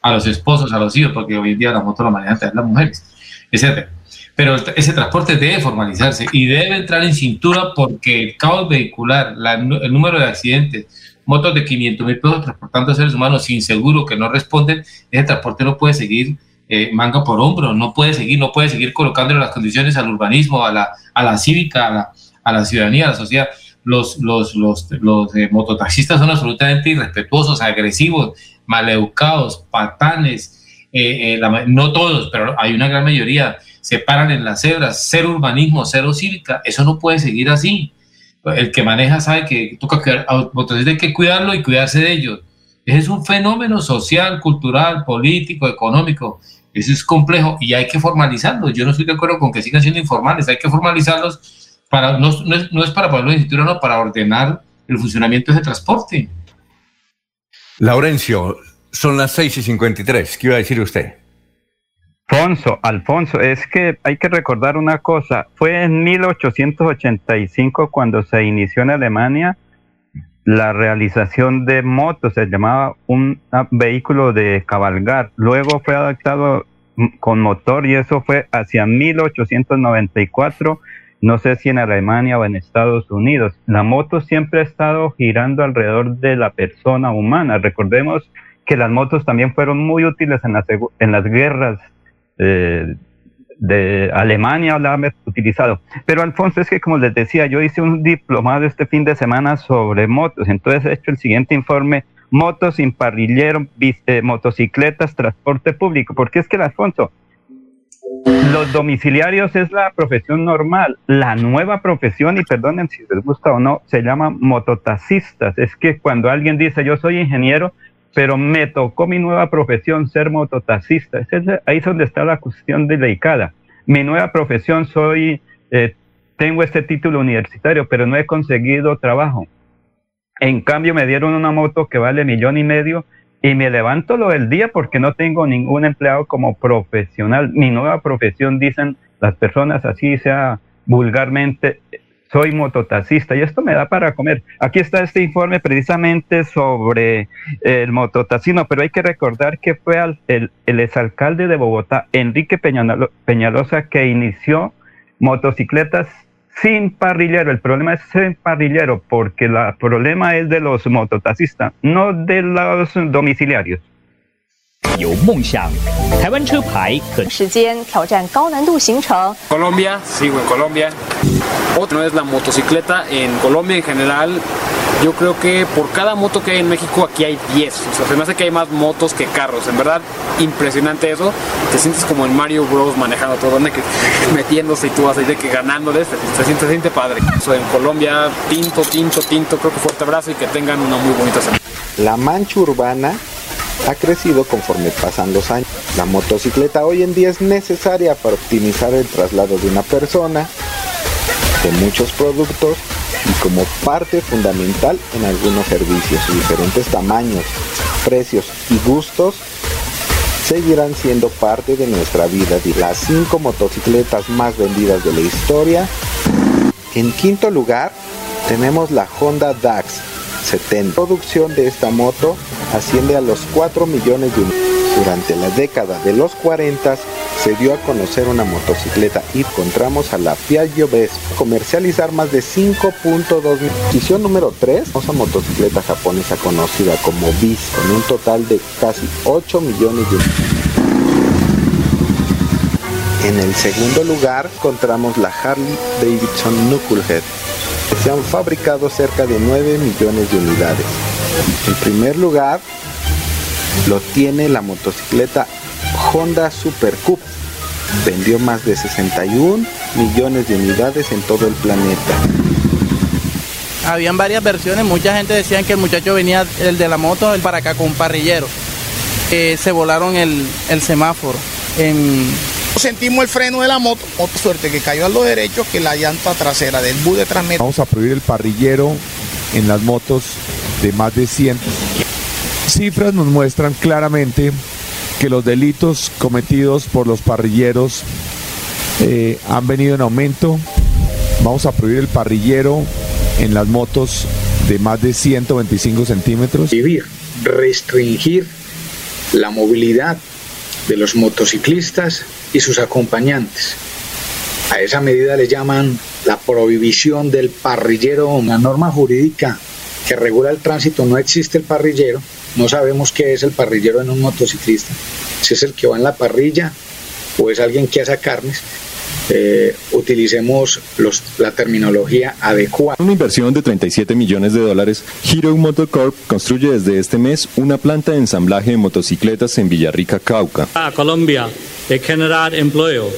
a los esposos, a los hijos, porque hoy en día la moto la manejan las mujeres, etc. Pero ese transporte debe formalizarse y debe entrar en cintura porque el caos vehicular, el número de accidentes, motos de 500 mil pesos transportando seres humanos sin seguro que no responden, ese transporte no puede seguir eh, manga por hombro, no puede seguir, no puede seguir colocándole las condiciones al urbanismo, a la, a la cívica, a la, a la ciudadanía, a la sociedad. Los, los, los, los eh, mototaxistas son absolutamente irrespetuosos, agresivos, maleducados, patanes, eh, no todos, pero hay una gran mayoría, se paran en las cebras, cero urbanismo, cero cívica, eso no puede seguir así el que maneja sabe que toca cuidar hay que cuidarlo y cuidarse de ellos. Es un fenómeno social, cultural, político, económico. Eso es complejo y hay que formalizarlo. Yo no estoy de acuerdo con que sigan siendo informales, hay que formalizarlos para, no, es, para ponerlo en cintura, no, para ordenar el funcionamiento de ese transporte. Laurencio, son las 6 y 53. ¿Qué iba a decir usted? Alfonso, Alfonso, es que hay que recordar una cosa. Fue en 1885 cuando se inició en Alemania la realización de motos, se llamaba un vehículo de cabalgar. Luego fue adaptado con motor y eso fue hacia 1894, no sé si en Alemania o en Estados Unidos. La moto siempre ha estado girando alrededor de la persona humana. Recordemos que las motos también fueron muy útiles en las, guerras eh, de Alemania la han utilizado. Pero Alfonso, es que como les decía, yo hice un diplomado este fin de semana sobre motos, entonces he hecho el siguiente informe, motos sin parrillero, eh, motocicletas, transporte público, porque es que Alfonso, los domiciliarios es la profesión normal, la nueva profesión, y perdonen si les gusta o no, se llama mototaxistas, es que cuando alguien dice yo soy ingeniero, pero me tocó mi nueva profesión ser mototaxista. ahí es donde está la cuestión delicada. Mi nueva profesión soy, eh, tengo este título universitario, pero no he conseguido trabajo. En cambio, me dieron una moto que vale millón y medio y me levanto lo del día porque no tengo ningún empleado como profesional. Mi nueva profesión, dicen las personas así sea vulgarmente, soy mototaxista y esto me da para comer. Aquí está este informe precisamente sobre el mototaxismo, pero hay que recordar que fue el, el exalcalde de Bogotá, Enrique Peñalosa, que inició motocicletas sin parrillero. El problema es sin parrillero porque el problema es de los mototaxistas, no de los domiciliarios. 有梦想，台湾车牌可时间挑战高难度行程。Colombia, sigo en Colombia. Otra no es la motocicleta en Colombia en general. Yo creo que por cada moto que hay en México aquí hay 10. O sea, se me hace que hay más motos que carros. En verdad, impresionante eso. Te sientes como en Mario Bros manejando todo, donde que metiéndose y tú vas ahí de que ganándole. Se, se, siente, se siente padre. So, en Colombia, tinto, tinto, tinto. Creo que fuerte abrazo y que tengan una muy bonita semana. La mancha urbana ha crecido conforme pasan los años. La motocicleta hoy en día es necesaria para optimizar el traslado de una persona, de muchos productos y como parte fundamental en algunos servicios. Diferentes tamaños, precios y gustos seguirán siendo parte de nuestra vida. Las 5 motocicletas más vendidas de la historia. En quinto lugar tenemos la Honda Dax 70. La producción de esta moto asciende a los 4 millones de unidades. Durante la década de los 40 se dio a conocer una motocicleta y encontramos a la Piaggio Vespa comercializar más de 5.2 Edición número 3, famosa motocicleta japonesa conocida como BIS con un total de casi 8 millones de unidades. En el segundo lugar encontramos la Harley Davidson Knucklehead se han fabricado cerca de 9 millones de unidades. En primer lugar, lo tiene la motocicleta Honda Super Cup. Vendió más de 61 millones de unidades en todo el planeta. Habían varias versiones, mucha gente decía que el muchacho venía, el de la moto, el para acá con un parrillero. se volaron el, semáforo. En, Sentimos el freno de la moto, otra suerte que cayó a lo derecho que la llanta trasera del bus de transmisión. Vamos a prohibir el parrillero en las motos de más de 100. Cifras nos muestran claramente que los delitos cometidos por los parrilleros eh, han venido en aumento. Vamos a prohibir el parrillero en las motos de más de 125 centímetros. Vivir, restringir la movilidad de los motociclistas y sus acompañantes. A esa medida le llaman la prohibición del parrillero. La norma jurídica que regula el tránsito no existe el parrillero. No sabemos qué es el parrillero en un motociclista. Si es el que va en la parrilla o es alguien que hace carnes. Eh, utilicemos los, la terminología adecuada. Una inversión de 37 millones de dólares, Hero Motocorp construye desde este mes una planta de ensamblaje de motocicletas en Villarrica, Cauca. A Colombia de generar empleo,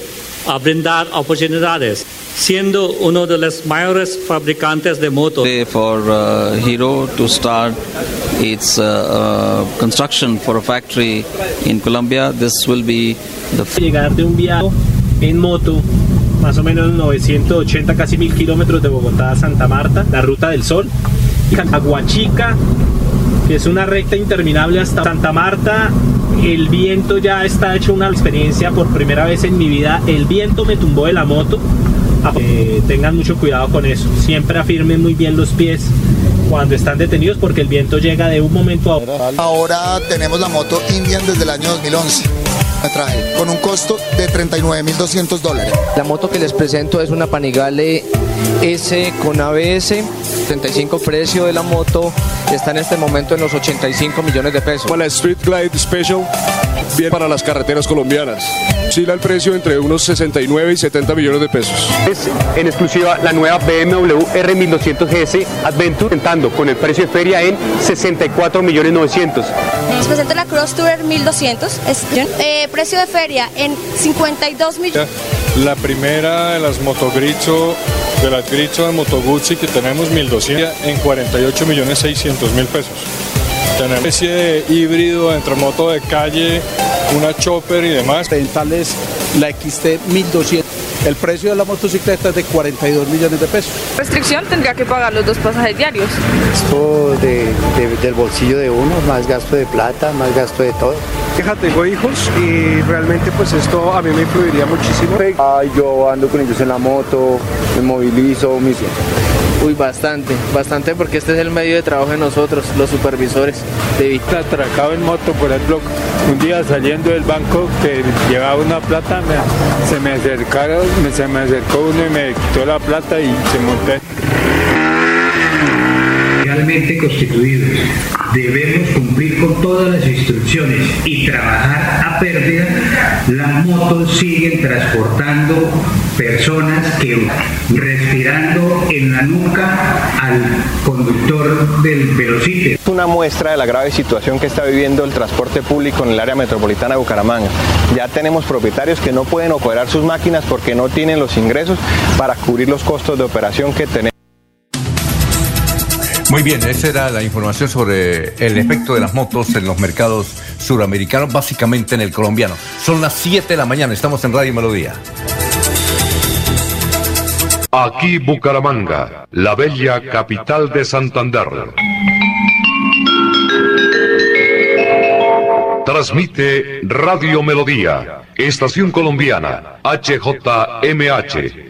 a brindar oportunidades, siendo uno de los mayores fabricantes de motos. For uh, Hero to start its uh, uh, construction for a factory in Colombia, this will be the llegar de un viaje en moto más o menos 980, casi mil kilómetros de Bogotá a Santa Marta, la ruta del sol. Aguachica, que es una recta interminable hasta Santa Marta. El viento ya está hecho una experiencia por primera vez en mi vida. El viento me tumbó de la moto. Eh, tengan mucho cuidado con eso. Siempre afirmen muy bien los pies cuando están detenidos porque el viento llega de un momento a otro. Ahora tenemos la moto Indian desde el año 2011 traje con un costo de 39.200 dólares. La moto que les presento es una Panigale S con ABS, 35 precio de la moto, está en este momento en los 85 millones de pesos. La Street Glide Special, bien para las carreteras colombianas. Oscila el precio entre unos 69 y 70 millones de pesos. Es en exclusiva la nueva BMW R1200 GS Adventure, tentando con el precio de feria en 64 millones 900. Les presento la Cross Tourer 1200, es, eh, precio de feria en 52 millones. La primera de las motogricho, de las gricho de Moto Guzzi que tenemos 1200 en 48 millones 600 mil pesos. Tenemos una especie de híbrido entre moto de calle, una chopper y demás. Rentarles la XT 1200. El precio de la motocicleta es de 42 millones de pesos. Restricción tendría que pagar los dos pasajes diarios. Esto de, de, del bolsillo de uno, más gasto de plata, más gasto de todo. Fíjate, tengo hijos y realmente pues esto a mí me influiría muchísimo. Ay, yo ando con ellos en la moto, me movilizo, mis... Uy, bastante, bastante porque este es el medio de trabajo de nosotros, los supervisores de Vista. Atracado en moto por el bloque. Un día saliendo del banco que llevaba una plata, me, se me acercaron, se me acercó uno y me quitó la plata y se monté. Constituidos. Debemos cumplir con todas las instrucciones y trabajar a pérdida. Las motos siguen transportando personas que respirando en la nuca al conductor del velocípede. Es una muestra de la grave situación que está viviendo el transporte público en el área metropolitana de Bucaramanga. Ya tenemos propietarios que no pueden operar sus máquinas porque no tienen los ingresos para cubrir los costos de operación que tenemos. Muy bien, esa era la información sobre el efecto de las motos en los mercados suramericanos, básicamente en el colombiano. Son las 7 de la mañana, estamos en Radio Melodía. Aquí Bucaramanga, la bella capital de Santander. Transmite Radio Melodía, Estación Colombiana, HJMH,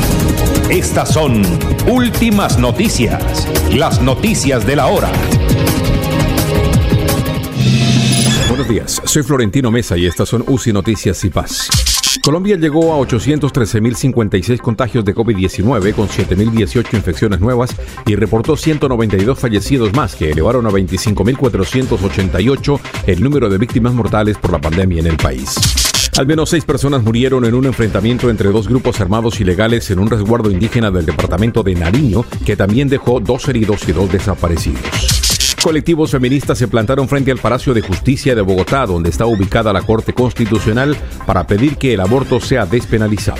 Estas son últimas noticias, las noticias de la hora. Buenos días, soy Florentino Mesa y estas son UCI Noticias y Paz. Colombia llegó a 813.056 contagios de COVID-19 con 7.018 infecciones nuevas y reportó 192 fallecidos más que elevaron a 25.488 el número de víctimas mortales por la pandemia en el país. Al menos seis personas murieron en un enfrentamiento entre dos grupos armados ilegales en un resguardo indígena del departamento de Nariño, que también dejó dos heridos y dos desaparecidos. Colectivos feministas se plantaron frente al Palacio de Justicia de Bogotá, donde está ubicada la Corte Constitucional, para pedir que el aborto sea despenalizado.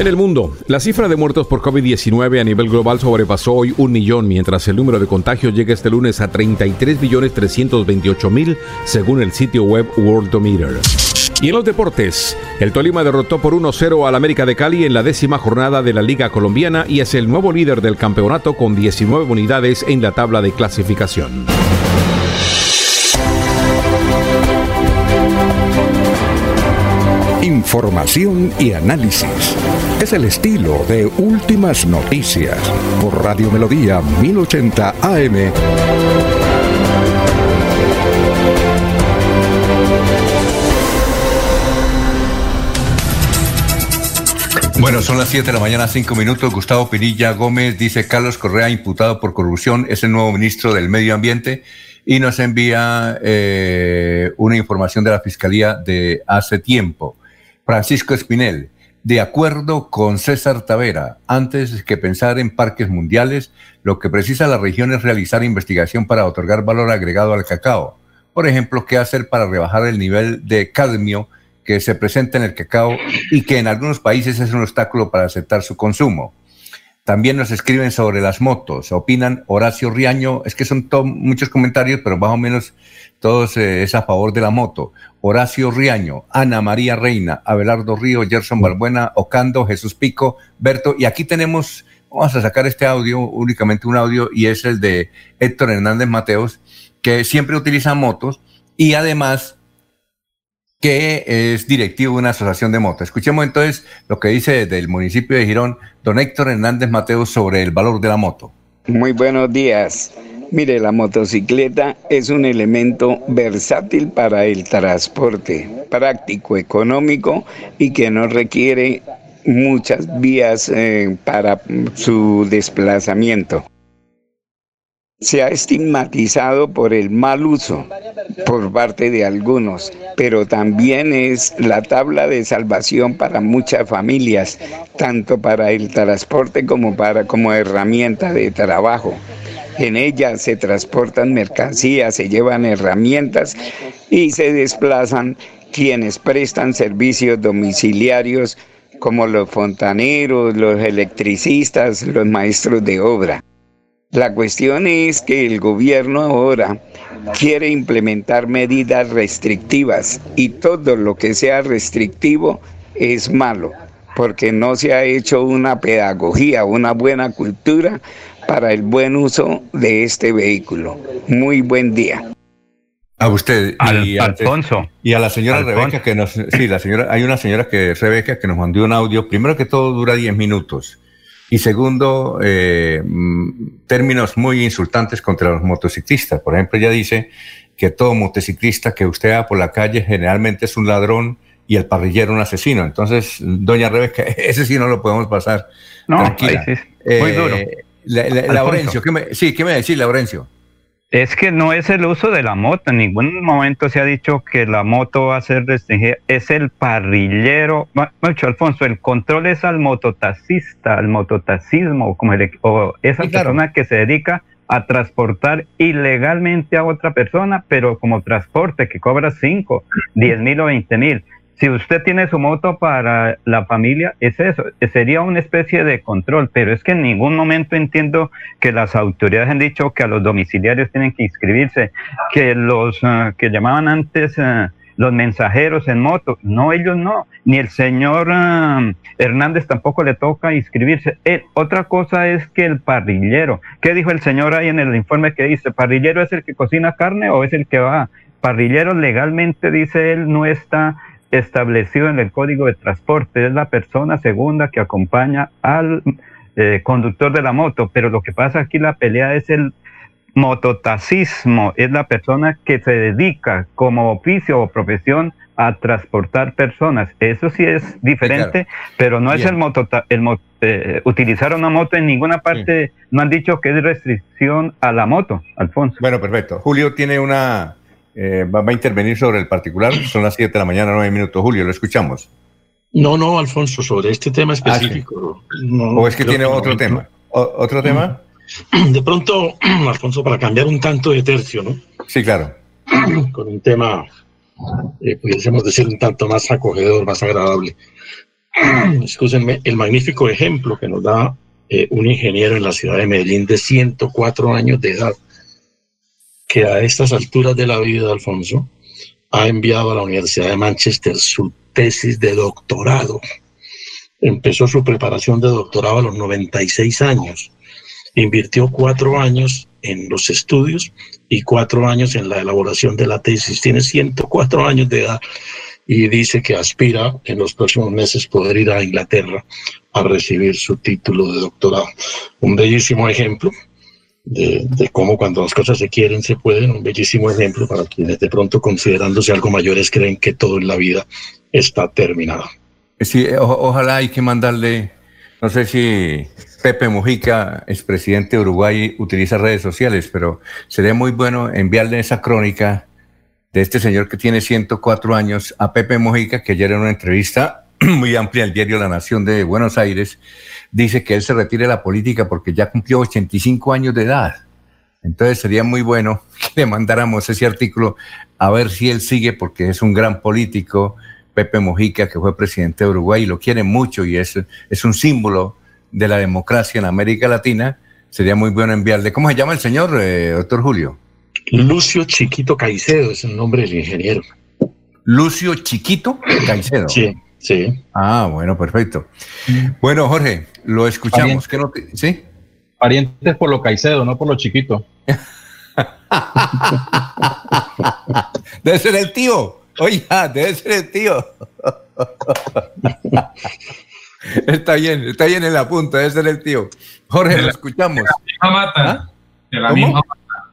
En el mundo, la cifra de muertos por COVID-19 a nivel global sobrepasó hoy un millón, mientras el número de contagios llega este lunes a 33.328.000, según el sitio web Worldometer. Y en los deportes, el Tolima derrotó por 1-0 al América de Cali en la décima jornada de la Liga Colombiana y es el nuevo líder del campeonato con 19 unidades en la tabla de clasificación. Información y análisis. Es el estilo de Últimas Noticias por Radio Melodía 1080 AM. Bueno, son las 7 de la mañana, 5 minutos. Gustavo Pinilla Gómez dice Carlos Correa imputado por corrupción, es el nuevo ministro del Medio Ambiente y nos envía eh, una información de la Fiscalía de hace tiempo. Francisco Espinel, de acuerdo con César Tavera, antes que pensar en parques mundiales, lo que precisa la región es realizar investigación para otorgar valor agregado al cacao. Por ejemplo, qué hacer para rebajar el nivel de cadmio que se presenta en el cacao y que en algunos países es un obstáculo para aceptar su consumo. También nos escriben sobre las motos, opinan Horacio Riaño, es que son muchos comentarios, pero más o menos todos eh, es a favor de la moto. Horacio Riaño, Ana María Reina, Abelardo Río, Gerson Balbuena, Ocando, Jesús Pico, Berto, y aquí tenemos, vamos a sacar este audio, únicamente un audio, y es el de Héctor Hernández Mateos, que siempre utiliza motos y además que es directivo de una asociación de motos. Escuchemos entonces lo que dice del municipio de Girón don Héctor Hernández Mateos sobre el valor de la moto. Muy buenos días. Mire, la motocicleta es un elemento versátil para el transporte, práctico, económico y que no requiere muchas vías eh, para su desplazamiento. Se ha estigmatizado por el mal uso por parte de algunos, pero también es la tabla de salvación para muchas familias, tanto para el transporte como para como herramienta de trabajo. En ella se transportan mercancías, se llevan herramientas y se desplazan quienes prestan servicios domiciliarios como los fontaneros, los electricistas, los maestros de obra. La cuestión es que el gobierno ahora quiere implementar medidas restrictivas y todo lo que sea restrictivo es malo, porque no se ha hecho una pedagogía, una buena cultura para el buen uso de este vehículo. Muy buen día. A usted y a, Alfonso. y a la señora Rebeca que nos sí la señora hay una señora que Rebeca que nos mandó un audio. Primero que todo dura 10 minutos. Y segundo eh, mm, términos muy insultantes contra los motociclistas. Por ejemplo ella dice que todo motociclista que usted va por la calle generalmente es un ladrón y el parrillero un asesino. Entonces doña Rebeca [laughs] ese sí no lo podemos pasar. No tranquila. Sí, muy duro Laurencio, ¿qué me, sí, ¿qué me decís, Laurencio? Es que no es el uso de la moto. En ningún momento se ha dicho que la moto va a ser restringida. Es el parrillero. Mucho, Alfonso, el control es al mototaxista, al mototaxismo, como o esa persona que se dedica a transportar ilegalmente a otra persona, pero como transporte que cobra 5, 10 mil o 20 mil si usted tiene su moto para la familia, es eso, sería una especie de control, pero es que en ningún momento entiendo que las autoridades han dicho que a los domiciliarios tienen que inscribirse, que los ah, que llamaban antes ah, los mensajeros en moto, no, ellos no, ni el señor ah, Hernández tampoco le toca inscribirse. Eh, otra cosa es que el parrillero, ¿qué dijo el señor ahí en el informe que dice? ¿Parrillero es el que cocina carne o es el que va? Parrillero legalmente, dice él, no está establecido en el Código de Transporte. Es la persona segunda que acompaña al eh, conductor de la moto. Pero lo que pasa aquí, la pelea es el mototaxismo. Es la persona que se dedica como oficio o profesión a transportar personas. Eso sí es diferente, pero no es el moto, el eh, utilizar una moto en ninguna parte. No han dicho que es restricción a la moto, Alfonso. Bueno, perfecto. Julio tiene una eh, va, a intervenir sobre el particular. Son las 7 de la mañana, 9 minutos. Julio, lo escuchamos. No, no, Alfonso, sobre este tema ah, específico. ¿O es que tiene otro tema? ¿Otro [clears throat] tema? De pronto, [clears throat] Alfonso, para cambiar un tanto de tercio, ¿no? Sí, claro. [clears throat] Con un tema, eh, pudiésemos decir, un tanto más acogedor, más agradable. Escúchenme, el magnífico ejemplo que nos da eh, un ingeniero en la ciudad de Medellín de 104 años de edad que a estas alturas de la vida, Alfonso, ha enviado a la Universidad de Manchester su tesis de doctorado. Empezó su preparación de doctorado a los 96 años. Invirtió cuatro años en los estudios y cuatro años en la elaboración de la tesis. Tiene 104 años de edad y dice que aspira en los próximos meses poder ir a Inglaterra a recibir su título de doctorado. Un bellísimo ejemplo de, cómo cuando las cosas se quieren se pueden, un bellísimo ejemplo para quienes de pronto considerándose algo mayores creen que todo en la vida está terminado. Sí, ojalá hay que mandarle, no sé si Pepe Mujica, expresidente de Uruguay, utiliza redes sociales, pero sería muy bueno enviarle esa crónica de este señor que tiene 104 años a Pepe Mujica, que ayer en una entrevista [clears throat] muy amplia el diario La Nación de Buenos Aires, dice que él se retire de la política porque ya cumplió 85 años de edad. Entonces sería muy bueno [laughs] que le mandáramos ese artículo a ver si él sigue porque es un gran político, Pepe Mojica, que fue presidente de Uruguay y lo quiere mucho y es, es un símbolo de la democracia en América Latina. Sería muy bueno enviarle. ¿Cómo se llama el señor, eh, doctor Julio? Lucio Chiquito Caicedo es el nombre del ingeniero. Lucio Chiquito Caicedo. Sí. Sí. Ah, bueno, perfecto. Bueno, Jorge, lo escuchamos. ¿Sí? Parientes por lo Caicedo, no por lo chiquito. [laughs] debe ser el tío. Oye, debe ser el tío. [laughs] está bien, está bien en la punta, debe ser el tío. Jorge, lo escuchamos. De la misma mata. ¿Ah? De la misma mata.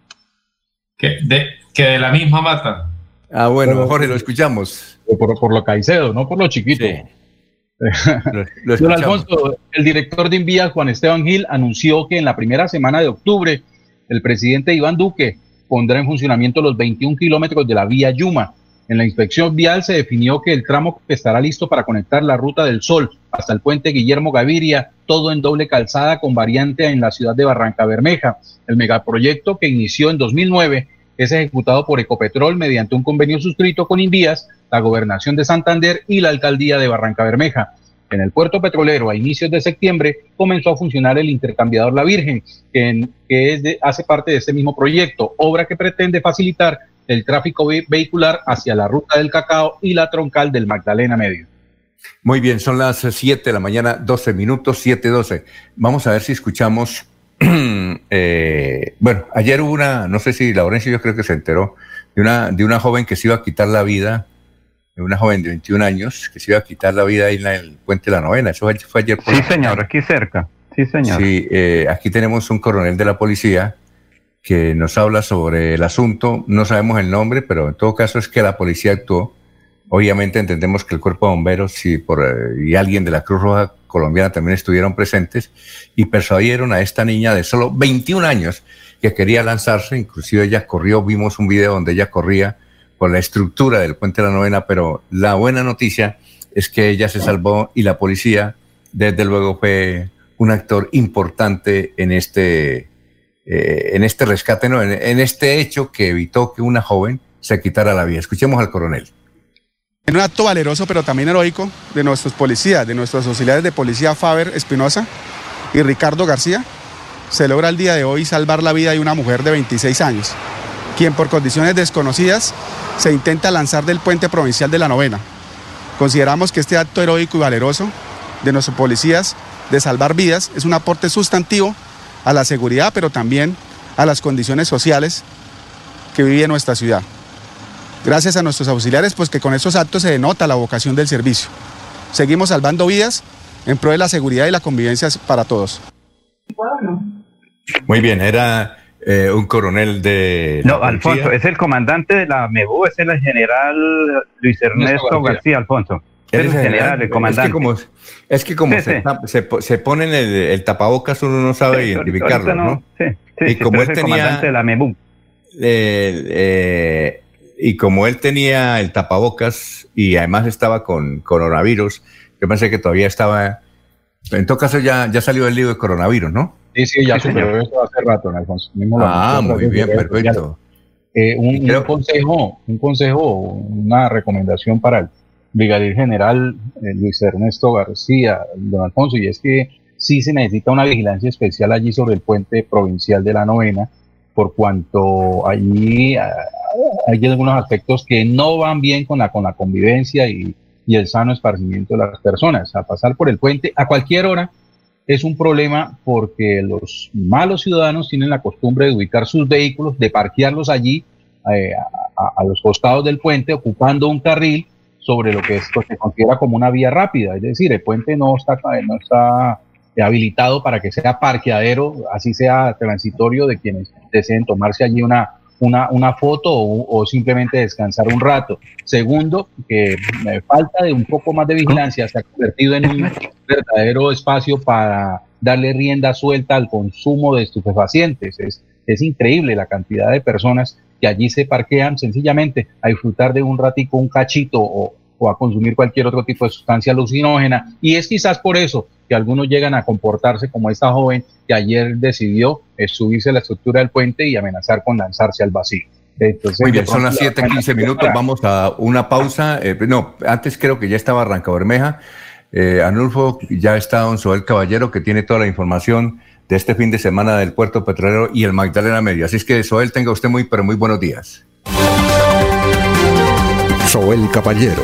Que de, que de la misma mata. Ah, bueno, Jorge, lo escuchamos. Por, por lo Caicedo, no por lo chiquito. [laughs] Don Alfonso, el director de Invía, Juan Esteban Gil, anunció que en la primera semana de octubre el presidente Iván Duque pondrá en funcionamiento los 21 kilómetros de la vía Yuma. En la inspección vial se definió que el tramo estará listo para conectar la ruta del Sol hasta el puente Guillermo Gaviria, todo en doble calzada con variante en la ciudad de Barranca Bermeja. El megaproyecto que inició en 2009 es ejecutado por Ecopetrol mediante un convenio suscrito con Invías, la Gobernación de Santander y la Alcaldía de Barranca Bermeja. En el puerto petrolero, a inicios de septiembre, comenzó a funcionar el intercambiador La Virgen, que, hace parte de este mismo proyecto, obra que pretende facilitar el tráfico vehicular hacia la ruta del cacao y la troncal del Magdalena Medio. Muy bien, son las 7 de la mañana, 12 minutos, 7.12. Vamos a ver si escuchamos. [clears throat] Eh, bueno, ayer hubo una, no sé si Laurencio yo creo que se enteró, de una, de una joven que se iba a quitar la vida, una joven de 21 años que se iba a quitar la vida ahí en, el puente de la novena. Eso fue ayer por Sí, señor, aquí cerca. Sí, señor. Sí, eh, aquí tenemos un coronel de la policía que nos habla sobre el asunto. No sabemos el nombre, pero en todo caso es que la policía actuó Obviamente entendemos que el cuerpo de bomberos y, por, eh, y alguien de la Cruz Roja colombiana también estuvieron presentes y persuadieron a esta niña de solo 21 años que quería lanzarse, inclusive ella corrió, vimos un video donde ella corría por la estructura del puente de la novena, pero la buena noticia es que ella se salvó y la policía, desde luego, fue un actor importante en este, eh, en este rescate, no, en este hecho que evitó que una joven se quitara la vida. Escuchemos al coronel. En un acto valeroso pero también heroico de nuestros policías, de nuestros auxiliares de policía Faber Espinosa y Ricardo García, se logra el día de hoy salvar la vida de una mujer de 26 años, quien por condiciones desconocidas se intenta lanzar del puente provincial de la novena. Consideramos que este acto heroico y valeroso de nuestros policías de salvar vidas es un aporte sustantivo a la seguridad, pero también a las condiciones sociales que vive nuestra ciudad gracias a nuestros auxiliares, pues que con estos actos se denota la vocación del servicio. Seguimos salvando vidas en pro de la seguridad y la convivencia para todos. Muy bien, era eh, un coronel de... No, Alfonso, es el comandante de la MEBU, es el general Luis Ernesto García. Alfonso. Es el general, el comandante. Es que como, se, Se, ponen el, tapabocas, uno no sabe identificarlo, ¿no? Sí, sí, y como es el comandante de la MEBU. Eh, eh, y como él tenía el tapabocas y además estaba con coronavirus, yo pensé que todavía estaba. En todo caso, ya, ya salió el lío de coronavirus, ¿no? Sí, sí, ya superó eso hace rato, Alfonso. ah, muy bien, perfecto. Eh, un, consejo, un consejo, una recomendación para el brigadier general eh, Luis Ernesto García, don Alfonso, y es que sí se necesita una vigilancia especial allí sobre el puente provincial de la novena, por cuanto allí hay algunos aspectos que no van bien con la, con la convivencia y, y el sano esparcimiento de las personas. A pasar por el puente a cualquier hora es un problema porque los malos ciudadanos tienen la costumbre de ubicar sus vehículos, de parquearlos allí eh, a, los costados del puente, ocupando un carril sobre lo que se considera como una vía rápida. Es decir, el puente no está, no está habilitado para que sea parqueadero, así sea transitorio de quienes deseen tomarse allí una, una, una foto o, simplemente descansar un rato. Segundo, que falta de un poco más de vigilancia se ha convertido en un verdadero espacio para darle rienda suelta al consumo de estupefacientes. Es, es increíble la cantidad de personas que allí se parquean sencillamente a disfrutar de un ratico, un cachito o, o a consumir cualquier otro tipo de sustancia alucinógena. Y es quizás por eso que algunos llegan a comportarse como esta joven que ayer decidió eh, subirse a la estructura del puente y amenazar con lanzarse al vacío. Entonces, Muy bien, son las 7, 15 minutos, vamos a una pausa. Eh, no, antes creo que ya estaba Arranca Bermeja. Eh, Anulfo, ya está Don Soel Caballero, que tiene toda la información de este fin de semana del puerto petrolero y el Magdalena Medio. Así es que, Soel, tenga usted muy, pero muy buenos días. Soel Caballero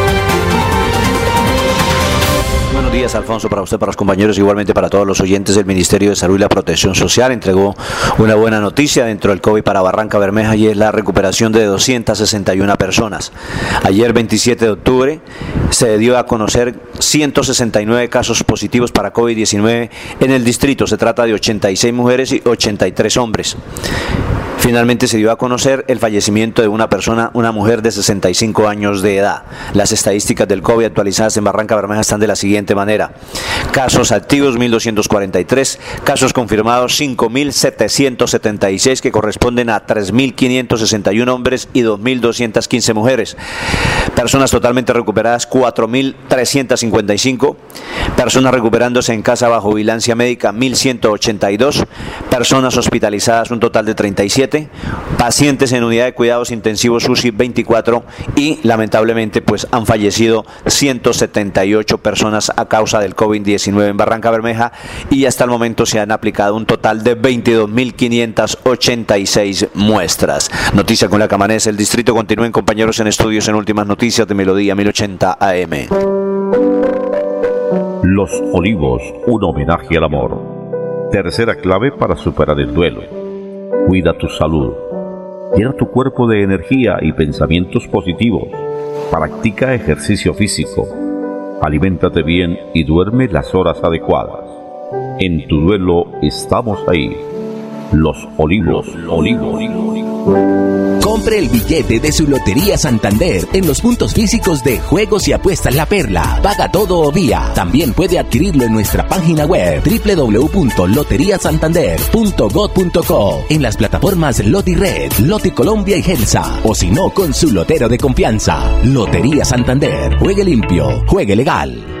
días, Alfonso, para usted, para los compañeros, igualmente para todos los oyentes del Ministerio de Salud y la Protección Social. Entregó una buena noticia dentro del COVID para Barranca Bermeja y es la recuperación de 261 personas. Ayer, 27 de octubre, se dio a conocer 169 casos positivos para COVID-19 en el distrito. Se trata de 86 mujeres y 83 hombres. Finalmente se dio a conocer el fallecimiento de una persona, una mujer de 65 años de edad. Las estadísticas del COVID actualizadas en Barranca Bermeja están de la siguiente manera. Casos activos 1243, casos confirmados 5776 que corresponden a 3561 hombres y 2215 mujeres. Personas totalmente recuperadas 4355, personas recuperándose en casa bajo vigilancia médica 1182, personas hospitalizadas un total de 37 7, pacientes en unidad de cuidados intensivos UCI 24 y lamentablemente pues han fallecido 178 personas a causa del COVID-19 en Barranca Bermeja y hasta el momento se han aplicado un total de 22.586 muestras. Noticia con la que el distrito. Continúen compañeros en estudios en últimas noticias de Melodía 1080 AM. Los Olivos, un homenaje al amor. Tercera clave para superar el duelo. Cuida tu salud. Llena tu cuerpo de energía y pensamientos positivos. Practica ejercicio físico. Aliméntate bien y duerme las horas adecuadas. En tu duelo estamos ahí. Los Olivos, Olivos. Compre el billete de su Lotería Santander en los puntos físicos de Juegos y Apuestas La Perla. Paga todo o vía. También puede adquirirlo en nuestra página web www.loteriasantander.gov.co en las plataformas Loti Red, Loti Colombia y Gelsa. O si no, con su lotero de confianza. Lotería Santander. Juegue limpio. Juegue legal.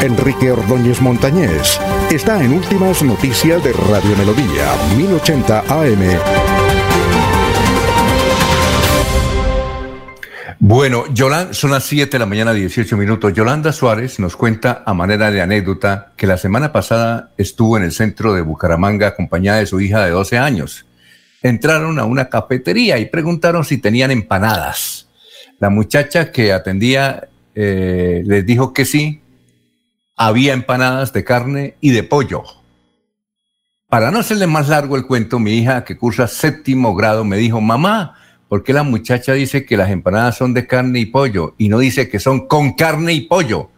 Enrique Ordóñez Montañés está en Últimas Noticias de Radio Melodía, 1080 AM. Bueno, Yolanda, son las 7 de la mañana, 18 minutos. Yolanda Suárez nos cuenta a manera de anécdota que la semana pasada estuvo en el centro de Bucaramanga acompañada de su hija de 12 años. Entraron a una cafetería y preguntaron si tenían empanadas. La muchacha que atendía eh, les dijo que sí, había empanadas de carne y de pollo. Para no hacerle más largo el cuento, mi hija que cursa séptimo grado me dijo, mamá, ¿por qué la muchacha dice que las empanadas son de carne y pollo y no dice que son con carne y pollo?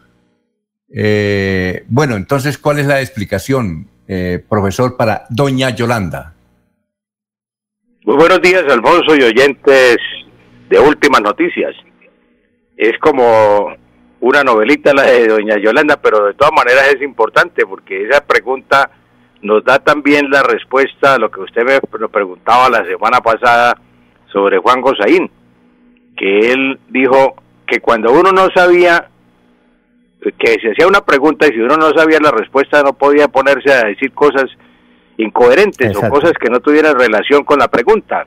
Eh, bueno, entonces, ¿cuál es la explicación, eh, profesor, para doña Yolanda? Muy buenos días, Alfonso y oyentes de Últimas Noticias. Es como una novelita la de doña Yolanda, pero de todas maneras es importante porque esa pregunta nos da también la respuesta a lo que usted me preguntaba la semana pasada sobre Juan Gosaín, que él dijo que cuando uno no sabía, que se hacía una pregunta y si uno no sabía la respuesta no podía ponerse a decir cosas incoherentes o cosas que no tuvieran relación con la pregunta.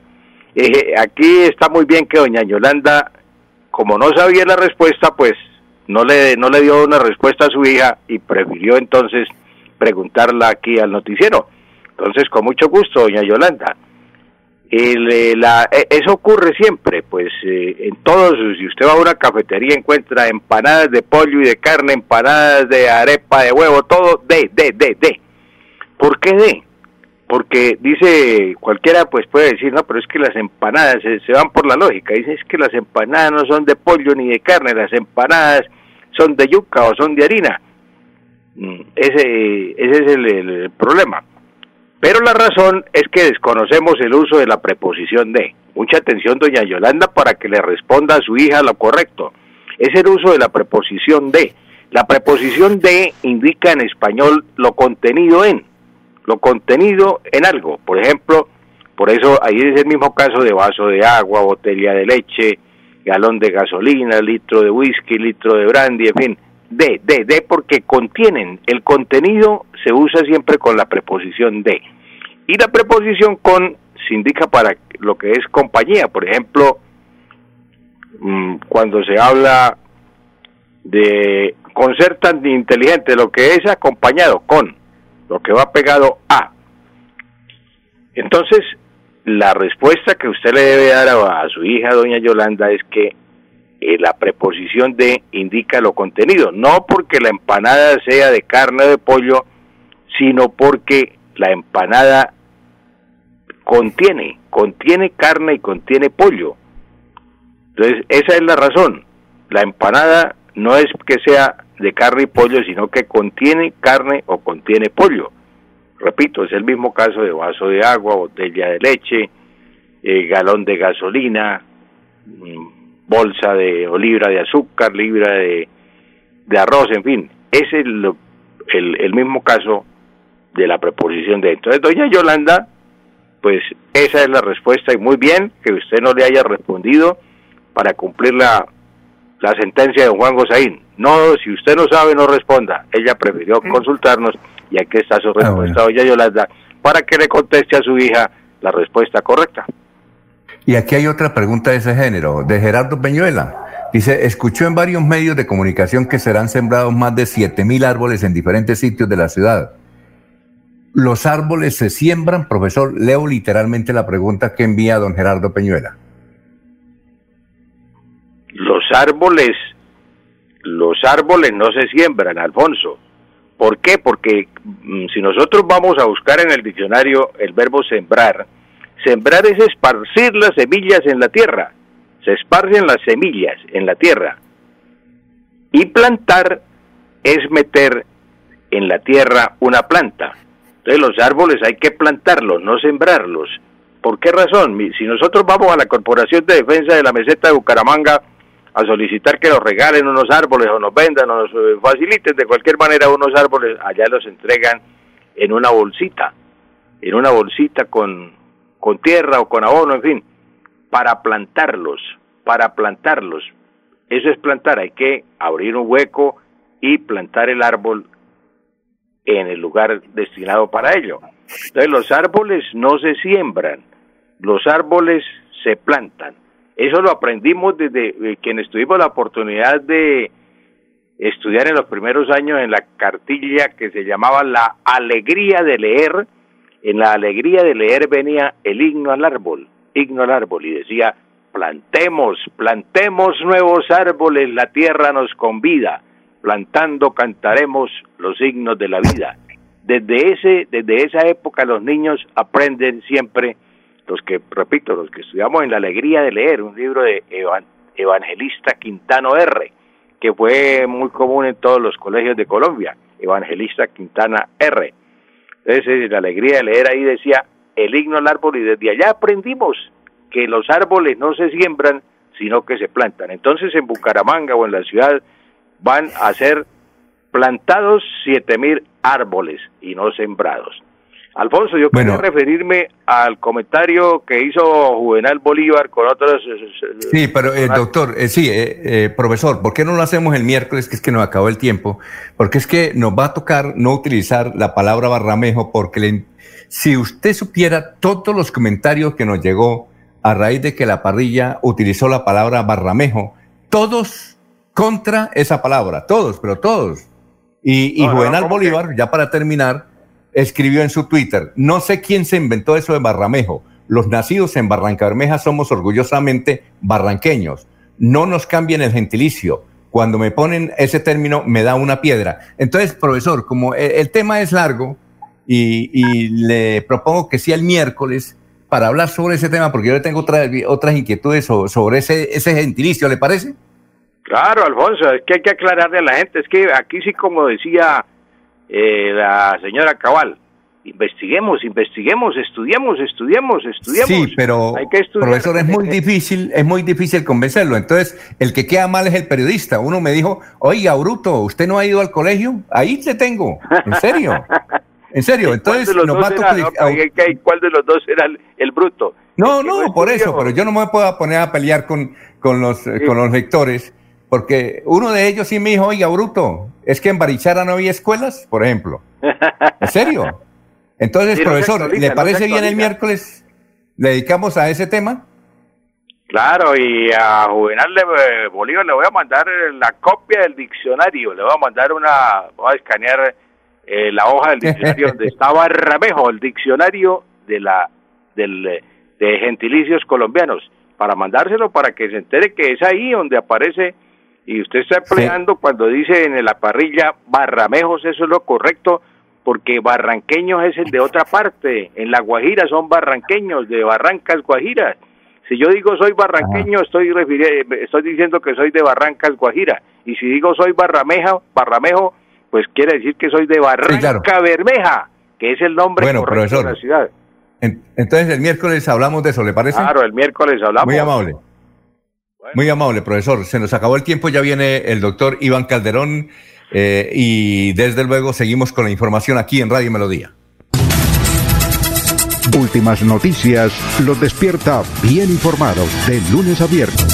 Eh, aquí está muy bien que doña Yolanda, como no sabía la respuesta, pues no le, no le dio una respuesta a su hija y prefirió entonces preguntarla aquí al noticiero. Entonces, con mucho gusto, doña Yolanda. Eh, la, e, eso ocurre siempre, pues eh, en todos, si usted va a una cafetería encuentra empanadas de pollo y de carne, empanadas de arepa, de huevo, todo de, de, de, de. ¿Por qué de? Porque dice cualquiera, pues puede decir, no, pero es que las empanadas se, van por la lógica. Dice, es que las empanadas no son de pollo ni de carne, las empanadas son de yuca o son de harina. Mm, ese, ese es el, problema. Pero la razón es que desconocemos el uso de la preposición de. Mucha atención, doña Yolanda, para que le responda a su hija lo correcto. Es el uso de la preposición de. La preposición de indica en español lo contenido en, lo contenido en algo. Por ejemplo, por eso ahí es el mismo caso de vaso de agua, botella de leche, galón de gasolina, litro de whisky, litro de brandy, en fin, de, de, de, porque contienen, el contenido se usa siempre con la preposición de. Y la preposición con se indica para lo que es compañía, por ejemplo, mm, cuando se habla de con ser tan inteligente, lo que es acompañado con, lo que va pegado a. Entonces, la respuesta que usted le debe dar a, su hija, doña Yolanda, es que eh, la preposición de indica lo contenido, no porque la empanada sea de carne o de pollo, sino porque la empanada contiene, contiene carne y contiene pollo. Entonces, esa es la razón. La empanada no es que sea de carne y pollo, sino que contiene carne o contiene pollo. Repito, es el mismo caso de vaso de agua, botella de leche, eh, galón de gasolina, mm, bolsa de o libra de azúcar, libra de, de arroz, en fin. Es el, el, el mismo caso de la preposición de. Entonces, doña Yolanda, pues esa es la respuesta y muy bien que usted no le haya respondido para cumplir la, la sentencia de don Juan Gosaín. No, si usted no sabe, no responda. Ella prefirió consultarnos y aquí está su respuesta, doña Yolanda, para que le conteste a su hija la respuesta correcta. Y aquí hay otra pregunta de ese género, de Gerardo Peñuela. Dice, escuchó en varios medios de comunicación que serán sembrados más de 7.000 árboles en diferentes sitios de la ciudad. ¿Los árboles se siembran, profesor? Leo literalmente la pregunta que envía don Gerardo Peñuela. Árboles, los árboles no se siembran, Alfonso. ¿Por qué? Porque mm, si nosotros vamos a buscar en el diccionario el verbo sembrar, sembrar es esparcir las semillas en la tierra. Se esparcen las semillas en la tierra. Y plantar es meter en la tierra una planta. Entonces los árboles hay que plantarlos, no sembrarlos. ¿Por qué razón? Si nosotros vamos a la Corporación de Defensa de la Meseta de Bucaramanga a solicitar que nos regalen unos árboles o nos vendan o nos eh, faciliten de cualquier manera unos árboles, allá los entregan en una bolsita, en una bolsita con, con tierra o con abono, en fin, para plantarlos, para plantarlos. Eso es plantar, hay que abrir un hueco y plantar el árbol en el lugar destinado para ello. Entonces los árboles no se siembran, los árboles se plantan. Eso lo aprendimos desde eh, quienes tuvimos la oportunidad de estudiar en los primeros años en la cartilla que se llamaba La Alegría de Leer. En la Alegría de Leer venía el himno al árbol, himno al árbol, y decía, plantemos, plantemos nuevos árboles, la tierra nos convida plantando cantaremos los signos de la vida. Desde ese, desde esa época los niños aprenden siempre, los que, repito, los que estudiamos en la alegría de leer, un libro de Evangelista Quintano R, que fue muy común en todos los colegios de Colombia, Evangelista Quintana R. Entonces, la alegría de leer ahí decía el himno al árbol y desde allá aprendimos que los árboles no se siembran, sino que se plantan. Entonces, en Bucaramanga o en la ciudad van a ser plantados siete mil árboles y no sembrados. Alfonso, yo quería referirme al comentario que hizo Juvenal Bolívar con otros... Eh, eh, sí, pero eh, doctor, sí, profesor, ¿por qué no lo hacemos el miércoles, que es que nos acabó el tiempo? Porque es que nos va a tocar no utilizar la palabra barramejo, porque si usted supiera todos los comentarios que nos llegó a raíz de que la parrilla utilizó la palabra barramejo, todos contra esa palabra, todos, pero todos. Y, y Juvenal Bolívar, ya para terminar, escribió en su Twitter, no sé quién se inventó eso de Barramejo, los nacidos en Barranca Bermeja somos orgullosamente barranqueños, no nos cambien el gentilicio, cuando me ponen ese término me da una piedra. Entonces, profesor, como el, tema es largo y, le propongo que sea el miércoles para hablar sobre ese tema, porque yo tengo otra, otras inquietudes sobre, sobre ese, ese gentilicio, ¿le parece? Claro, Alfonso, es que hay que aclararle a la gente, es que aquí sí, como decía eh, la señora Cabal, investiguemos, investiguemos, estudiemos, estudiemos, estudiemos. Sí, pero hay que profesor, es muy [laughs] difícil, es muy difícil convencerlo. Entonces, el que queda mal es el periodista. Uno me dijo, oiga, Bruto, ¿usted no ha ido al colegio? Ahí te tengo, en serio. En serio, [laughs] entonces nos va a ¿Cuál de los dos era el, bruto? No, no, por eso, pero yo no me puedo poner a pelear con, con los, con los lectores porque uno de ellos sí me dijo, oiga, Bruto, es que en Barichara no había escuelas, por ejemplo. ¿En serio? Entonces, profesor, ¿le parece bien el miércoles? ¿Le dedicamos a ese tema? Claro, y a Juvenal de eh, Bolívar le voy a mandar la copia del diccionario, le voy a mandar una, voy a escanear eh, la hoja del diccionario donde [laughs] estaba Ramejo, el diccionario de la del, de gentilicios colombianos, para mandárselo para que se entere que es ahí donde aparece y usted está empleando cuando dice en la parrilla barramejos, eso es lo correcto, porque barranqueños es el de otra parte, en la Guajira son barranqueños, de Barrancas Guajiras. Si yo digo soy barranqueño, estoy estoy diciendo que soy de Barrancas Guajira, y si digo soy barrameja, barramejo, pues quiere decir que soy de Barranca Bermeja, que es el nombre correcto de la ciudad. Entonces el miércoles hablamos de eso, ¿le parece? Claro, el miércoles hablamos. Muy amable. Muy amable, profesor. Se nos acabó el tiempo, ya viene el doctor Iván Calderón eh, y desde luego seguimos con la información aquí en Radio Melodía. Últimas noticias los despierta bien informados de lunes a viernes.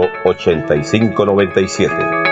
8597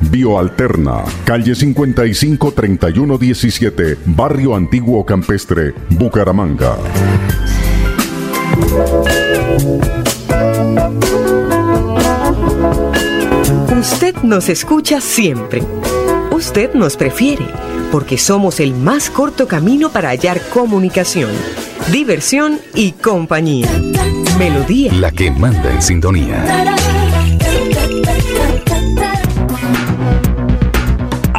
Bioalterna, calle 55 31 17, Barrio Antiguo Campestre, Bucaramanga. Usted nos escucha siempre. Usted nos prefiere porque somos el más corto camino para hallar comunicación, diversión y compañía. Melodía. La que manda en sintonía.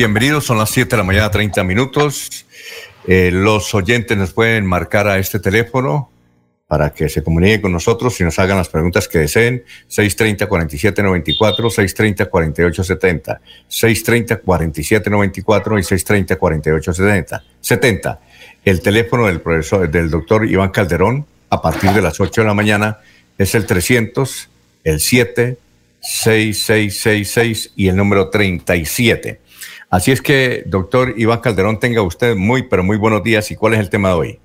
Bienvenidos, son las 7 de la mañana, 30 minutos. Eh, los oyentes nos pueden marcar a este teléfono para que se comuniquen con nosotros y nos hagan las preguntas que deseen. 630-4794, 630-4870, 630-4794 y 630-4870. 70. El teléfono del profesor, del doctor Iván Calderón, a partir de las 8 de la mañana, es el 300, el 7, 6666 y el número 37. Así es que, doctor Iván Calderón, tenga usted muy, pero muy buenos días. ¿Y cuál es el tema de hoy?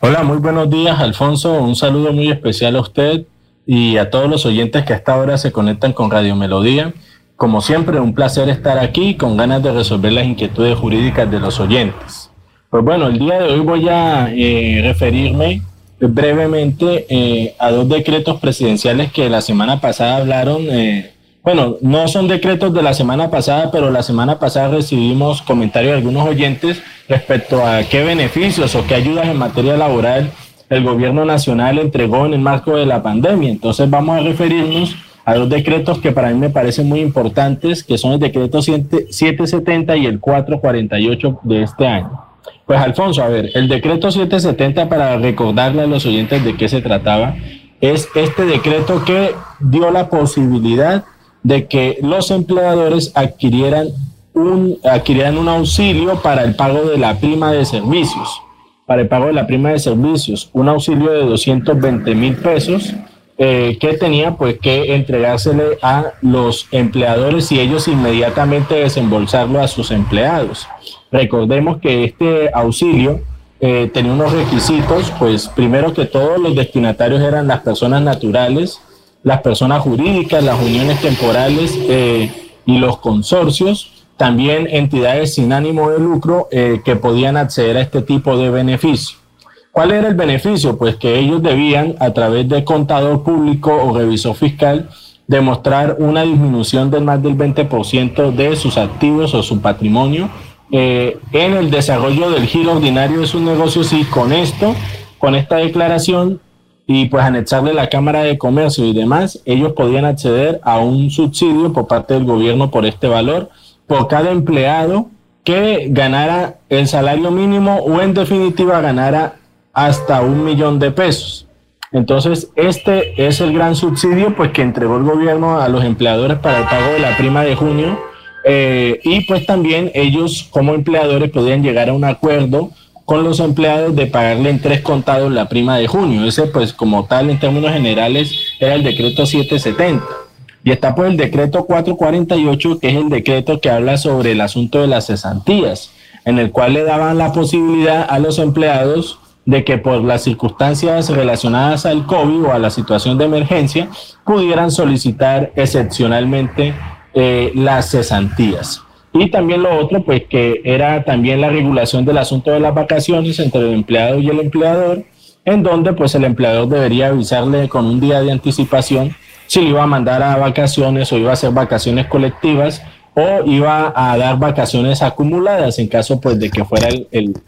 Hola, muy buenos días, Alfonso. Un saludo muy especial a usted y a todos los oyentes que hasta ahora se conectan con Radio Melodía. Como siempre, un placer estar aquí con ganas de resolver las inquietudes jurídicas de los oyentes. Pues bueno, el día de hoy voy a eh, referirme brevemente eh, a dos decretos presidenciales que la semana pasada hablaron. Eh, bueno, no son decretos de la semana pasada, pero la semana pasada recibimos comentarios de algunos oyentes respecto a qué beneficios o qué ayudas en materia laboral el gobierno nacional entregó en el marco de la pandemia. Entonces vamos a referirnos a dos decretos que para mí me parecen muy importantes, que son el decreto 770 y el 448 de este año. Pues Alfonso, a ver, el decreto 770, para recordarle a los oyentes de qué se trataba, es este decreto que dio la posibilidad de que los empleadores adquirieran un, adquirieran un auxilio para el pago de la prima de servicios, para el pago de la prima de servicios, un auxilio de 220 mil pesos eh, que tenía pues que entregársele a los empleadores y ellos inmediatamente desembolsarlo a sus empleados. Recordemos que este auxilio eh, tenía unos requisitos, pues primero que todos los destinatarios eran las personas naturales, las personas jurídicas, las uniones temporales eh, y los consorcios, también entidades sin ánimo de lucro que podían acceder a este tipo de beneficio. ¿Cuál era el beneficio? Pues que ellos debían, a través de contador público o revisor fiscal, demostrar una disminución del más del 20% de sus activos o su patrimonio eh, en el desarrollo del giro ordinario de sus negocios y con esto, con esta declaración y pues anexarle la Cámara de Comercio y demás, ellos podían acceder a un subsidio por parte del gobierno por este valor, por cada empleado que ganara el salario mínimo o en definitiva ganara hasta un millón de pesos. Entonces, este es el gran subsidio pues, que entregó el gobierno a los empleadores para el pago de la prima de junio. Eh, y pues también ellos como empleadores podían llegar a un acuerdo con los empleados de pagarle en tres contados la prima de junio. Ese pues como tal en términos generales era el decreto 770. Y está pues el decreto 448, que es el decreto que habla sobre el asunto de las cesantías, en el cual le daban la posibilidad a los empleados de que por las circunstancias relacionadas al COVID o a la situación de emergencia pudieran solicitar excepcionalmente eh, las cesantías. Y también lo otro, pues que era también la regulación del asunto de las vacaciones entre el empleado y el empleador, en donde pues el empleador debería avisarle con un día de anticipación si le iba a mandar a vacaciones o iba a hacer vacaciones colectivas o iba a dar vacaciones acumuladas en caso pues de que fuera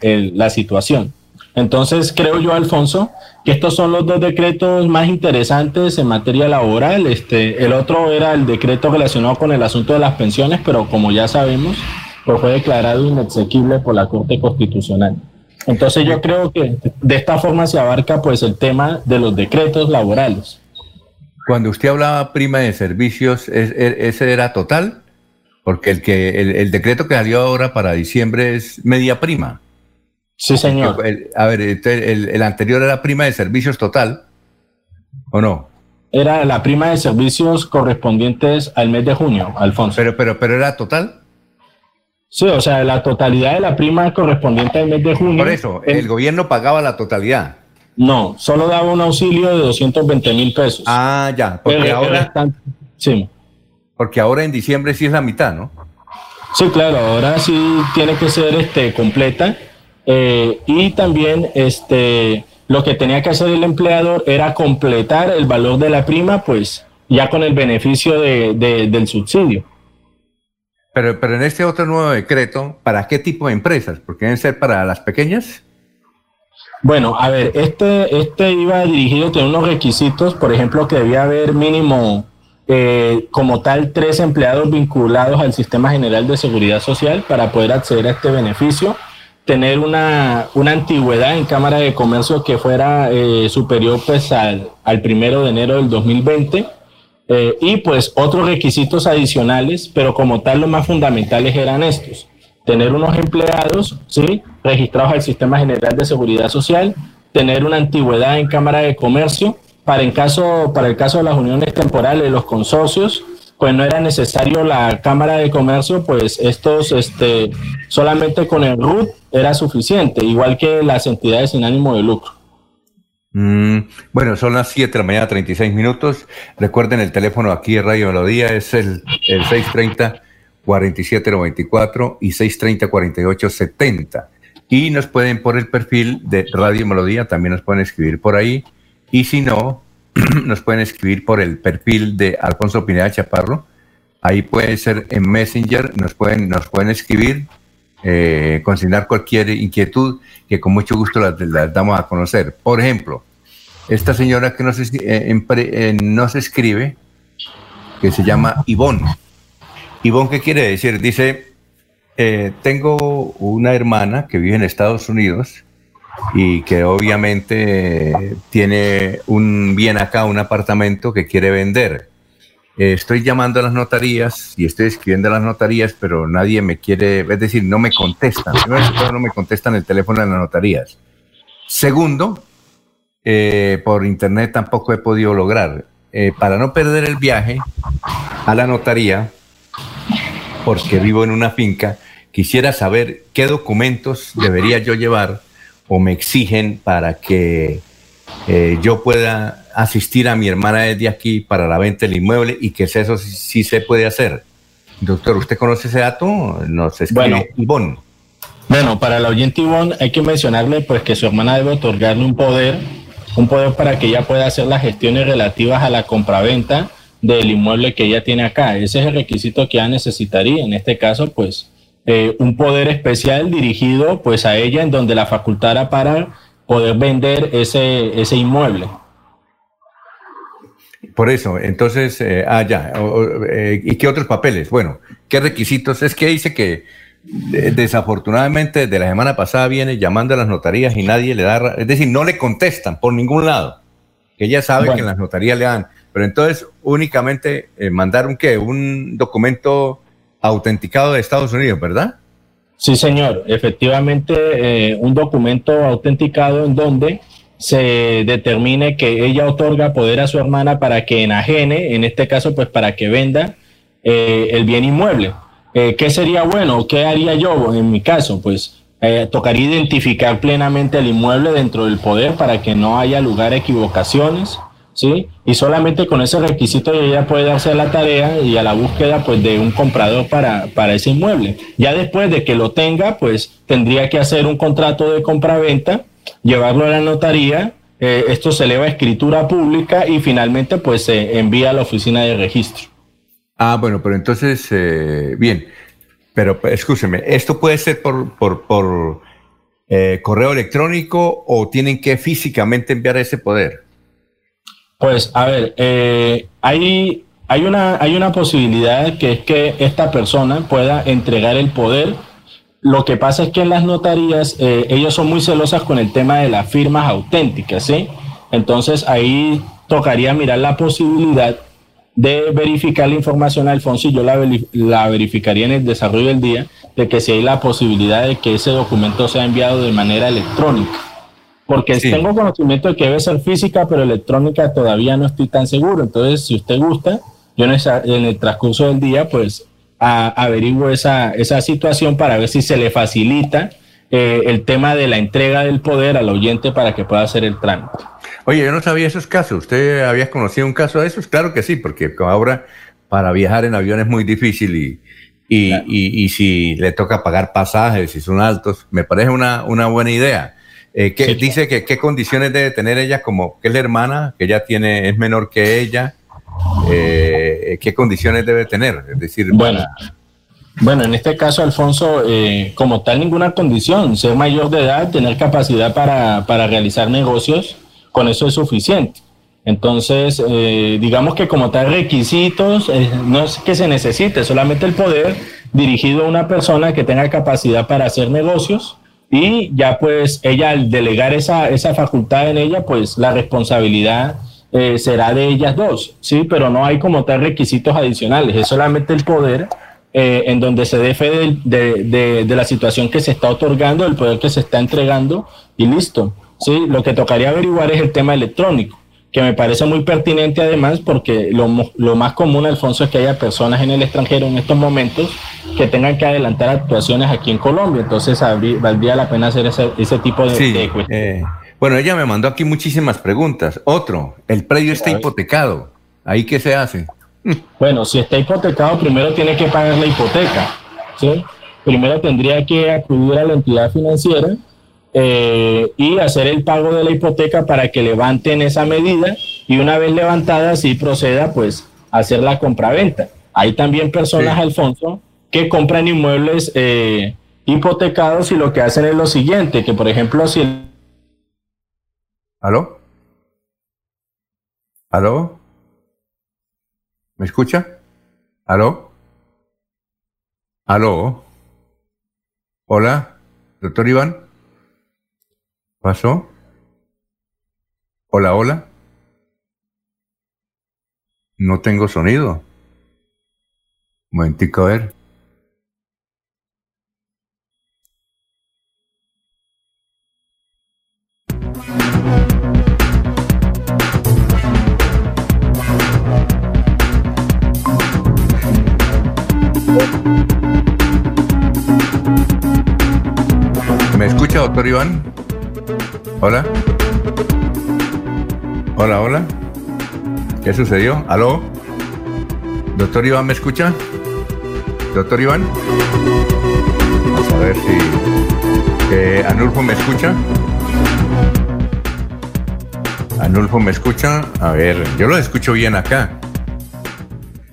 la situación. Entonces, creo yo, Alfonso, que estos son los dos decretos más interesantes en materia laboral. Este, el otro era el decreto relacionado con el asunto de las pensiones, pero como ya sabemos, pues fue declarado inexequible por la Corte Constitucional. Entonces, yo creo que de esta forma se abarca pues el tema de los decretos laborales. Cuando usted hablaba prima de servicios, ¿ese era total? Porque el, que, el decreto que salió ahora para diciembre es media prima. Sí, señor. a ver, el, anterior era prima de servicios total, ¿o no? Era la prima de servicios correspondientes al mes de junio, Alfonso. Pero, pero, pero era total. Sí, o sea, la totalidad de la prima correspondiente al mes de junio. Por eso, el, gobierno pagaba la totalidad. No, solo daba un auxilio de 220 mil pesos. Ah, ya, porque ahora. sí. Porque ahora en diciembre sí es la mitad, ¿no? Sí, claro, ahora sí tiene que ser este, completa eh, y también este, lo que tenía que hacer el empleador era completar el valor de la prima, pues ya con el beneficio de, del subsidio. Pero, pero en este otro nuevo decreto, ¿para qué tipo de empresas? ¿Porque deben ser para las pequeñas? Bueno, a ver, este, este iba dirigido a tener unos requisitos, por ejemplo, que debía haber mínimo eh, como tal tres empleados vinculados al Sistema General de Seguridad Social para poder acceder a este beneficio tener una, una, antigüedad en Cámara de Comercio que fuera eh, superior pues al, al, primero de enero del 2020 eh, y pues otros requisitos adicionales, pero como tal los más fundamentales eran estos. Tener unos empleados, ¿sí? Registrados al Sistema General de Seguridad Social, tener una antigüedad en Cámara de Comercio, para, en caso, para el caso de las uniones temporales, los consorcios, pues no era necesario la Cámara de Comercio, pues estos, este, solamente con el RUT era suficiente, igual que las entidades sin ánimo de lucro. Mm, bueno, son las 7 de la mañana, 36 minutos. Recuerden, el teléfono aquí de Radio Melodía es el, el 630-4794 y 630-4870. Y nos pueden por el perfil de Radio Melodía, también nos pueden escribir por ahí. Y si no, [clears throat] nos pueden escribir por el perfil de Alfonso Pineda Chaparro. Ahí puede ser en Messenger, nos pueden, nos pueden escribir, eh, consignar cualquier inquietud que con mucho gusto las, damos a conocer. Por ejemplo, esta señora que nos, eh, eh, nos escribe, que se llama Ivonne. Ivonne, ¿qué quiere decir? Dice, tengo una hermana que vive en Estados Unidos y que obviamente tiene un bien acá, un apartamento que quiere vender. Estoy llamando a las notarías y estoy escribiendo a las notarías, pero nadie me quiere, es decir, no me contestan. No me contestan el teléfono de las notarías. Segundo, eh, por internet tampoco he podido lograr. Eh, para no perder el viaje a la notaría, porque vivo en una finca, quisiera saber qué documentos debería yo llevar o me exigen para que eh, yo pueda asistir a mi hermana desde aquí para la venta del inmueble y que eso sí, se puede hacer. Doctor, ¿usted conoce ese dato? Nos escribe bueno, Bueno, para la oyente Ivonne hay que mencionarle pues que su hermana debe otorgarle un poder, un poder para que ella pueda hacer las gestiones relativas a la compraventa del inmueble que ella tiene acá. Ese es el requisito que ella necesitaría. En este caso, pues eh, un poder especial dirigido pues a ella en donde la facultara para poder vender ese, ese inmueble. Por eso, entonces, eh, ah, ya, eh, ¿y qué otros papeles? Bueno, ¿qué requisitos? Es que dice que desafortunadamente de la semana pasada viene llamando a las notarías y nadie le da, es decir, no le contestan por ningún lado, que ella sabe que en las notarías le dan, pero entonces únicamente mandar un qué, un documento autenticado de Estados Unidos, ¿verdad? Sí, señor. Efectivamente, eh, un documento autenticado en donde se determine que ella otorga poder a su hermana para que enajene, en este caso, pues para que venda eh, el bien inmueble. Eh, ¿Qué sería bueno? ¿Qué haría yo en mi caso? Pues tocaría identificar plenamente el inmueble dentro del poder para que no haya lugar a equivocaciones ¿sí? Y solamente con ese requisito ella puede darse a la tarea y a la búsqueda pues de un comprador para, para ese inmueble. Ya después de que lo tenga, pues tendría que hacer un contrato de compraventa, llevarlo a la notaría, eh, esto se eleva a escritura pública y finalmente pues se envía a la oficina de registro. Ah, bueno, pero entonces, eh, bien, pero escúcheme, ¿esto puede ser por, por, por eh, correo electrónico o tienen que físicamente enviar ese poder? Pues a ver, eh, hay, hay, una, hay una posibilidad que es que esta persona pueda entregar el poder. Lo que pasa es que en las notarías eh, ellos son muy celosas con el tema de las firmas auténticas, ¿sí? Entonces ahí tocaría mirar la posibilidad de verificar la información, Alfonso, y yo la, la verificaría en el desarrollo del día, de que si hay la posibilidad de que ese documento sea enviado de manera electrónica porque tengo conocimiento de que debe ser física, pero electrónica todavía no estoy tan seguro. Entonces, si usted gusta, yo en, el transcurso del día, pues averiguo esa, esa situación para ver si se le facilita eh, el tema de la entrega del poder al oyente para que pueda hacer el trámite. Oye, yo no sabía esos casos. ¿Usted había conocido un caso de esos? Claro que sí, porque ahora para viajar en avión es muy difícil y, y, y, si le toca pagar pasajes, si son altos, me parece una, una buena idea. Eh, dice que qué condiciones debe tener ella como que es la hermana, que ella tiene, es menor que ella, eh, qué condiciones debe tener, es decir, bueno. Bueno, en este caso, Alfonso, eh, como tal, ninguna condición. Ser mayor de edad, tener capacidad para, para realizar negocios, con eso es suficiente. Entonces, digamos que como tal requisitos, no es que se necesite, solamente el poder dirigido a una persona que tenga capacidad para hacer negocios, y ya pues ella al delegar esa, esa facultad en ella, pues la responsabilidad eh, será de ellas dos, ¿sí? Pero no hay como tal requisitos adicionales, es solamente el poder eh, en donde se dé fe de, de, la situación que se está otorgando, el poder que se está entregando y listo, ¿sí? Lo que tocaría averiguar es el tema electrónico que me parece muy pertinente además porque lo, lo, más común, Alfonso, es que haya personas en el extranjero en estos momentos que tengan que adelantar actuaciones aquí en Colombia. Entonces, valdría la pena hacer ese, ese tipo de, cuestiones. Eh, bueno, ella me mandó aquí muchísimas preguntas. Otro, el predio está hipotecado. ¿Ahí qué se hace? Bueno, si está hipotecado, primero tiene que pagar la hipoteca. ¿sí? Primero tendría que acudir a la entidad financiera eh, y hacer el pago de la hipoteca para que levanten esa medida y una vez levantada sí proceda pues a hacer la compraventa. Hay también personas, Alfonso, que compran inmuebles eh, hipotecados y lo que hacen es lo siguiente, que por ejemplo si... ¿Aló? ¿Aló? ¿Me escucha? ¿Aló? ¿Aló? ¿Hola? ¿Doctor Iván? ¿Pasó? Hola, hola. No tengo sonido. Momentico, a ver. ¿Me escucha, doctor Iván? Hola. Hola, hola. ¿Qué sucedió? ¿Aló? ¿Doctor Iván me escucha? ¿Doctor Iván? Vamos a ver si... Eh, ¿Anulfo me escucha? ¿Anulfo me escucha? A ver, yo lo escucho bien acá.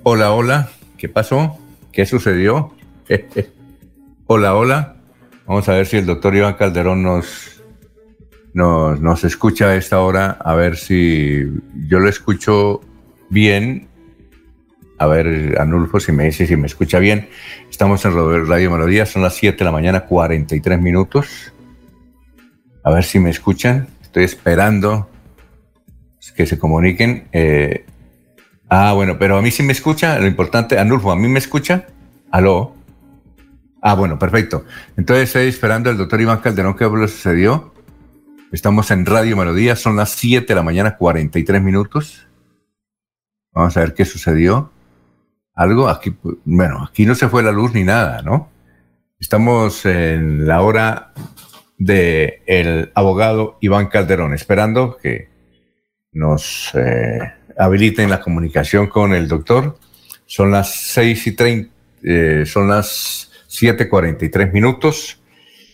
Hola, hola. ¿Qué pasó? ¿Qué sucedió? [laughs] hola, hola. Vamos a ver si el doctor Iván Calderón nos, nos, nos escucha a esta hora, a ver si yo lo escucho bien. A ver, Anulfo, si me dice si me escucha bien. Estamos en Radio Melodía, son las 7 de la mañana, 43 minutos. A ver si me escuchan. Estoy esperando que se comuniquen. Eh, ah, bueno, pero a mí sí me escucha. Lo importante, Anulfo, ¿a mí me escucha? ¿Aló? Ah, bueno, perfecto. Entonces estoy esperando al doctor Iván Calderón que lo sucedió. Estamos en Radio Melodía, son las 7 de la mañana, 43 minutos. Vamos a ver qué sucedió. Algo aquí, bueno, aquí no se fue la luz ni nada, ¿no? Estamos en la hora del el abogado Iván Calderón, esperando que nos eh, habiliten la comunicación con el doctor. Son las 6 y 30, eh, son las 7.43 minutos.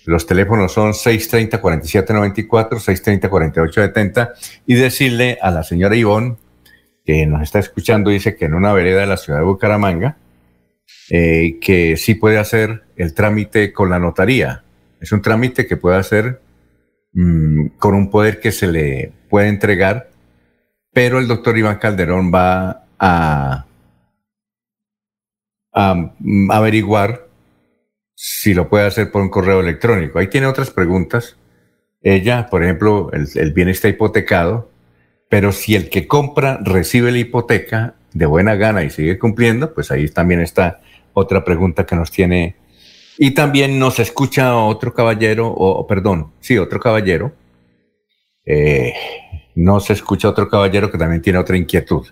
Los teléfonos son 630-4794, 630-4870 y decirle a la señora Ivonne, que nos está escuchando, dice que en una vereda de la ciudad de Bucaramanga, eh, que sí puede hacer el trámite con la notaría. Es un trámite que puede hacer mm, con un poder que se le puede entregar, pero el doctor Iván Calderón va a, mm, averiguar si lo puede hacer por un correo electrónico. Ahí tiene otras preguntas. Ella, por ejemplo, el, bien está hipotecado, pero si el que compra recibe la hipoteca de buena gana y sigue cumpliendo, pues ahí también está otra pregunta que nos tiene. Y también nos escucha otro caballero, o perdón, sí, otro caballero. Eh, nos escucha otro caballero que también tiene otra inquietud.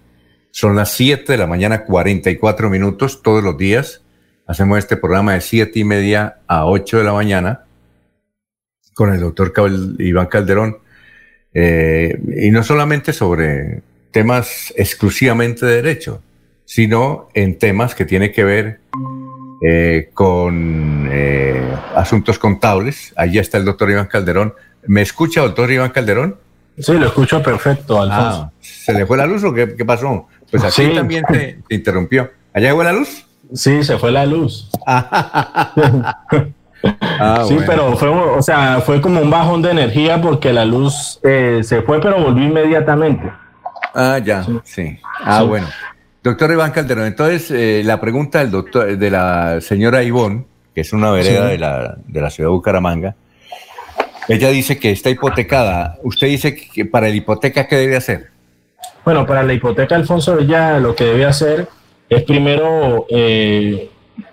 Son las 7 de la mañana, 44 minutos todos los días Hacemos este programa de siete y media a 8 de la mañana con el doctor Iván Calderón. Eh, y no solamente sobre temas exclusivamente de derecho, sino en temas que tienen que ver eh, con eh, asuntos contables. Allí está el doctor Iván Calderón. ¿Me escucha, doctor Iván Calderón? Sí, lo escucho perfecto, Alfonso. Ah, ¿Se le fue la luz o qué, pasó? Pues aquí también se, se interrumpió. ¿Allá fue la luz? Sí, se fue la luz. [laughs] Ah, sí, pero fue, o sea, fue como un bajón de energía porque la luz eh, se fue, pero volvió inmediatamente. Ah, ya, sí. Ah, bueno. Doctor Iván Calderón, entonces eh, la pregunta del doctor, de la señora Ivonne, que es una vereda de, la, de la ciudad de Bucaramanga, ella dice que está hipotecada. ¿Usted dice que para la hipoteca qué debe hacer? Bueno, para la hipoteca, Alfonso, ella lo que debe hacer es primero eh,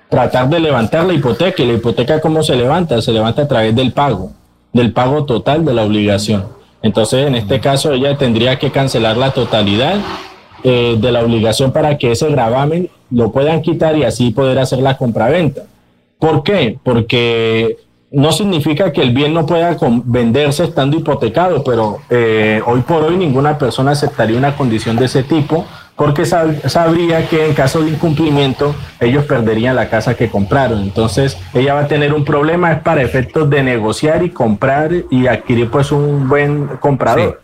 tratar de levantar la hipoteca. ¿Y la hipoteca cómo se levanta? Se levanta a través del pago, del pago total de la obligación. Entonces, en este caso, ella tendría que cancelar la totalidad eh, de la obligación para que ese gravamen lo puedan quitar y así poder hacer la compraventa. ¿Por qué? Porque no significa que el bien no pueda venderse estando hipotecado, pero eh, hoy por hoy ninguna persona aceptaría una condición de ese tipo porque sabría que en caso de incumplimiento ellos perderían la casa que compraron. Entonces ella va a tener un problema es para efectos de negociar y comprar y adquirir pues un buen comprador.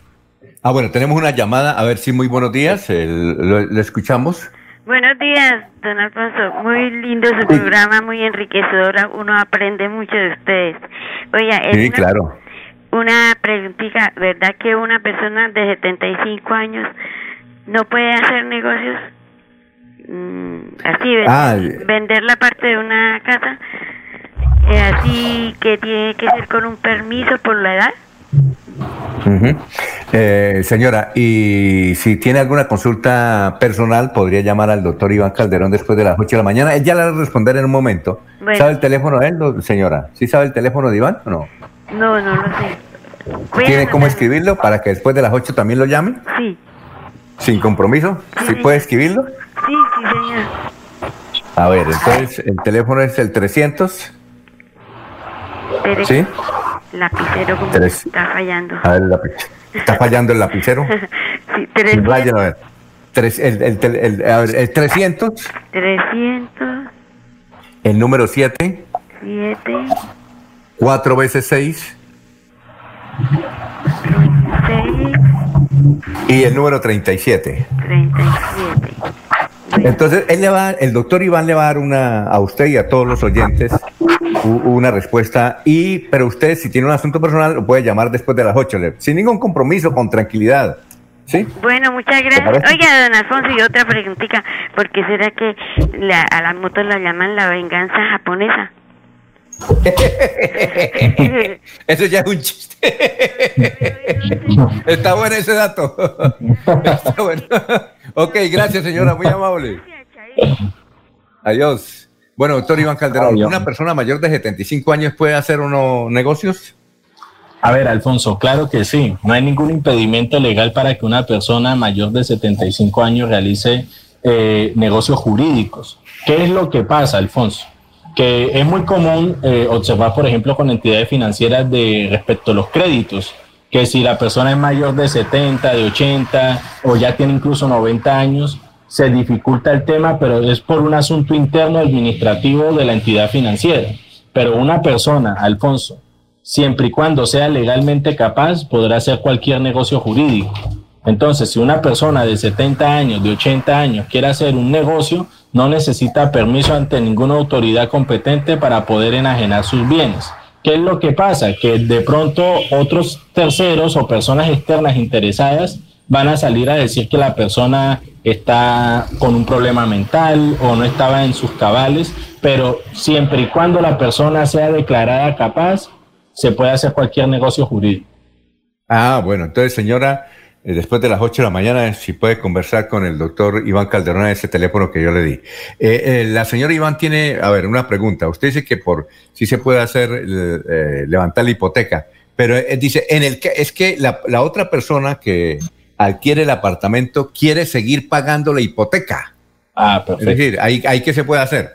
Ah, bueno, tenemos una llamada, a ver si muy buenos días, le escuchamos. Buenos días, don Alfonso. Muy lindo su programa, muy enriquecedor. Uno aprende mucho de ustedes. Oiga, es sí, claro. Una preguntita, ¿verdad que una persona de 75 años no puede hacer negocios mm, así, ah, vender la parte de una casa, eh, así que tiene que ser con un permiso por la edad. Eh, señora, y si tiene alguna consulta personal, podría llamar al doctor Iván Calderón después de las 8 de la mañana. Él ya le va a responder en un momento. Bueno. ¿Sabe el teléfono de él, señora? ¿Sí sabe el teléfono de Iván o no? No, no lo sé. Voy ¿Tiene cómo escribirlo para que después de las 8 también lo llame? Sí, ¿Sin compromiso? ¿Sí puede escribirlo? sí, sí, señor. A ver, entonces el teléfono es el 300. Espere, ¿Sí? Lapicero como Tres. está fallando. A ver, el lápiz. ¿Está fallando el lapicero? [laughs] sí, 300, Vayan a ver. Tres- el, el el- a ver, el 300, 300, el número 7, 7, 4 veces 6 6, y el número 37. 37. Entonces, él le va, el doctor Iván le va a dar una, a usted y a todos los oyentes una respuesta. Y, pero usted, si tiene un asunto personal, lo puede llamar después de las 8, le- sin ningún compromiso, con tranquilidad. ¿Sí? Bueno, muchas gracias. Oiga, don Alfonso, y otra preguntita. ¿Por qué será que la, a las motos la llaman la venganza japonesa? [laughs] Eso ya es un chiste. [laughs] Está bueno ese dato. Está bueno. Ok, gracias, señora, muy amable. Adiós. Bueno, doctor Iván Calderón, ¿una persona mayor de 75 años puede hacer unos negocios? A ver, Alfonso, claro que sí. No hay ningún impedimento legal para que una persona mayor de 75 años realice eh, negocios jurídicos. ¿Qué es lo que pasa, Alfonso? Que es muy común eh, observar, por ejemplo, con entidades financieras de respecto a los créditos, que si la persona es mayor de 70, de 80 o ya tiene incluso 90 años, se dificulta el tema, pero es por un asunto interno administrativo de la entidad financiera. Pero una persona, Alfonso, siempre y cuando sea legalmente capaz, podrá hacer cualquier negocio jurídico. Entonces, si una persona de 70 años, de 80 años quiere hacer un negocio, no necesita permiso ante ninguna autoridad competente para poder enajenar sus bienes. ¿Qué es lo que pasa? Que de pronto otros terceros o personas externas interesadas van a salir a decir que la persona está con un problema mental o no estaba en sus cabales, pero siempre y cuando la persona sea declarada capaz, se puede hacer cualquier negocio jurídico. Ah, bueno, entonces, señora, después de las 8 de la mañana, si puede conversar con el doctor Iván Calderón a ese teléfono que yo le di. Eh, eh, la señora Iván tiene, a ver, una pregunta. Usted dice que por sí se puede hacer, eh, eh, levantar la hipoteca, pero eh, dice, en el que, es que la, la otra persona que adquiere el apartamento quiere seguir pagando la hipoteca. Ah, Es perfecto. decir, ahí, ahí qué se puede hacer.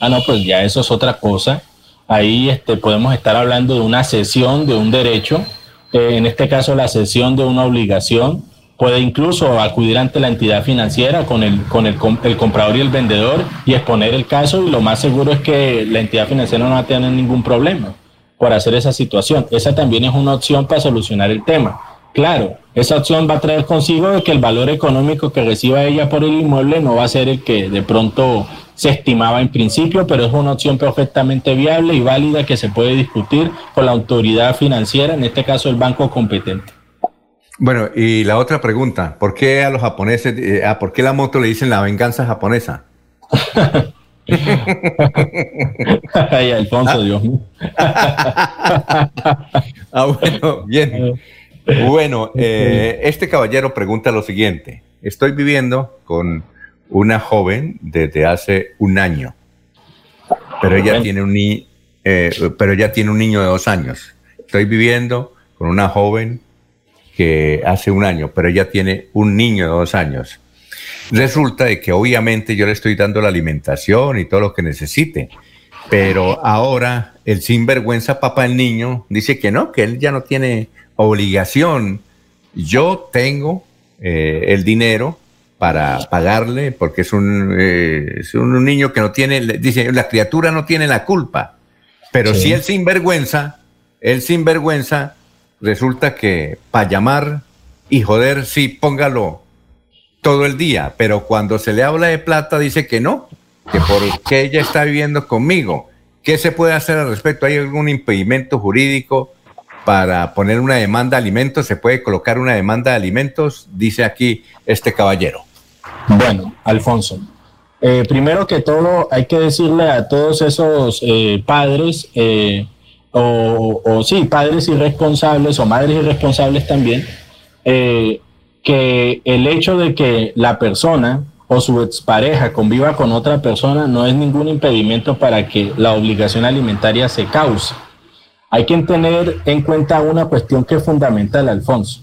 Ah, no, pues ya eso es otra cosa. Ahí este, podemos estar hablando de una cesión de un derecho, eh, en este caso la cesión de una obligación. Puede incluso acudir ante la entidad financiera con el, con el, el comprador y el vendedor y exponer el caso y lo más seguro es que la entidad financiera no va a tener ningún problema por hacer esa situación. Esa también es una opción para solucionar el tema. Claro, esa opción va a traer consigo de que el valor económico que reciba ella por el inmueble no va a ser el que de pronto se estimaba en principio, pero es una opción perfectamente viable y válida que se puede discutir con la autoridad financiera, en este caso el banco competente. Bueno, y la otra pregunta, ¿por qué a los japoneses, eh, ah, por qué la moto le dicen la venganza japonesa? [laughs] Ay, Alfonso, Dios mío. [laughs] Ah, bueno, bien. Bueno, eh, este caballero pregunta lo siguiente. Estoy viviendo con una joven desde hace un año, pero ella tiene un, ni- eh, pero ella tiene un niño de dos años. Estoy viviendo con una joven que hace un año, pero ella tiene un niño de dos años. Resulta de que obviamente yo le estoy dando la alimentación y todo lo que necesite, pero ahora el sinvergüenza papá del niño dice que no, que él ya no tiene obligación. Yo tengo eh, el dinero para pagarle porque es un, eh, es un niño que no tiene, dice, la criatura no tiene la culpa, pero Sí. si el sinvergüenza, el sinvergüenza, resulta que para llamar y joder, sí, póngalo todo el día, pero cuando se le habla de plata dice que no, que porque ella está viviendo conmigo. ¿Qué se puede hacer al respecto? ¿Hay algún impedimento jurídico para poner una demanda de alimentos? ¿Se puede colocar una demanda de alimentos? Dice aquí este caballero. Bueno, Alfonso, eh, primero que todo hay que decirle a todos esos eh, padres eh, o, o sí, padres irresponsables o madres irresponsables también, eh, que el hecho de que la persona o su expareja conviva con otra persona no es ningún impedimento para que la obligación alimentaria se cause. Hay que tener en cuenta una cuestión que es fundamental, Alfonso.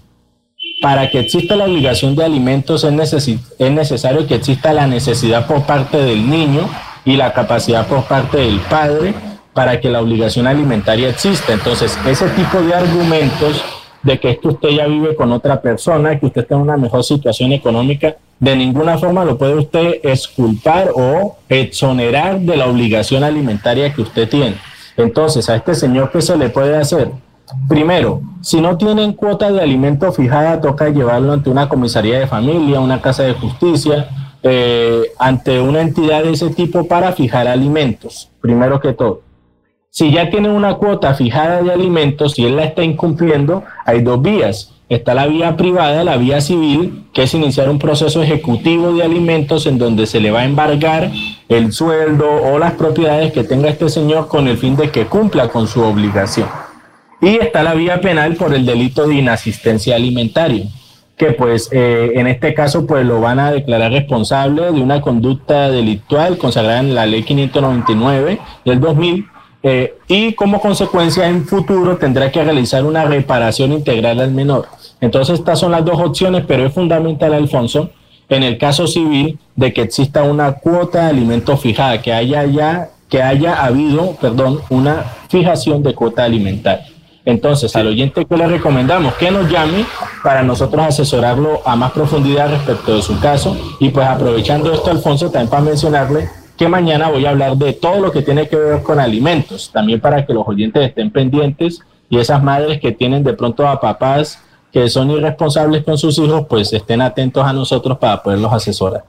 Para que exista la obligación de alimentos es, es necesario que exista la necesidad por parte del niño y la capacidad por parte del padre para que la obligación alimentaria exista. Entonces, ese tipo de argumentos de que que usted ya vive con otra persona, que usted está en una mejor situación económica, de ninguna forma lo puede usted exculpar o exonerar de la obligación alimentaria que usted tiene. Entonces, a este señor, ¿qué se le puede hacer? Primero, si no tienen cuota de alimento fijada, toca llevarlo ante una comisaría de familia, una casa de justicia, eh, ante una entidad de ese tipo para fijar alimentos, primero que todo. Si ya tiene una cuota fijada de alimentos y él la está incumpliendo, hay dos vías. Está la vía privada, la vía civil, que es iniciar un proceso ejecutivo de alimentos en donde se le va a embargar el sueldo o las propiedades que tenga este señor con el fin de que cumpla con su obligación. Y está la vía penal por el delito de inasistencia alimentaria, que pues eh, en este caso pues lo van a declarar responsable de una conducta delictual consagrada en la ley 599 del 2000 eh, y como consecuencia en futuro tendrá que realizar una reparación integral al menor. Entonces estas son las dos opciones, pero es fundamental, Alfonso, en el caso civil, de que exista una cuota de alimentos fijada, que haya ya, que haya habido, perdón, una fijación de cuota alimentaria. Entonces, al oyente que le recomendamos que nos llame para nosotros asesorarlo a más profundidad respecto de su caso. Y pues aprovechando esto, Alfonso, también para mencionarle que mañana voy a hablar de todo lo que tiene que ver con alimentos, también para que los oyentes estén pendientes y esas madres que tienen de pronto a papás que son irresponsables con sus hijos, pues estén atentos a nosotros para poderlos asesorar.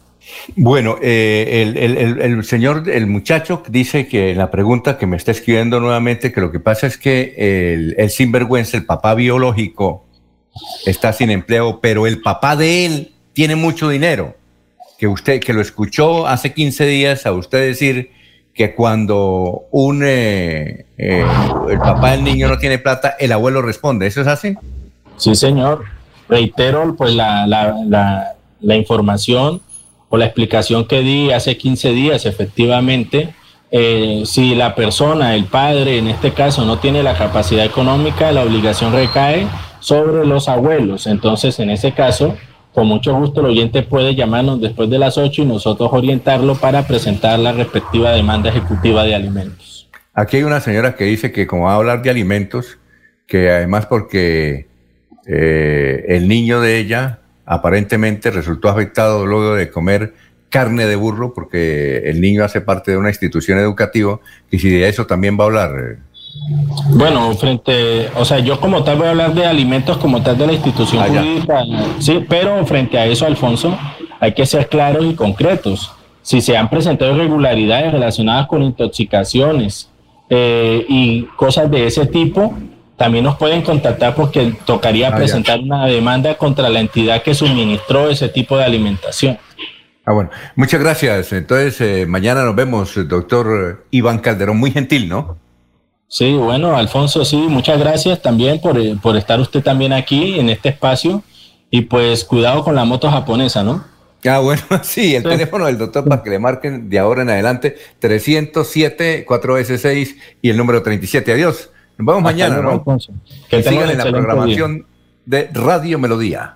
Bueno, eh, el, señor, el muchacho dice que la pregunta que me está escribiendo nuevamente, que lo que pasa es que el, el sinvergüenza, el papá biológico, está sin empleo, pero el papá de él tiene mucho dinero que usted, que lo escuchó hace 15 días a usted decir que cuando un, eh, eh, el papá del niño no tiene plata, el abuelo responde. ¿Eso es así? Sí, señor. Reitero pues la, la, la, información o la explicación que di hace 15 días, efectivamente. Eh, si la persona, el padre en este caso, no tiene la capacidad económica, la obligación recae sobre los abuelos. Entonces, en ese caso, con mucho gusto el oyente puede llamarnos después de las 8 y nosotros orientarlo para presentar la respectiva demanda ejecutiva de alimentos. Aquí hay una señora que dice que como va a hablar de alimentos, que además porque eh, el niño de ella aparentemente resultó afectado luego de comer carne de burro, porque el niño hace parte de una institución educativa, y si de eso también va a hablar. Eh, bueno, frente, o sea, yo como tal voy a hablar de alimentos como tal de la institución ah, jurídica, sí, pero frente a eso, Alfonso, hay que ser claros y concretos. Si se han presentado irregularidades relacionadas con intoxicaciones eh, y cosas de ese tipo, también nos pueden contactar porque tocaría ah, presentar una demanda contra la entidad que suministró ese tipo de alimentación. Ah, bueno, muchas gracias. Entonces, eh, mañana nos vemos, doctor Iván Calderón, muy gentil, ¿no? Sí, bueno, Alfonso, sí, muchas gracias también por, eh, por estar usted también aquí en este espacio y pues cuidado con la moto japonesa, ¿no? Ah, bueno, [laughs] sí, el teléfono del doctor para que le marquen de ahora en adelante 307 4S6 y el número 37. Adiós. Nos vemos mañana, ¿no? Que, sigan en la programación de Radio Melodía.